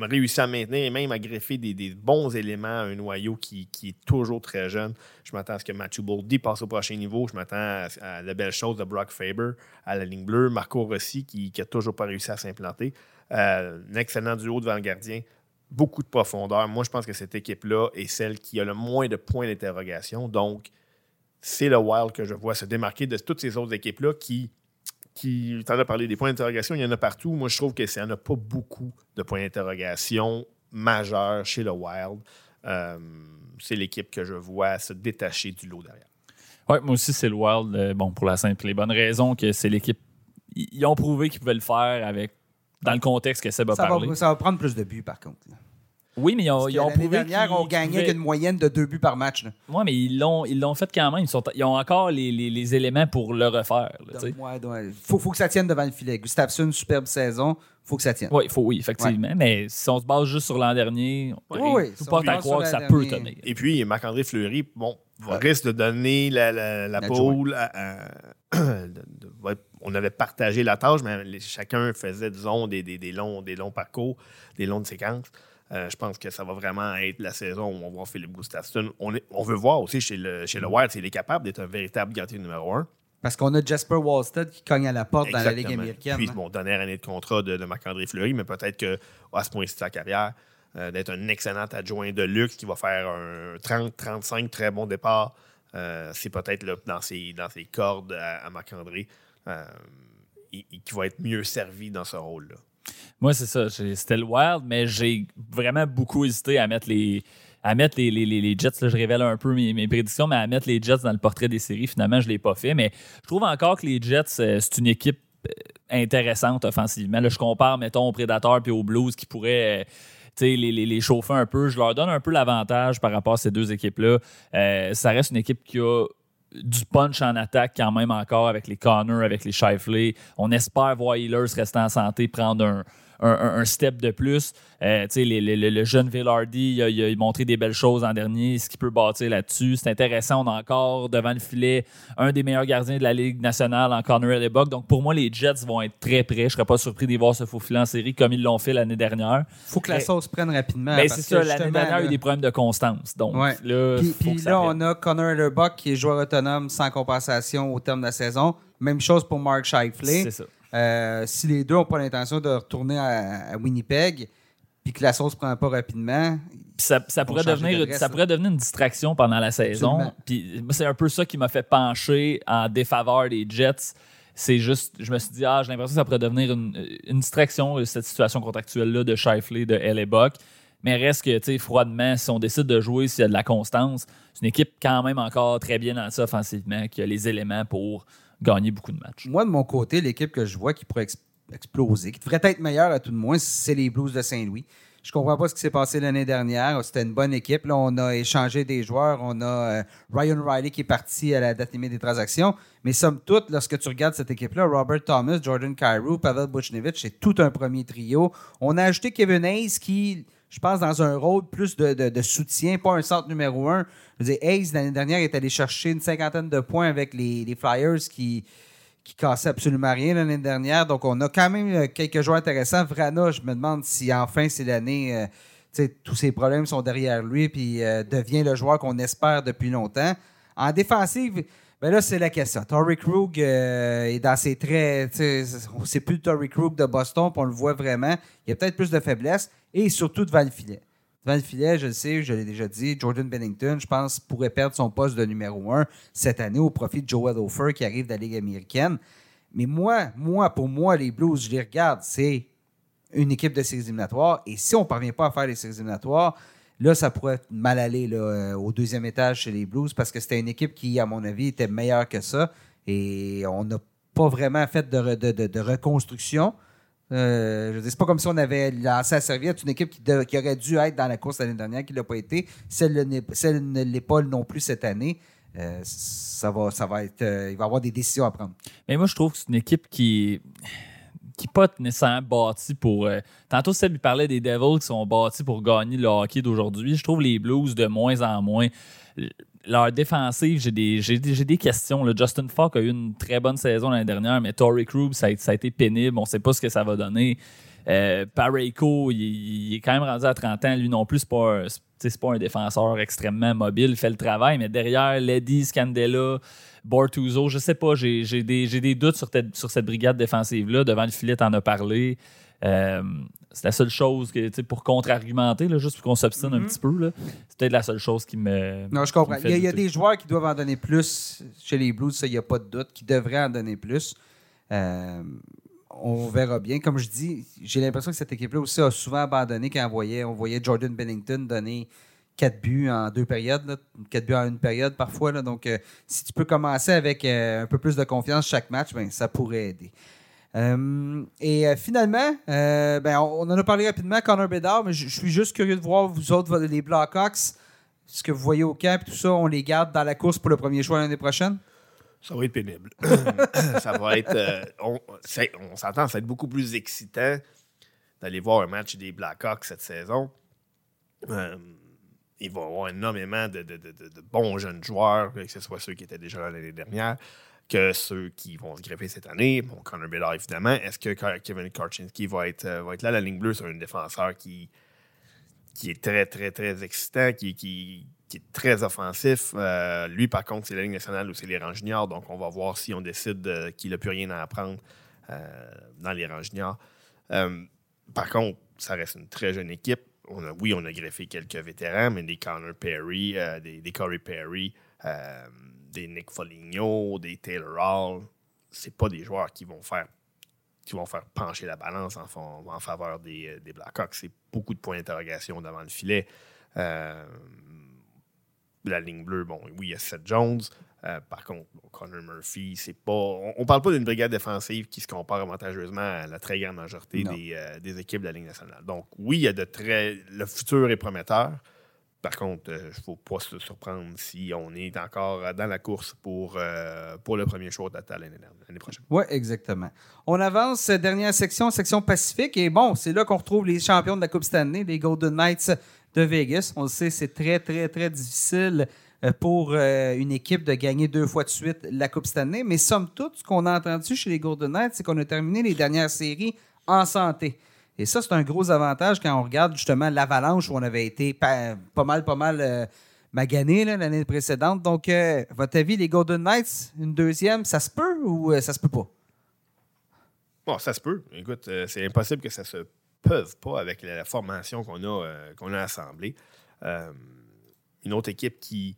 S2: réussi à maintenir et même à greffer des, bons éléments à un noyau qui, qui est toujours très jeune. Je m'attends à ce que Matthew Boldy passe au prochain niveau. Je m'attends à, à la belle chose de Brock Faber à la ligne bleue. Marco Rossi qui n'a toujours pas réussi à s'implanter. Euh, un excellent duo devant le gardien. Beaucoup de profondeur. Moi, je pense que cette équipe-là est celle qui a le moins de points d'interrogation. Donc, c'est le Wild que je vois se démarquer de toutes ces autres équipes-là qui, qui tu en as parlé des points d'interrogation, il y en a partout. Moi, je trouve qu'il n'y en a pas beaucoup de points d'interrogation majeurs chez le Wild. Euh, c'est l'équipe que je vois se détacher du lot derrière.
S3: Ouais, moi aussi, c'est le Wild. euh, bon, pour la simple et les bonnes raisons que c'est l'équipe. Ils ils ont prouvé qu'ils pouvaient le faire avec dans le contexte que Seb a
S1: Ça
S3: parlé.
S1: va, ça va prendre plus de buts, par contre. là.
S3: Oui, mais ils ont, ils ont prouvé
S1: dernière,
S3: qu'ils-
S1: on
S3: qu'ils
S1: gagnait
S3: pouvaient-
S1: avec une moyenne de deux buts par match.
S3: Ouais, mais ils l'ont, ils l'ont fait quand même. Ils, sont, ils ont encore les, les- les éléments pour le refaire.
S1: Ouais, ouais. Faut, faut que ça tienne devant le filet. Gustafsson, superbe saison. Faut que ça tienne.
S3: Ouais, il faut, oui, effectivement. Mais si on se base juste sur l'an dernier,
S1: Oui,
S3: on
S1: oui,
S3: peut
S1: si
S3: pas
S1: base
S3: croire que ça peut tenir.
S2: Et puis, Marc-André Fleury, bon,
S1: Ouais.
S2: risque de donner la, la, la
S1: La
S2: pôle. à- à- (clears throat) de- de- ouais, on avait partagé la tâche, mais les- chacun faisait, disons, des, des- des longs, des longs parcours, des longues séquences. Euh, je pense que ça va vraiment être la saison où on va voir Philippe Gustafsson. On, est- on veut voir aussi chez le, chez le Wild s'il est capable d'être un véritable gardien numéro un.
S1: Parce qu'on a Jasper Wallstead qui cogne à la porte dans la Ligue américaine.
S2: Puis,
S1: hein.
S2: bon, dernière année de contrat de, de Marc-André Fleury, mais peut-être qu'à ce point-ci de sa carrière, euh, d'être un excellent adjoint de luxe qui va faire un 30-35 très bon départ, euh, c'est peut-être là, dans, ses, dans ses cordes à, à Marc-André qui va être mieux servi dans ce rôle-là.
S3: Moi, c'est ça. C'était le Wild, mais j'ai vraiment beaucoup hésité à mettre les, à mettre les, les- les- Jets. Là, je révèle un peu mes, mes prédictions, mais à mettre les Jets dans le portrait des séries, finalement, je ne l'ai pas fait. Mais je trouve encore que les Jets, euh, c'est une équipe euh, intéressante offensivement. Là, je compare, mettons, aux Predators et aux Blues qui pourraient. euh, les, les, les chauffer un peu. Je leur donne un peu l'avantage par rapport à ces deux équipes-là. Ça reste une équipe qui a du punch en attaque quand même encore avec les Connor, avec les Shifley. On espère voir Healers rester en santé, prendre un, un, step de plus. Euh, les- les- le, jeune Villardy, il a, il a montré des belles choses en dernier, ce qu'il peut bâtir là-dessus. C'est intéressant. On a encore devant le filet un des meilleurs gardiens de la Ligue nationale en Connor Hellebuck. Donc, pour moi, les Jets vont être très prêts. Je ne serais pas surpris d'y voir se faufiler en série comme ils l'ont fait l'année dernière.
S1: faut que la sauce prenne rapidement.
S3: C'est ça, l'année dernière, il y a eu des problèmes de constance. Donc,
S1: Ouais.
S3: là,
S1: Puis,
S3: faut
S1: puis
S3: que ça
S1: là, on a Connor Hellerbuck qui est joueur autonome sans compensation au terme de la saison. Même chose pour Mark Scheifele.
S3: C'est ça.
S1: Euh, si les deux n'ont pas l'intention de retourner à, à Winnipeg, puis que la sauce ne prend pas rapidement,
S3: ça, ça pourrait devenir, ça pourrait devenir une distraction pendant la saison. Puis c'est un peu ça qui m'a fait pencher en défaveur des Jets. C'est juste, je me suis dit, ah, j'ai l'impression que ça pourrait devenir une, une distraction, euh, cette situation contractuelle-là de Shifley, de Hellebuck. Mais reste que, tu sais, froidement, si on décide de jouer, s'il y a de la constance, c'est une équipe quand même encore très bien dans ça offensivement, qui a les éléments pour gagner beaucoup de matchs.
S1: moi, de mon côté, l'équipe que je vois qui pourrait ex- exploser, qui devrait être meilleure à tout de moins, c'est les Blues de Saint-Louis. Je comprends pas ce qui s'est passé l'année dernière. C'était une bonne équipe. Là, on a échangé des joueurs. On a euh, Ryan Riley qui est parti à la date limite des transactions. Mais somme toute, lorsque tu regardes cette équipe-là, Robert Thomas, Jordan Cairo, Pavel Buchnevich, c'est tout un premier trio. On a ajouté Kevin Hayes qui, je pense, dans un rôle plus de, de- soutien, pas un centre numéro un. Je veux Hayes, l'année dernière, est allé chercher une cinquantaine de points avec les, Flyers qui qui cassait absolument rien l'année dernière. Donc, on a quand même euh, quelques joueurs intéressants. Vrana, je me demande si enfin c'est l'année. euh, tous ses problèmes sont derrière lui puis euh, devient le joueur qu'on espère depuis longtemps. En défensive, ben là, c'est la question. Torrey Krug euh, est dans ses traits. C'est plus le Torrey Krug de Boston, puis on le voit vraiment. Il y a peut-être plus de faiblesse et surtout devant le filet. Devant le filet, je le sais, je l'ai déjà dit, Jordan Bennington, je pense, pourrait perdre son poste de numéro un cette année au profit de Joel Ofer qui arrive de la Ligue américaine. Mais moi, moi, pour moi, les Blues, je les regarde, c'est une équipe de séries éliminatoires. Et si on ne parvient pas à faire les séries éliminatoires, là, ça pourrait mal aller euh, au deuxième étage chez les Blues parce que c'était une équipe qui, à mon avis, était meilleure que ça. Et on n'a pas vraiment fait de- de reconstruction. Euh, c'est pas comme si on avait lancé à serviette une équipe qui, aurait dû être dans la course l'année dernière, qui ne l'a pas été. Si elle, n'est- si elle ne l'est pas non plus cette année, euh, ça va, ça va être, euh, il va y avoir des décisions à prendre.
S3: Mais moi, je trouve que c'est une équipe qui qui n'est pas nécessairement bâtie pour. euh, tantôt, Seb il parlait des Devils qui sont bâtis pour gagner le hockey d'aujourd'hui. Je trouve les Blues de moins en moins. Leur défensive, j'ai des, j'ai j'ai des questions. Justin Falk a eu une très bonne saison l'année dernière, mais Torrey Krug, ça a, été pénible. On ne sait pas ce que ça va donner. Euh, Parayko, il, est quand même rendu à 30 ans. Lui non plus, c'est pas, un- c'est- pas un défenseur extrêmement mobile. Il fait le travail, mais derrière, Ledy, Scandella, Bortuzzo, je sais pas, j'ai j'ai des, j'ai des doutes sur, cette- sur cette brigade défensive-là. Devant le filet, t'en as parlé. Euh, c'est la seule chose que, pour contre-argumenter, juste pour qu'on s'obstine un petit peu, c'est peut-être la seule chose qui me.
S1: Non, je comprends. Il y, a,
S3: fait
S1: il y a
S3: douter.
S1: des joueurs qui doivent en donner plus chez les Blues, ça, il n'y a pas de doute, qui devraient en donner plus. Euh, on verra bien. Comme je dis, j'ai l'impression que cette équipe-là aussi a souvent abandonné quand on voyait, on voyait Jordan Bennington donner quatre buts en deux périodes, là, quatre buts en une période parfois. là. donc, euh, si tu peux commencer avec euh, un peu plus de confiance chaque match, ben, ça pourrait aider. Euh, et euh, finalement, euh, ben, on, on en a parlé rapidement, Connor Bedard, mais je suis juste curieux de voir, vous autres, les Blackhawks, ce que vous voyez au camp et tout ça, on les garde dans la course pour le premier choix l'année prochaine?
S2: Ça va être pénible. (coughs) (coughs) ça va être. euh, on on s'entend, ça va être beaucoup plus excitant d'aller voir un match des Blackhawks cette saison. Euh, il va y avoir énormément de, de- de- de- de bons jeunes joueurs, que ce soit ceux qui étaient déjà là l'année dernière, que ceux qui vont se greffer cette année. Bon, Connor Bedard, évidemment. Est-ce que Kevin Karchinski va être, euh, va être là? La ligne bleue, c'est un défenseur qui, qui est très, très, très excitant, qui, qui, qui est très offensif. Euh, lui, par contre, c'est la Ligue nationale ou c'est les rangs. Donc, on va voir si on décide qu'il n'a plus rien à apprendre euh, dans les rangs juniors. Par contre, ça reste une très jeune équipe. Oui, on a greffé quelques vétérans, mais des Connor Perry, des, des Corey Perry, des Nick Foligno, des Taylor Hall, c'est pas des joueurs qui vont faire qui vont faire pencher la balance en, faveur des, euh, des Blackhawks. C'est beaucoup de points d'interrogation devant le filet. Euh, la ligne bleue, bon, oui, il y a Seth Jones. Euh, par contre, bon, Connor Murphy, c'est pas. On, on parle pas d'une brigade défensive qui se compare avantageusement à la très grande majorité des, euh, des équipes de la Ligue nationale. Donc, oui, il y a de très. Le futur est prometteur. Par contre, il ne faut pas se surprendre si on est encore dans la course pour, euh, pour le premier choix de l'année, prochaine.
S1: Oui, exactement. On avance, dernière section, section Pacifique. Et bon, c'est là qu'on retrouve les champions de la Coupe Stanley, les Golden Knights de Vegas. On le sait, c'est très, très, très difficile euh, pour euh, une équipe de gagner deux fois de suite la Coupe Stanley. Mais somme toute, ce qu'on a entendu chez les Golden Knights, c'est qu'on a terminé les dernières séries en santé. Et ça, c'est un gros avantage quand on regarde justement l'avalanche où on avait été pas, mal, pas mal euh, magané l'année précédente. Donc, euh, votre avis, les Golden Knights, une deuxième, ça se peut ou euh, ça se peut pas?
S2: Bon, ça se peut. Écoute, c'est impossible que ça se peuvent pas avec la, formation qu'on a, qu'on a assemblée. une autre équipe qui,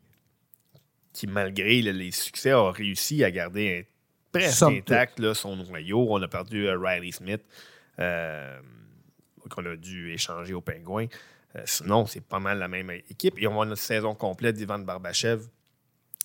S2: qui malgré les succès, a réussi à garder presque intact son noyau. On a perdu Riley Smith qu'on a dû échanger au Pingouin. Euh, sinon, c'est pas mal la même équipe. Et on a une saison complète d'Ivan Barbachev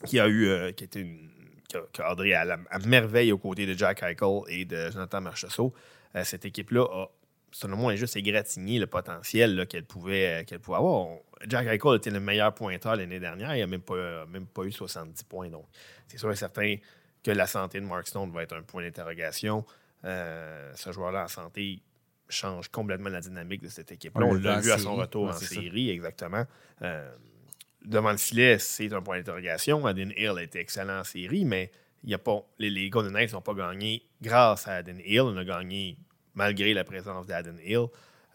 S2: qui a eu euh, qui, était une, qui, a, à, merveille aux côtés de Jack Eichel et de Jonathan Marchessault. Euh, cette équipe-là a, selon moi, juste égratigné le potentiel qu'elle pouvait, qu'elle pouvait avoir. Jack Eichel était le meilleur pointeur l'année dernière. Il n'a même pas, même pas eu 70 points. Donc, c'est sûr et certain que la santé de Mark Stone va être un point d'interrogation. ce joueur-là en santé, change complètement la dynamique de cette équipe-là. On, l'a vu à son retour en série, exactement. Euh, devant le filet, c'est un point d'interrogation. Aden Hill a été excellent en série, mais y a pas, les, Golden Knights n'ont pas gagné grâce à Aden Hill. On a gagné malgré la présence d'Aden Hill.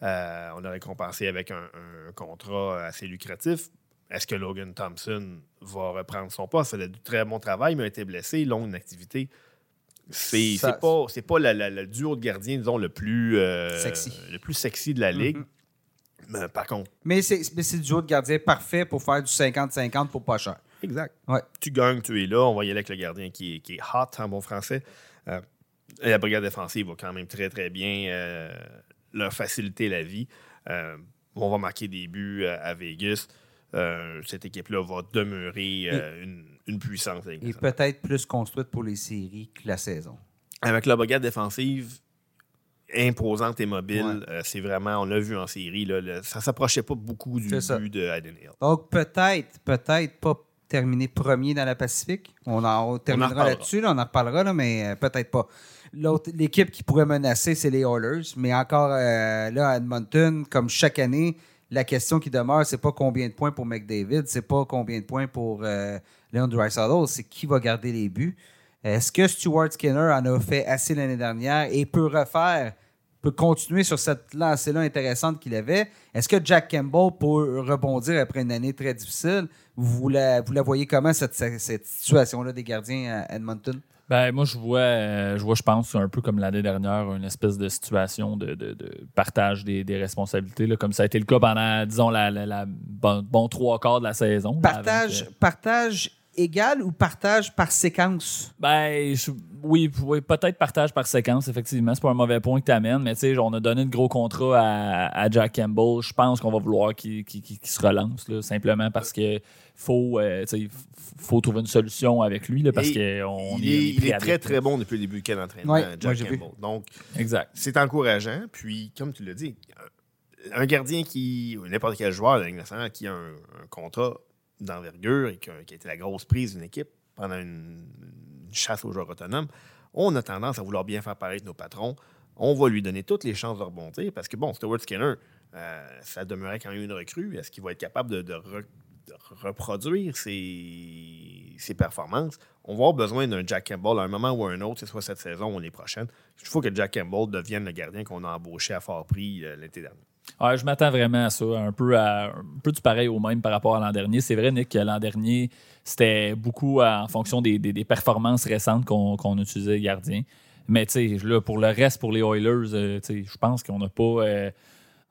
S2: Euh, on a récompensé avec un, contrat assez lucratif. Est-ce que Logan Thompson va reprendre son poste? Il a fait du très bon travail, mais a été blessé, longue activité. C'est pas, pas le duo de gardiens, disons, le plus, euh, sexy. le plus sexy de la mm-hmm. ligue. Mais, par contre.
S1: Mais c'est le duo de gardiens parfait pour faire du 50-50 pour pas cher.
S2: Exact. Tu gagnes, tu es là. On va y aller avec le gardien qui est, qui est hot en bon français. Euh, la brigade défensive va quand même très, très bien euh, leur faciliter la vie. on va marquer des buts à Vegas. cette équipe-là va demeurer une une puissance.
S1: Et peut-être plus construite pour les séries que la saison.
S2: Avec la brigade défensive imposante et mobile, euh, c'est vraiment, on l'a vu en série, là, ça s'approchait pas beaucoup du but de Hayden Hill.
S1: Donc peut-être, peut-être pas terminer premier dans la Pacifique. On en terminera là-dessus, on en reparlera, mais euh, peut-être pas. L'autre, l'équipe qui pourrait menacer, c'est les Oilers. Mais encore euh, là, à Edmonton, comme chaque année, la question qui demeure, c'est pas combien de points pour McDavid, c'est pas combien de points pour Leon Draisaitl, c'est qui va garder les buts? Est-ce que Stuart Skinner en a fait assez l'année dernière et peut refaire, peut continuer sur cette lancée-là intéressante qu'il avait? Est-ce que Jack Campbell peut rebondir après une année très difficile? Vous la, vous la voyez comment, cette, cette situation-là des gardiens à Edmonton?
S3: Ben, moi, je vois, euh, je vois, je pense, un peu comme l'année dernière, une espèce de situation de, partage des, responsabilités, là, comme ça a été le cas pendant, disons, la, bon, trois quarts de la saison.
S1: Partage, euh, partage égal ou partage par séquence?
S3: Ben, oui, peut-être partage par séquence, effectivement. C'est pas un mauvais point que tu amènes, mais tu sais, on a donné de gros contrat à, Jack Campbell. Je pense qu'on va vouloir qu'il se relance, simplement parce que faut, euh, faut trouver une solution avec lui, là, parce qu'on
S2: il est, il est très, très bon depuis le début du camp d'entraînement, Jack Campbell. Donc,
S3: exact.
S2: c'est encourageant. Puis, comme tu l'as dit, un gardien qui, n'importe quel joueur de la qui a un, un contrat d'envergure et qui a, été la grosse prise d'une équipe pendant une, chasse aux joueurs autonomes, on a tendance à vouloir bien faire paraître nos patrons. On va lui donner toutes les chances de rebondir parce que, bon, Stuart Skinner, euh, ça demeurait quand même une recrue. Est-ce qu'il va être capable de, reproduire ses, performances? On va avoir besoin d'un Jack Campbell à un moment ou à un autre, ce soit cette saison ou l'année prochaine. Il faut que Jack Campbell devienne le gardien qu'on a embauché à fort prix euh, l'été dernier
S3: je m'attends vraiment à ça, un peu, à, un peu du pareil au même par rapport à l'an dernier. C'est vrai, Nick, que l'an dernier, c'était beaucoup en fonction des, performances récentes qu'on utilisait gardien. Mais là, pour le reste, pour les Oilers, euh, je pense qu'on n'a pas. Euh,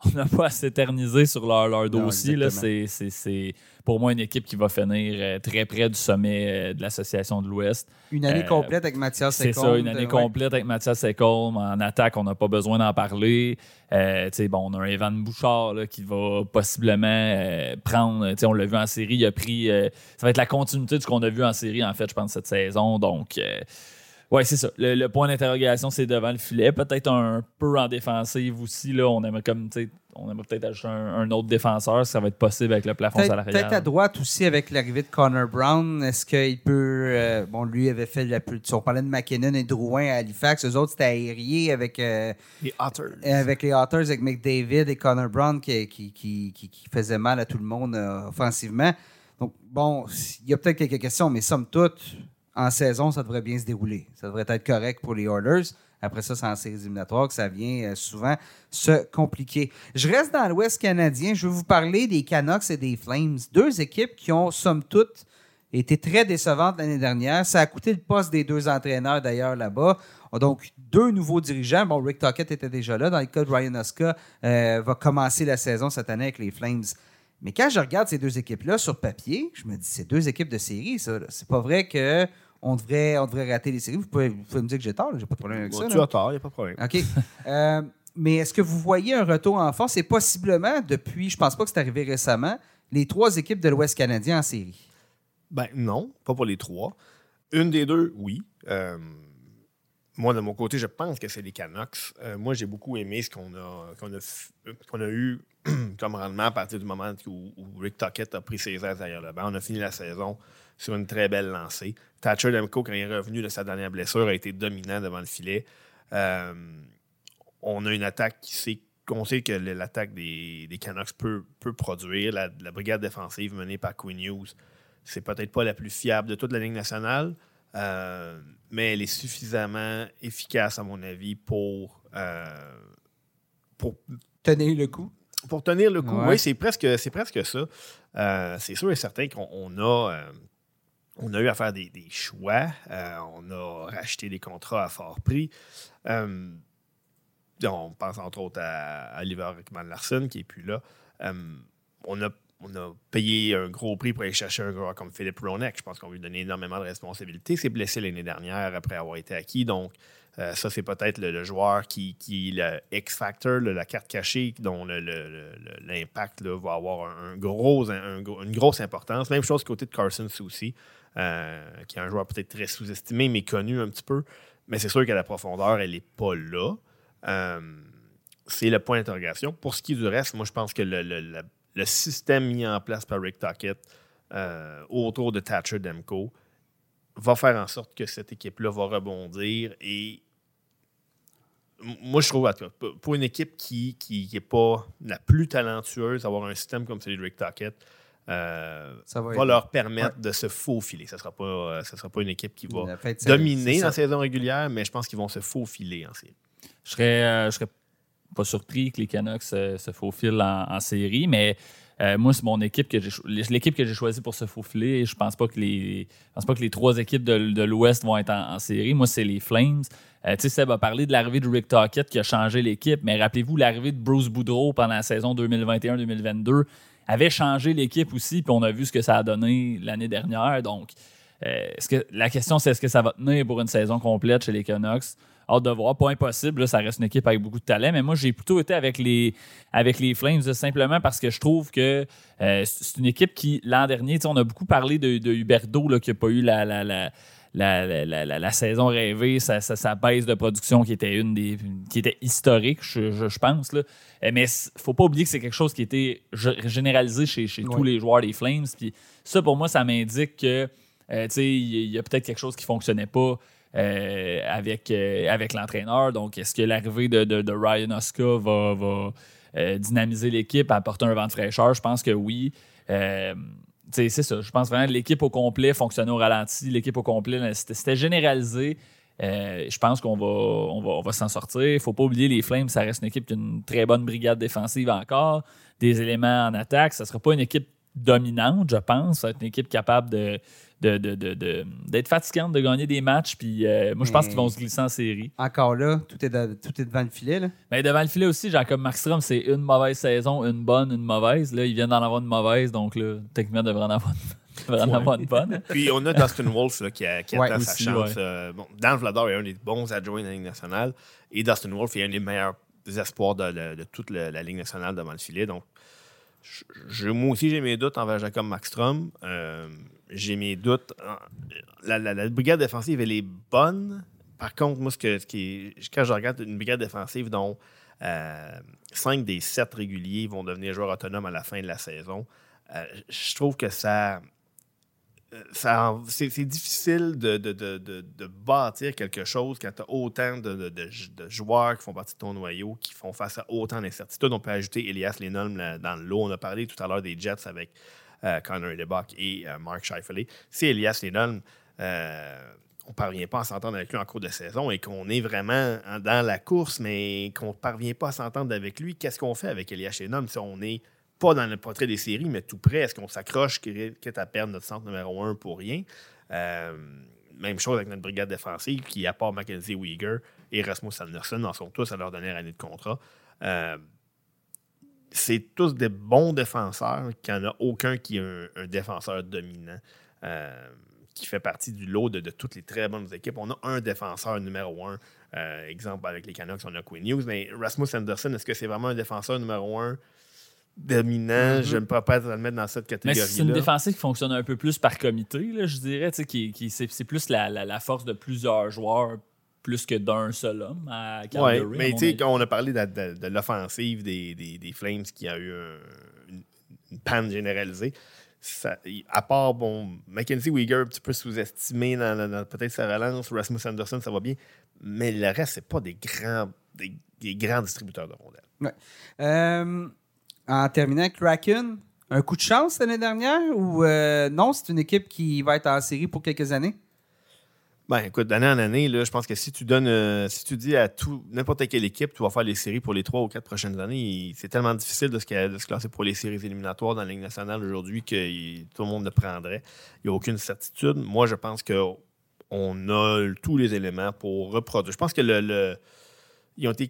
S3: (laughs) on n'a pas à s'éterniser sur leur, leur dossier. C'est pour moi une équipe qui va finir euh, très près du sommet euh, de l'Association de l'Ouest.
S1: Une année euh, complète avec Mathias
S3: Ekholm. C'est ça, une année complète avec Mathias Ekholm. En attaque, on n'a pas besoin d'en parler. bon, on a un Evan Bouchard qui va possiblement prendre. On l'a vu en série, il a pris. ça va être la continuité de ce qu'on a vu en série, en fait, je pense, cette saison. Donc Ouais, c'est ça. Le, le point d'interrogation, c'est devant le filet. Peut-être un peu en défensive aussi. Là, on aimerait comme, tu sais, on aimerait peut-être ajouter un, un autre défenseur, si ça va être possible avec le plafond
S1: Peut-être
S3: salarial.
S1: peut-être à droite aussi avec l'arrivée de Connor Brown. Est-ce qu'il peut. euh, bon, lui avait fait la plus. On parlait de McKinnon et Drouin à Halifax. Eux autres, c'était aérien avec, euh,
S2: Les Otters.
S1: avec les Otters, avec McDavid et Connor Brown qui, qui, qui, qui, qui faisait mal à tout le monde euh, offensivement. Donc, bon, il y a peut-être quelques questions, mais somme toute, en saison, ça devrait bien se dérouler. Ça devrait être correct pour les Oilers. Après ça, c'est en séries éliminatoires que ça vient euh, souvent se compliquer. Je reste dans l'Ouest canadien. Je vais vous parler des Canucks et des Flames. Deux équipes qui ont, somme toute, été très décevantes l'année dernière. Ça a coûté le poste des deux entraîneurs, d'ailleurs, là-bas. Donc, deux nouveaux dirigeants. Bon, Rick Tockett était déjà là. Dans le cas de Ryan Oska, euh, va commencer la saison cette année avec les Flames. Mais quand je regarde ces deux équipes-là sur papier, je me dis, c'est deux équipes de série, ça. C'est pas vrai que on devrait, on devrait rater les séries. Vous pouvez, vous pouvez me dire que j'ai tort, j'ai pas de problème avec
S2: Bon,
S1: ça.
S2: tu
S1: là.
S2: as tort, il n'y a pas de problème.
S1: OK. Euh, mais est-ce que vous voyez un retour en force? Et possiblement, depuis, je pense pas que c'est arrivé récemment, les trois équipes de l'Ouest canadien en série.
S2: Ben non, pas pour les trois. Une des deux, oui. Euh, moi, de mon côté, je pense que c'est les Canucks. Euh, moi, j'ai beaucoup aimé ce qu'on a, qu'on a, qu'on a eu (clears throat) comme rendement à partir du moment où, où Rick Tockett a pris ses aises derrière le banc. On a fini la saison sur une très belle lancée. Thatcher Demko, quand il est revenu de sa dernière blessure, a été dominant devant le filet. Euh, on a une attaque qui sait on sait que l'attaque des, des Canucks peut, peut produire. La, la brigade défensive menée par Quinn Hughes, c'est peut-être pas la plus fiable de toute la Ligue nationale, euh, mais elle est suffisamment efficace, à mon avis, pour, euh, pour,
S1: Tenez le coup.
S2: pour tenir le coup.
S1: Ouais.
S2: Oui, c'est presque, c'est presque ça. Euh, c'est sûr et certain qu'on on a, euh, on a eu à faire des, choix. Euh, on a racheté des contrats à fort prix. Euh, on pense entre autres à, Oliver Rickman Larson, qui n'est plus là. Euh, on, a, on a payé un gros prix pour aller chercher un gars comme Philippe Ronek. Je pense qu'on lui a donné énormément de responsabilités. Il s'est blessé l'année dernière après avoir été acquis. Donc, ça, c'est peut-être le, joueur qui, qui est le X-Factor, la carte cachée, dont l'impact va avoir un, gros, un gros- une grosse importance. Même chose du côté de Carson aussi, euh, qui est un joueur peut-être très sous-estimé, mais connu un petit peu. Mais c'est sûr qu'à la profondeur, elle n'est pas là. Euh, c'est le point d'interrogation. Pour ce qui est du reste, moi, je pense que le, système mis en place par Rick Tockett euh, autour de Thatcher Demko va faire en sorte que cette équipe-là va rebondir. Et moi, je trouve, pour une équipe qui n'est pas la plus talentueuse, avoir un système comme celui de Rick Tockett euh,
S1: Ça va
S2: leur permettre de se faufiler. Ce ne sera, pas, euh, sera pas une équipe qui va dominer
S1: c'est
S2: dans la
S1: ça.
S2: saison régulière, mais je pense qu'ils vont se faufiler en série.
S3: Je serais, euh, je serais pas surpris que les Canucks se, se faufilent en, en série, mais euh, moi, c'est mon équipe que j'ai l'équipe que j'ai choisie pour se faufiler. Je pense pas que les je pense pas que les trois équipes de, de l'Ouest vont être en, en série. Moi, c'est les Flames. Euh, tu sais, Seb a parlé de l'arrivée de Rick Tockett qui a changé l'équipe, mais rappelez-vous, l'arrivée de Bruce Boudreau pendant la saison 2021-2022 avait changé l'équipe aussi, puis on a vu ce que ça a donné l'année dernière. Donc, euh, la question, c'est est-ce que ça va tenir pour une saison complète chez les Canucks? Hâte de voir. Pas impossible. là, ça reste une équipe avec beaucoup de talent. Mais moi, j'ai plutôt été avec les, avec les Flames simplement parce que je trouve que euh, c'est une équipe qui, l'an dernier, on a beaucoup parlé de, de qui n'a pas eu la, la, la- la- saison rêvée, sa, sa- sa baisse de production qui était une des qui était historique, je, je- je pense. Là. Euh, Mais il faut pas oublier que c'est quelque chose qui était généralisé chez, chez tous les joueurs des Flames. Puis ça, pour moi, ça m'indique que euh, il y, a peut-être quelque chose qui fonctionnait pas euh, avec, euh, avec l'entraîneur. Donc, est-ce que l'arrivée de, de- de Ryan Oska va, va, dynamiser l'équipe, apporter un vent de fraîcheur? Je pense que oui. C'est ça. Je pense vraiment que l'équipe au complet fonctionnait au ralenti. L'équipe au complet, c'était généralisé. Euh, je pense qu'on va, on va, on va s'en sortir. Il ne faut pas oublier les Flames, ça reste une équipe qui a une très bonne brigade défensive encore, des éléments en attaque. Ça ne sera pas une équipe dominante, je pense. Ça va être une équipe capable de, de, de- de- de- d'être fatigante, de gagner des matchs. Puis euh, moi, je pense qu'ils vont se glisser en série.
S1: Encore là, tout est, de- tout est devant le filet. Là.
S3: Mais devant le filet aussi, Jacob Markstrom, c'est une mauvaise saison, une bonne, une mauvaise. Là, ils viennent d'en avoir une mauvaise, donc là, techniquement, ils devraient en avoir une, devraient en avoir une bonne. (laughs)
S2: Puis on a Dustin Wolf là, qui, a, qui
S1: Ouais,
S2: attend sa chance.
S3: ouais.
S2: Euh, bon, Dan Vladar est un des bons adjoints de la Ligue nationale et Dustin Wolf est un des meilleurs espoirs de, de- de toute la, la Ligue nationale devant le filet. Donc, je- je- moi aussi, j'ai mes doutes envers Jacob Markstrom. Euh, j'ai mes doutes. La, brigade défensive, elle est bonne, par contre, moi, ce, que, quand je regarde une brigade défensive dont euh, 5 des 7 réguliers vont devenir joueurs autonomes à la fin de la saison, euh, je trouve que ça. euh, ça c'est difficile de, bâtir quelque chose quand tu as autant de, joueurs qui font partie de ton noyau, qui font face à autant d'incertitudes. On peut ajouter Elias Lennon là, dans le lot. On a parlé tout à l'heure des Jets avec euh, Connor Edebach et euh, Mark Scheifele. Si Elias Lennon, euh, on ne parvient pas à s'entendre avec lui en cours de saison et qu'on est vraiment en- dans la course, mais qu'on ne parvient pas à s'entendre avec lui, qu'est-ce qu'on fait avec Elias Lennon si on n'est pas dans le portrait des séries, mais tout près? Est-ce qu'on s'accroche, quitte à perdre notre centre numéro un pour rien? Euh, même chose avec notre brigade défensive, qui, à part Mackenzie Weegar et Rasmus Anderson, en sont tous à leur dernière année de contrat. Euh, c'est tous des bons défenseurs, qu'il n'y en a aucun qui est un, un défenseur dominant, euh, qui fait partie du lot de, de toutes les très bonnes équipes. On a un défenseur numéro un. Euh, exemple, avec les Canucks, on a Quinn Hughes, mais Rasmus Anderson, est-ce que c'est vraiment un défenseur numéro un dominant? Je ne peux pas le mettre dans cette
S3: Mais
S2: catégorie-là.
S3: c'est une défensive qui fonctionne un peu plus par comité, là, je dirais. Qui, qui, c'est, c'est plus la, la- la force de plusieurs joueurs plus que d'un seul homme à Calgary,
S2: mais tu sais, on a parlé de, de- de l'offensive des, des- des Flames qui a eu un- une, une panne généralisée, ça- à part, bon, Mackenzie Weegar, un petit peu sous-estimé dans, dans- dans peut-être sa relance, Rasmus Anderson, ça va bien, mais le reste, c'est pas des grands, des, des grands distributeurs de rondelles.
S1: Euh, en terminant, Kraken, un coup de chance l'année dernière ou euh, non, c'est une équipe qui va être en série pour quelques années?
S2: Ben, écoute, d'année en année, là, je pense que si tu donnes, euh, si tu dis à tout, n'importe quelle équipe, tu vas faire les séries pour les trois ou quatre prochaines années, c'est tellement difficile de se, classer pour les séries éliminatoires dans la Ligue nationale aujourd'hui que tout le monde le prendrait. Il n'y a aucune certitude. Moi, je pense qu'on a tous les éléments pour reproduire. Je pense que le, ils, ont été,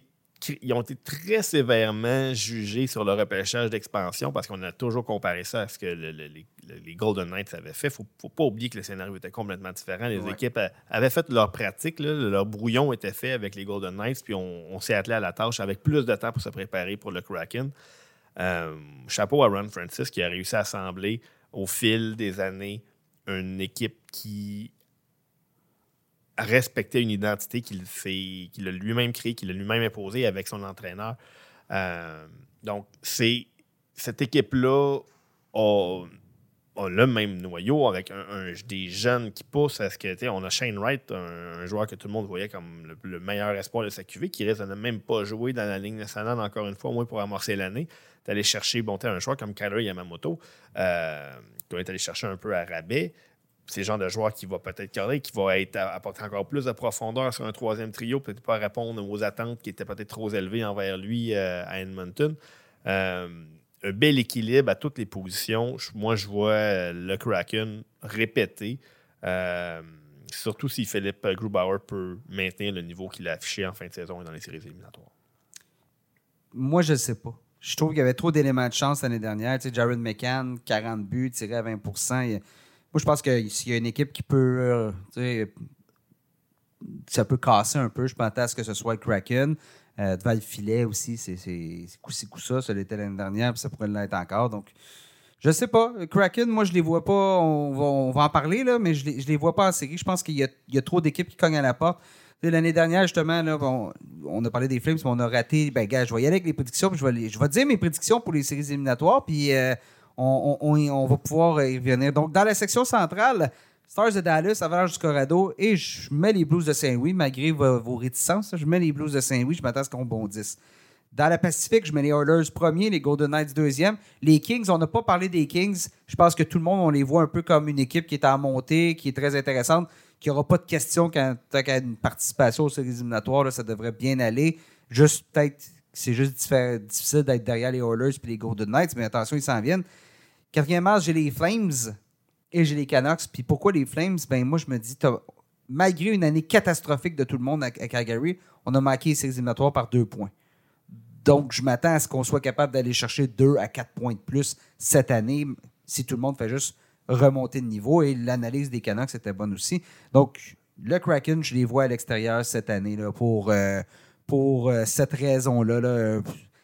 S2: ils ont été très sévèrement jugés sur le repêchage d'expansion parce qu'on a toujours comparé ça à ce que le- le- les, les Golden Knights avaient fait. Il ne faut pas oublier que le scénario était complètement différent. Les
S1: Ouais.
S2: équipes a- avaient fait leur pratique, là, leur brouillon était fait avec les Golden Knights, puis on, on s'est attelé à la tâche avec plus de temps pour se préparer pour le Kraken. Euh, chapeau à Ron Francis qui a réussi à assembler au fil des années une équipe qui respectait une identité qu'il a lui-même créée, qu'il a lui-même imposée avec son entraîneur. Euh, donc, c'est cette équipe-là a, le même noyau avec des jeunes qui poussent à ce que, on a Shane Wright, un, joueur que tout le monde voyait comme le, le meilleur espoir de sa QV, qui risque de ne même pas jouer dans la Ligue nationale encore une fois, au moins pour amorcer l'année. D'aller chercher, bon, un joueur comme Kyler Yamamoto, euh, qui être allé chercher un peu à rabais. C'est le genre de joueur qui va peut-être carrer, qui va être, apporter encore plus de profondeur sur un troisième trio, peut-être pas répondre aux attentes qui étaient peut-être trop élevées envers lui euh, à Edmonton. Euh, un bel équilibre à toutes les positions. Moi, je vois euh, le Kraken répéter, surtout si Philippe Grubauer peut maintenir le niveau qu'il a affiché en fin de saison et dans les séries éliminatoires.
S1: Moi, je ne sais pas. Je trouve qu'il y avait trop d'éléments de chance l'année dernière. Tu Jared McCann, 40 buts, tiré à 20 Il Moi, je pense que s'il y a une équipe qui peut. euh, ça peut casser un peu. Je m'attends à ce que ce soit Kraken. Euh, devant le filet aussi, c'est c'est coup-ci, coup-ça. Ça l'était l'année dernière, puis ça pourrait l'être encore. Donc, je sais pas. Kraken, moi, je les vois pas. On va, en parler, là, mais je les, je les vois pas en série. Je pense qu'il y a, trop d'équipes qui cognent à la porte. L'année dernière, justement, on a parlé des Flames, mais on a raté. Ben, gars, je vais y aller avec les prédictions, puis je vais, je vais dire mes prédictions pour les séries éliminatoires, puis euh, on, va pouvoir y revenir. Donc, dans la section centrale, Stars de Dallas, Avalanche du Colorado, et je mets les Blues de Saint-Louis, malgré vos, réticences. Je mets les Blues de Saint-Louis, je m'attends à ce qu'on bondisse. Dans la Pacifique, je mets les Oilers premier, les Golden Knights deuxième. Les Kings, on n'a pas parlé des Kings. Je pense que tout le monde, on les voit un peu comme une équipe qui est en montée, qui est très intéressante, qui n'aura pas de questions quand tant qu'à une participation aux séries éliminatoires. ça devrait bien aller. Juste peut-être, c'est juste difficile d'être derrière les Oilers et les Golden Knights, mais attention, ils s'en viennent. Quatrième match, j'ai les Flames et j'ai les Canucks. Puis pourquoi les Flames? Ben moi, je me dis, malgré une année catastrophique de tout le monde à, Calgary, on a manqué les séries éliminatoires par deux points. Donc, je m'attends à ce qu'on soit capable d'aller chercher 2 à 4 points de plus cette année si tout le monde fait juste remonter de niveau. Et l'analyse des Canucks était bonne aussi. Donc, le Kraken, je les vois à l'extérieur cette année là, pour, euh, pour euh, cette raison-là. là.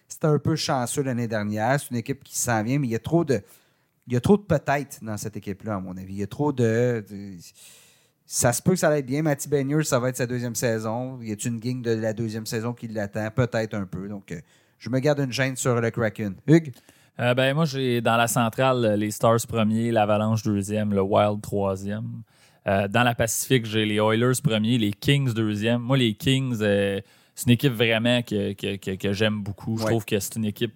S1: C'était un peu chanceux l'année dernière. C'est une équipe qui s'en vient, mais il y a trop de. Il y a trop de peut-être dans cette équipe-là, à mon avis. Il y a trop de. Ça se peut que ça aille bien. Matty Benier, ça va être sa deuxième saison. Y a une gang de la deuxième saison qui l'attend? Peut-être un peu. Donc, euh, je me garde une gêne sur le Kraken. Hugues?
S3: Euh, ben, moi, j'ai dans la centrale les Stars premiers, l'Avalanche deuxième, le Wild troisième. Euh, dans la Pacifique, j'ai les Oilers premiers, les Kings deuxième. Moi, les Kings, c'est une équipe vraiment que, que, j'aime beaucoup. Je trouve que c'est une équipe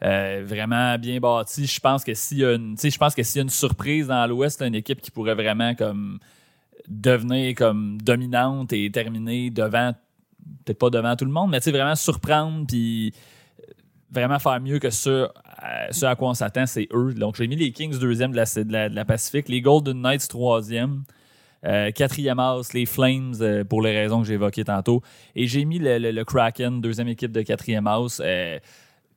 S3: vraiment bien bâtie. Je pense que s'il y a une, je pense que s'il y a une surprise dans l'Ouest, une équipe qui pourrait vraiment comme devenir comme dominante et terminer devant, peut-être pas devant tout le monde, mais vraiment surprendre puis euh, vraiment faire mieux que ce, euh, ce à quoi on s'attend, c'est eux. Donc, j'ai mis les Kings deuxième de la, de la, Pacifique, les Golden Knights troisième, euh, quatrième house, les Flames pour les raisons que j'ai évoquées tantôt. Et j'ai mis le, Kraken, deuxième équipe de quatrième house.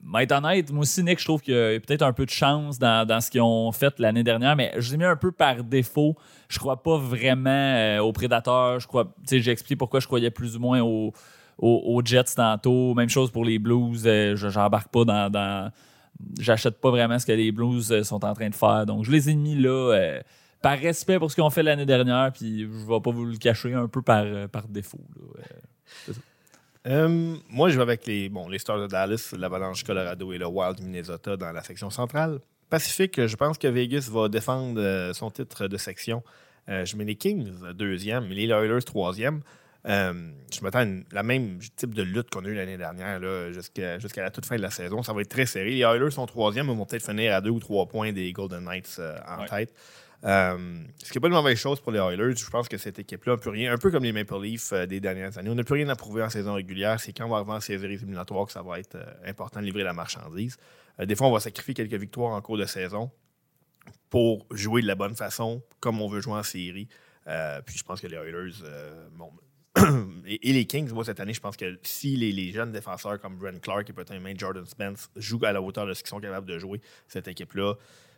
S3: Mais être honnête, moi aussi, Nick, je trouve qu'il y a peut-être un peu de chance dans, ce qu'ils ont fait l'année dernière, mais je les ai mis un peu par défaut. Je crois pas vraiment euh, aux prédateurs. Je crois, j'ai expliqué pourquoi je croyais plus ou moins aux, Jets tantôt. Même chose pour les Blues. Euh, je j'embarque pas dans. J'achète pas vraiment ce que les Blues euh, sont en train de faire. Donc, je les ai mis là par respect pour ce qu'ils ont fait l'année dernière, puis je vais pas vous le cacher un peu par, par défaut.
S2: ça. Euh, moi, je vais avec les, bon, les Stars de Dallas, l'Avalanche Colorado et le Wild Minnesota dans la section centrale. Pacifique, je pense que Vegas va défendre euh, son titre de section. Euh, je mets les Kings deuxième, les Oilers troisième. je m'attends à la même type de lutte qu'on a eu l'année dernière jusqu'à la toute fin de la saison. Ça va être très serré. Les Oilers sont troisième, mais vont peut-être finir à deux ou trois points des Golden Knights en tête. Euh, ce qui n'est pas une mauvaise chose pour les Oilers. Je pense que cette équipe-là n'a plus rien, un peu comme les Maple Leafs euh, des dernières années. On n'a plus rien à prouver en saison régulière. C'est quand on va arriver en séries éliminatoires que ça va être euh, important de livrer la marchandise. des fois, on va sacrifier quelques victoires en cours de saison pour jouer de la bonne façon, comme on veut jouer en série. puis je pense que les Oilers, (clears throat) et, les Kings, moi, cette année, je pense que si les, jeunes défenseurs comme Brent Clark et peut-être même Jordan Spence jouent à la hauteur de ce qu'ils sont capables de jouer, cette équipe-là,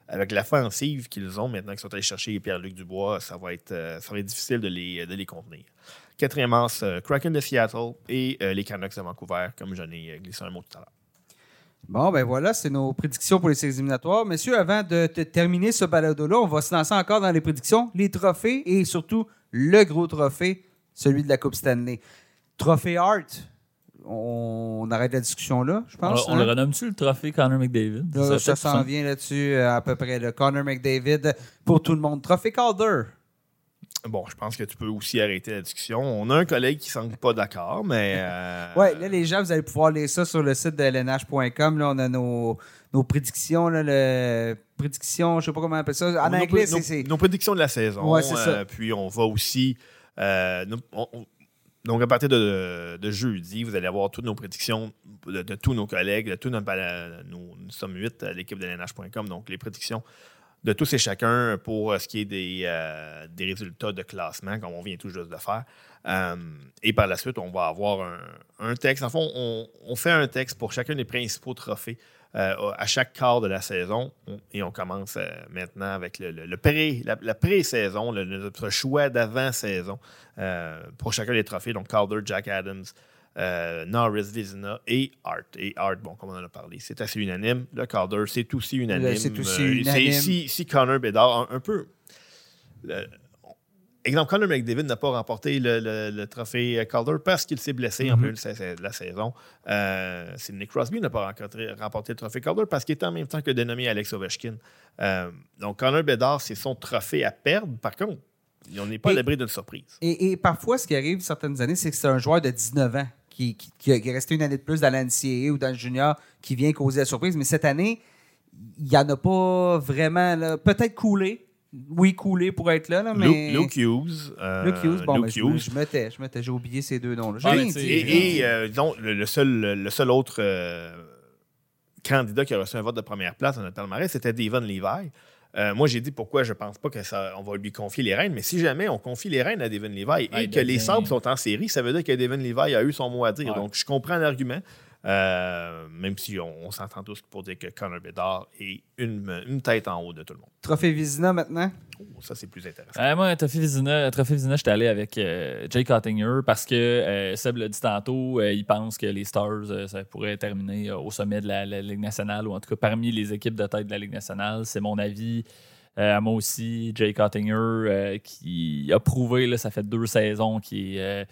S2: avec l'offensive qu'ils ont maintenant, qu'ils sont allés chercher Pierre-Luc Dubois, ça va, être, euh, ça va être difficile de les, de les contenir. Quatrième as, euh, Kraken de Seattle et euh, les Canucks de Vancouver, comme j'en ai glissé un mot tout à l'heure.
S1: Bon, ben voilà, c'est nos prédictions pour les séries éliminatoires. Messieurs, avant de terminer ce balado-là, on va se lancer encore dans les prédictions, les trophées et surtout le gros trophée, celui de la Coupe Stanley. Trophée Art, on arrête la discussion là, je pense.
S3: On, le hein? renomme-tu le trophée Connor McDavid?
S1: ça, s'en vient là-dessus euh, à peu près. Le Connor McDavid pour tout le monde. Trophée Calder.
S2: Bon, je pense que tu peux aussi arrêter la discussion. On a un collègue qui ne semble pas d'accord, mais. Euh... (laughs)
S1: ouais, là, les gens, vous allez pouvoir lire ça sur le site de lnh.com. Là, on a nos, nos prédictions, là, le prédictions, je sais pas comment on appelle ça. En anglais, c'est.
S2: Nos, prédictions de la saison.
S1: Ouais, c'est ça.
S2: Euh, puis on va aussi. Euh, donc, à partir de, jeudi, vous allez avoir toutes nos prédictions de, tous nos collègues, de tous nos, nous sommes huit à l'équipe de l'NH.com, donc les prédictions de tous et chacun pour ce qui est des, euh, des résultats de classement, comme on vient tout juste de faire. Euh, et par la suite, on va avoir un, texte. En fond, on, fait un texte pour chacun des principaux trophées euh, à chaque quart de la saison. Et on commence euh, maintenant avec le, pré, la, pré-saison, notre choix d'avant-saison pour chacun des trophées. Donc, Calder, Jack Adams, Norris, Vizina et Art. Et Art, bon, comme on en a parlé, c'est assez unanime. Le Calder, c'est aussi unanime.
S1: C'est aussi unanime.
S2: Si, Connor Bedard, un, peu Exemple, Conor McDavid n'a pas remporté le, trophée Calder parce qu'il s'est blessé en mhm. plus de la saison. Euh, c'est Nick Crosby n'a pas remporté le trophée Calder parce qu'il était en même temps que dénommé Alex Ovechkin. Euh, donc, Connor Bedard, c'est son trophée à perdre. Par contre, on n'est pas à l'abri d'une surprise.
S1: Et, parfois, ce qui arrive certaines années, c'est que c'est un joueur de 19 ans qui, qui, est resté une année de plus dans l'NCAA ou dans le junior qui vient causer la surprise. Mais cette année, il n'y en a pas vraiment. Peut-être coulé, oui, coulé pour être là, là mais...
S2: Luke, Hughes.
S1: Euh, Luke Hughes, bon, ben, Hughes. je, mettais, je mettais, j'ai oublié ces deux noms-là.
S2: Ah, et, euh, disons, le, seul, le seul autre euh, candidat qui a reçu un vote de première place dans notre palmarès, c'était Devon Levi. moi, j'ai dit pourquoi je pense pas qu'on va lui confier les rênes, mais si jamais on confie les rênes à Devon Levi et que les Sabres sont en série, ça veut dire que Devon Levi a eu son mot à dire. Donc, je comprends l'argument. Euh, même si on, s'entend tous pour dire que Connor Bedard est une, tête en haut de tout le monde.
S1: Trophée Vizina maintenant?
S2: Oh, ça, c'est plus intéressant.
S3: Euh, moi, Trophée Vizina, Trophée Vizina j'étais allé avec euh, Jake Ottinger parce que Seb l'a dit tantôt, il pense que les Stars, ça pourrait terminer au sommet de la, Ligue nationale ou en tout cas parmi les équipes de tête de la Ligue nationale. C'est mon avis. Euh, moi aussi, Jake Ottinger, euh, qui a prouvé, là, ça fait deux saisons, qui est, euh,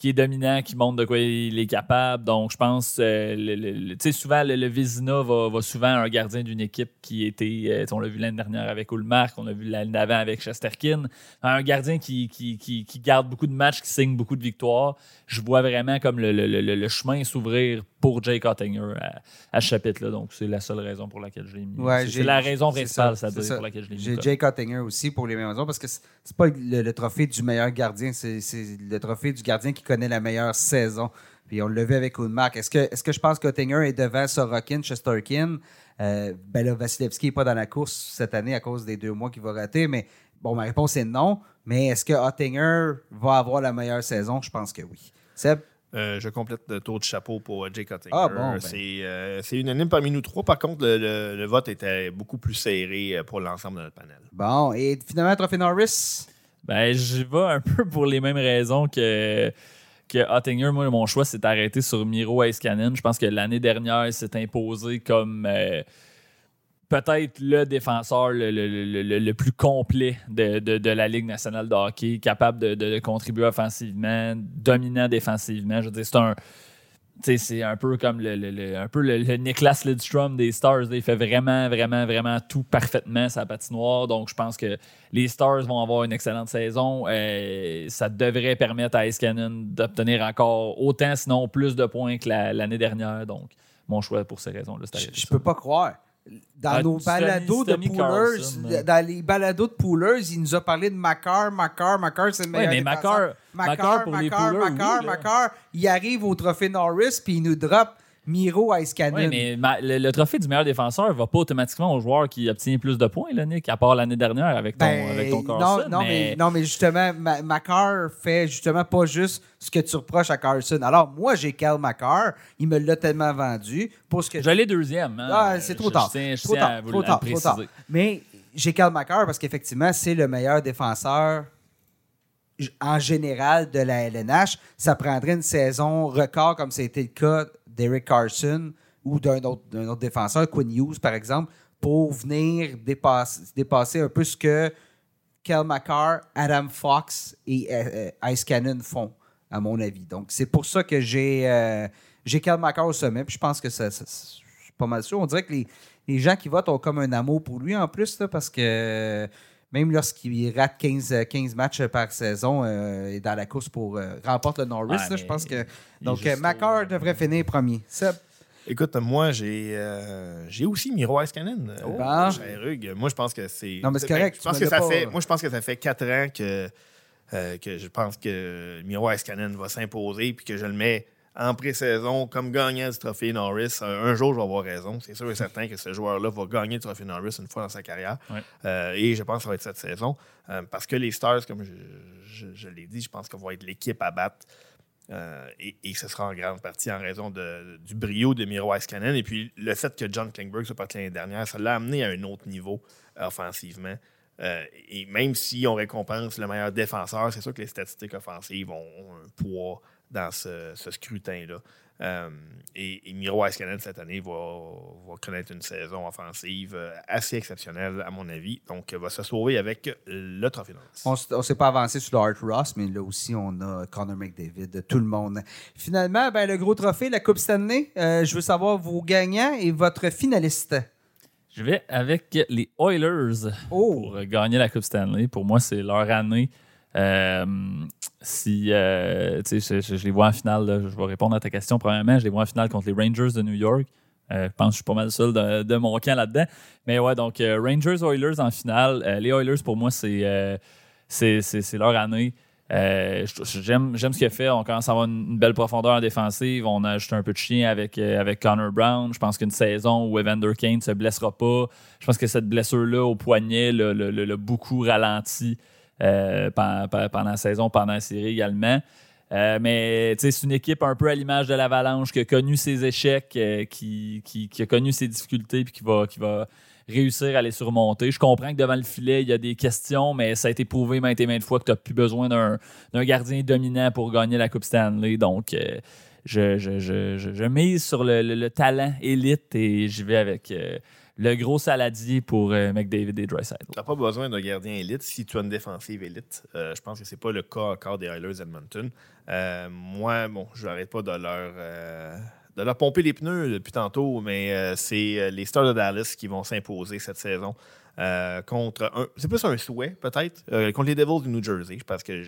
S3: qui est dominant, qui montre de quoi il est capable. Donc, je pense, euh, le- tu sais, souvent, le, le Vézina va, souvent un gardien d'une équipe qui était, euh, on l'a vu l'année dernière avec Ulmark, on l'a vu l'année d'avant avec Chesterkin, un gardien qui, qui, qui, qui garde beaucoup de matchs, qui signe beaucoup de victoires. Je vois vraiment comme le chemin s'ouvrir pour Jake Ottinger à, à ce chapitre-là. Donc, c'est la seule raison pour laquelle je l'ai mis.
S1: Ouais,
S3: c'est la raison principale,
S1: ça, ça.
S3: pour laquelle je l'ai mis.
S1: J'ai Jake Ottinger aussi pour les mêmes raisons parce que c'est pas le, le trophée du meilleur gardien, c'est le trophée du gardien qui connaît la meilleure saison. Puis on l'a vu avec Ulmark. Est-ce que, est que je pense qu'Ottinger est devant Sorokin, Chesterkin? Euh, ben là, Vasilevski n'est pas dans la course cette année à cause des deux mois qu'il va rater, mais bon, ma réponse est non. Mais est-ce que Ottinger va avoir la meilleure saison? Je pense que oui. Seb?
S2: Euh, je complète le tour de chapeau pour euh, Jake Ottinger.
S1: Ah, bon, ben.
S2: C'est euh, c'est unanime parmi nous trois. Par contre, le, le- le vote était beaucoup plus serré pour l'ensemble de notre panel.
S1: Bon, et finalement, trophée Norris?
S3: Ben, je vais un peu pour les mêmes raisons que, que Ottinger. Moi, mon choix s'est arrêté sur Miro Iskanen. Je pense que l'année dernière, il s'est imposé comme euh, peut-être le défenseur le, le- le- le- le plus complet de, de- de la Ligue nationale de hockey, capable de, de- contribuer offensivement, dominant défensivement. Je veux dire, c'est un. tu sais, C'est un peu comme le, le- le- un peu le, Niklas Lidstrom des Stars. Il fait vraiment, vraiment, vraiment tout parfaitement sa patinoire. Donc, je pense que les Stars vont avoir une excellente saison. Euh, ça devrait permettre à Ice Cannon d'obtenir encore autant, sinon plus de points que la- l'année dernière. Donc, mon choix pour ces raisons-là,
S1: Je,
S3: ça.
S1: peux pas croire. Dans
S3: Ah,
S1: nos balados de poolers,
S3: hein.
S1: dans les balados de poolers, il nous a parlé de Makar, Makar, Makar, c'est le
S3: Oui,
S1: meilleur
S3: mais
S1: défenseur.
S3: Makar, Makar pour les
S1: Makar,
S3: poolers,
S1: Makar,
S3: oui, là.
S1: Makar, il arrive au trophée Norris puis il nous drop Miro Ice Cannon.
S3: Oui, mais ma- le, le trophée du meilleur défenseur va pas automatiquement au joueur qui obtient plus de points, là, Nick, à part l'année dernière avec ton,
S1: Ben,
S3: avec ton
S1: non,
S3: Carlson.
S1: non, mais...
S3: mais-
S1: non, mais justement, Ma- Makar fait justement pas juste ce que tu reproches à Carlson. Alors, moi, j'ai Cal Makar. Il me l'a tellement vendu pour ce que
S3: Je l'ai deuxième. hein.
S1: Ah, c'est trop tard.
S3: Je je
S1: Trop
S3: à
S1: tard, trop tard, trop tard. Mais j'ai Cal Makar parce qu'effectivement, c'est le meilleur défenseur en général de la LNH. Ça prendrait une saison record comme c'était le cas d'Eric Carson ou d'un autre, défenseur, Quinn Hughes par exemple, pour venir dépasser, un peu ce que Kel Adam Fox et euh, euh, Ice Cannon font, à mon avis. Donc, c'est pour ça que j'ai euh, au sommet. Je pense que ça, ça- pas mal sûr. On dirait que les, gens qui votent ont comme un amour pour lui en plus, parce que même lorsqu'il rate 15, euh, 15 matchs par saison euh, et dans la course pour euh, remporte le Norris,
S3: Ouais,
S1: là, je pense que. Donc, euh, McCarr devrait finir premier. Seb?
S2: Écoute, moi, j'ai euh, j'ai aussi Miro Iskanen.
S1: Oh. Bon.
S2: cher Hugues. Moi, je pense que c'est.
S1: Non, mais c'est
S2: ben,
S1: correct,
S2: je pense que ça
S1: pas-
S2: fait, moi, je pense que ça fait quatre ans que, euh, que je pense que Miro Iskanen va s'imposer puis que je le mets en pré-saison comme gagnant du trophée Norris. Un, jour, je vais avoir raison. C'est sûr et certain que ce joueur-là va gagner le trophée Norris une fois dans sa carrière.
S3: Ouais.
S2: Euh, et je pense que ça va être cette saison. Euh, parce que les Stars, comme je, je- je l'ai dit, je pense qu'on va être l'équipe à battre. Euh, et, et ce sera en grande partie en raison de- du brio de Miro Iskanen. Et puis le fait que John Klingberg soit parti l'année dernière, ça l'a amené à un autre niveau offensivement. Euh, et même si on récompense le meilleur défenseur, c'est sûr que les statistiques offensives ont, ont un poids dans ce, ce scrutin-là. Euh, et, et Miro Iskanen, cette année, va, va connaître une saison offensive euh, assez exceptionnelle, à mon avis. Donc, va se sauver avec le trophée Norris.
S1: On on s'est pas avancé sur le Art Ross, mais là aussi, on a Connor McDavid, tout le monde. Finalement, ben, le gros trophée, la Coupe Stanley, euh, je veux savoir vos gagnants et votre finaliste.
S3: Je vais avec les Oilers
S1: Oh!
S3: pour gagner la Coupe Stanley. Pour moi, c'est leur année. Euh, si euh, je, je- les vois en finale, je vais répondre à ta question. Premièrement, je les vois en finale contre les Rangers de New York. Euh, je pense que je suis pas mal seul de, mon camp là-dedans. Mais ouais, donc Rangers Oilers en finale. Les Oilers, pour moi, c'est c'est- leur année. J'aime ce qu'il a fait. On commence à avoir une, belle profondeur en défensive. On a ajouté un peu de chien avec, avec Connor Brown. Je pense qu'une saison où Evander Kane ne se blessera pas. Je pense que cette blessure-là au poignet l'a- l'a beaucoup ralenti euh, pendant, la saison, pendant la série également. Euh, mais c'est une équipe un peu à l'image de l'Avalanche qui a connu ses échecs, euh, qui, a connu ses difficultés puis qui va, réussir à les surmonter. Je comprends que devant le filet, il y a des questions, mais ça a été prouvé maintes et maintes fois que tu n'as plus besoin d'un gardien dominant pour gagner la Coupe Stanley. Donc, je, mise sur le, le- le talent élite et j'y vais avec le gros saladier pour euh, McDavid et Drysdale.
S2: Tu n'as pas besoin d'un gardien élite si tu as une défensive élite. Euh, je pense que c'est pas le cas encore des Oilers Edmonton. Euh, moi, bon, je n'arrête pas de leur, de leur pomper les pneus depuis tantôt, mais c'est les Stars de Dallas qui vont s'imposer cette saison contre un. C'est plus un souhait, peut-être, contre les Devils du New Jersey, parce que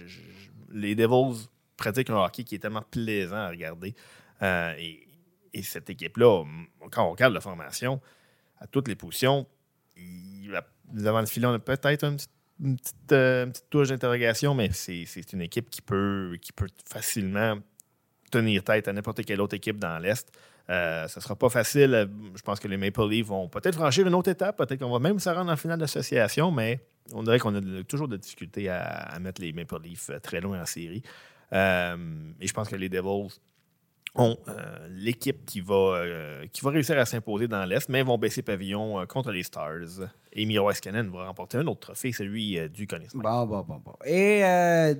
S2: les Devils pratiquent un hockey qui est tellement plaisant à regarder. Et cette équipe-là, quand on regarde la formation, à toutes les positions, il, avons le filet, on a peut-être euh, une petite touche d'interrogation, mais c'est une équipe qui peut, facilement tenir tête à n'importe quelle autre équipe dans l'Est. Euh, ce ne sera pas facile. Je pense que les Maple Leafs vont peut-être franchir une autre étape. Peut-être qu'on va même se rendre en finale d'association, mais on dirait qu'on a toujours de difficultés à, à mettre les Maple Leafs euh, très loin en série. Euh, et je pense que les Devils ont euh, l'équipe qui, va, euh, qui va réussir à s'imposer dans l'Est, mais vont baisser pavillon euh, contre les Stars. Et Miro va remporter un autre trophée, celui du Conn Smythe.
S1: Bon, bon, bon. Et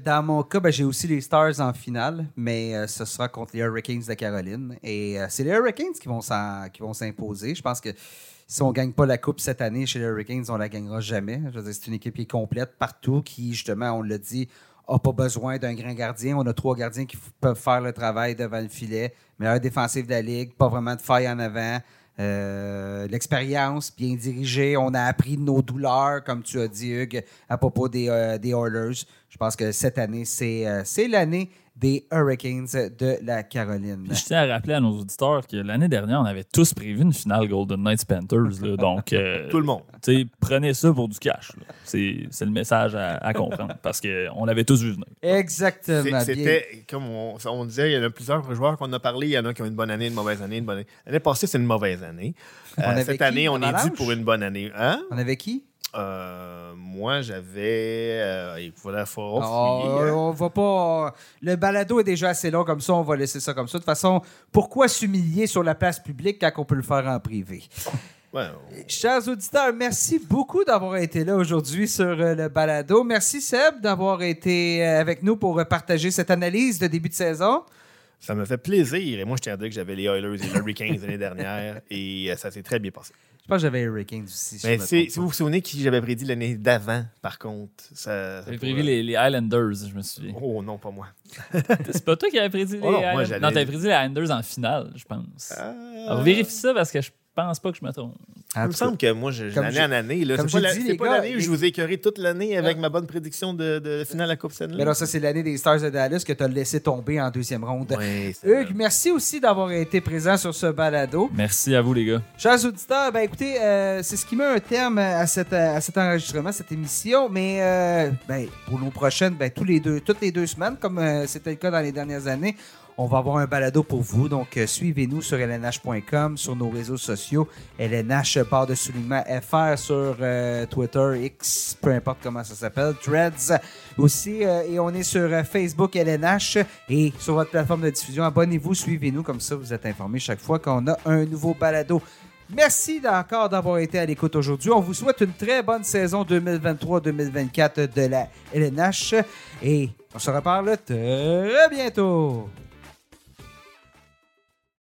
S1: dans mon cas, ben, j'ai aussi les Stars en finale, mais ce sera contre les Hurricanes de Caroline. Et c'est les Hurricanes qui vont s'imposer. Je pense que si on ne gagne pas la Coupe cette année chez les Hurricanes, on la gagnera jamais. Je veux dire, c'est une équipe qui est complète partout, qui, justement, on l'a dit, n'a pas besoin d'un grand gardien. On a trois gardiens qui peuvent faire le travail devant le filet. Meilleur défensif de la Ligue, pas vraiment de faille en avant. Euh, L'expérience, bien dirigée. On a appris nos douleurs, comme tu as dit, Hugues, à propos des, euh, des Oilers. Je pense que cette année, c'est euh, c'est l'année des Hurricanes de la Caroline.
S3: Puis je tiens à rappeler à nos auditeurs que l'année dernière, on avait tous prévu une finale Golden Knights Panthers. là. donc, euh, (laughs)
S2: Tout le monde.
S3: prenez ça pour du cash. C'est c'est le message à, à comprendre parce qu'on l'avait tous vu venir.
S1: Exactement.
S2: C'était, comme on, on disait, il y en a plusieurs joueurs qu'on a parlé. Il y en a qui ont une bonne année, une mauvaise année, une bonne année. L'année passée, c'est une mauvaise année. Euh, cette
S1: qui?
S2: année, on est dû pour une bonne année. Hein?
S1: On avait qui?
S2: Euh, moi, j'avais. euh, il fort
S1: Oh, on va pas. Le balado est déjà assez long comme ça, on va laisser ça comme ça. De toute façon, pourquoi s'humilier sur la place publique quand on peut le faire en privé?
S2: Ouais,
S1: Chers auditeurs, merci beaucoup d'avoir été là aujourd'hui sur euh, le balado. Merci Seb d'avoir été euh, avec nous pour euh, partager cette analyse de début de saison.
S2: ça me fait plaisir. Et moi, je tiens à dire que j'avais les Oilers et les Hurricanes l'année dernière. Et euh, ça s'est très bien passé.
S1: Je pense que j'avais Hurricanes aussi. si
S2: Mais si vous vous souvenez qui j'avais prédit l'année d'avant, par contre. Ça,
S3: J'avais prévu les, les Highlanders, je me souviens.
S2: Oh non, pas moi.
S3: C'est pas toi qui avais prédit les
S2: Oh non, moi,
S3: Highlanders?
S2: j'allais-
S3: Non, t'avais prédit les Highlanders en finale, je pense.
S2: Ah.
S3: Alors, vérifie ça parce que je pense pas que je me trompe.
S2: Il me semble que moi, je,
S1: j'ai-
S2: en année, là,
S1: comme
S2: c'est pas, la-
S1: dit,
S2: c'est
S1: les
S2: pas
S1: gars,
S2: l'année où
S1: les-
S2: je vous ai écœuré toute l'année avec ma bonne prédiction de, de finale à la Coupe Stanley.
S1: Mais là, ça, c'est l'année des Stars de Dallas que tu as laissé tomber en deuxième ronde. Hugues, merci aussi d'avoir été présent sur ce balado.
S3: Merci à vous, les gars.
S1: Chers auditeurs, ben écoutez, euh, c'est ce qui met un terme à, cette, à cet enregistrement, cette émission. Mais euh, ben, pour nos prochaines, ben, tous les deux, toutes les deux semaines, comme euh, c'était le cas dans les dernières années, on va avoir un balado pour vous. Donc, euh, suivez-nous sur lnh.com, sur nos réseaux sociaux, LNH barre de soulignement FR sur euh, Twitter, X, peu importe comment ça s'appelle, Threads aussi. euh, et on est sur Facebook LNH et sur votre plateforme de diffusion. Abonnez-vous, suivez-nous, comme ça vous êtes informés chaque fois qu'on a un nouveau balado. Merci encore d'avoir été à l'écoute aujourd'hui. On vous souhaite une très bonne saison 2023-2024 de la LNH et on se reparle très bientôt.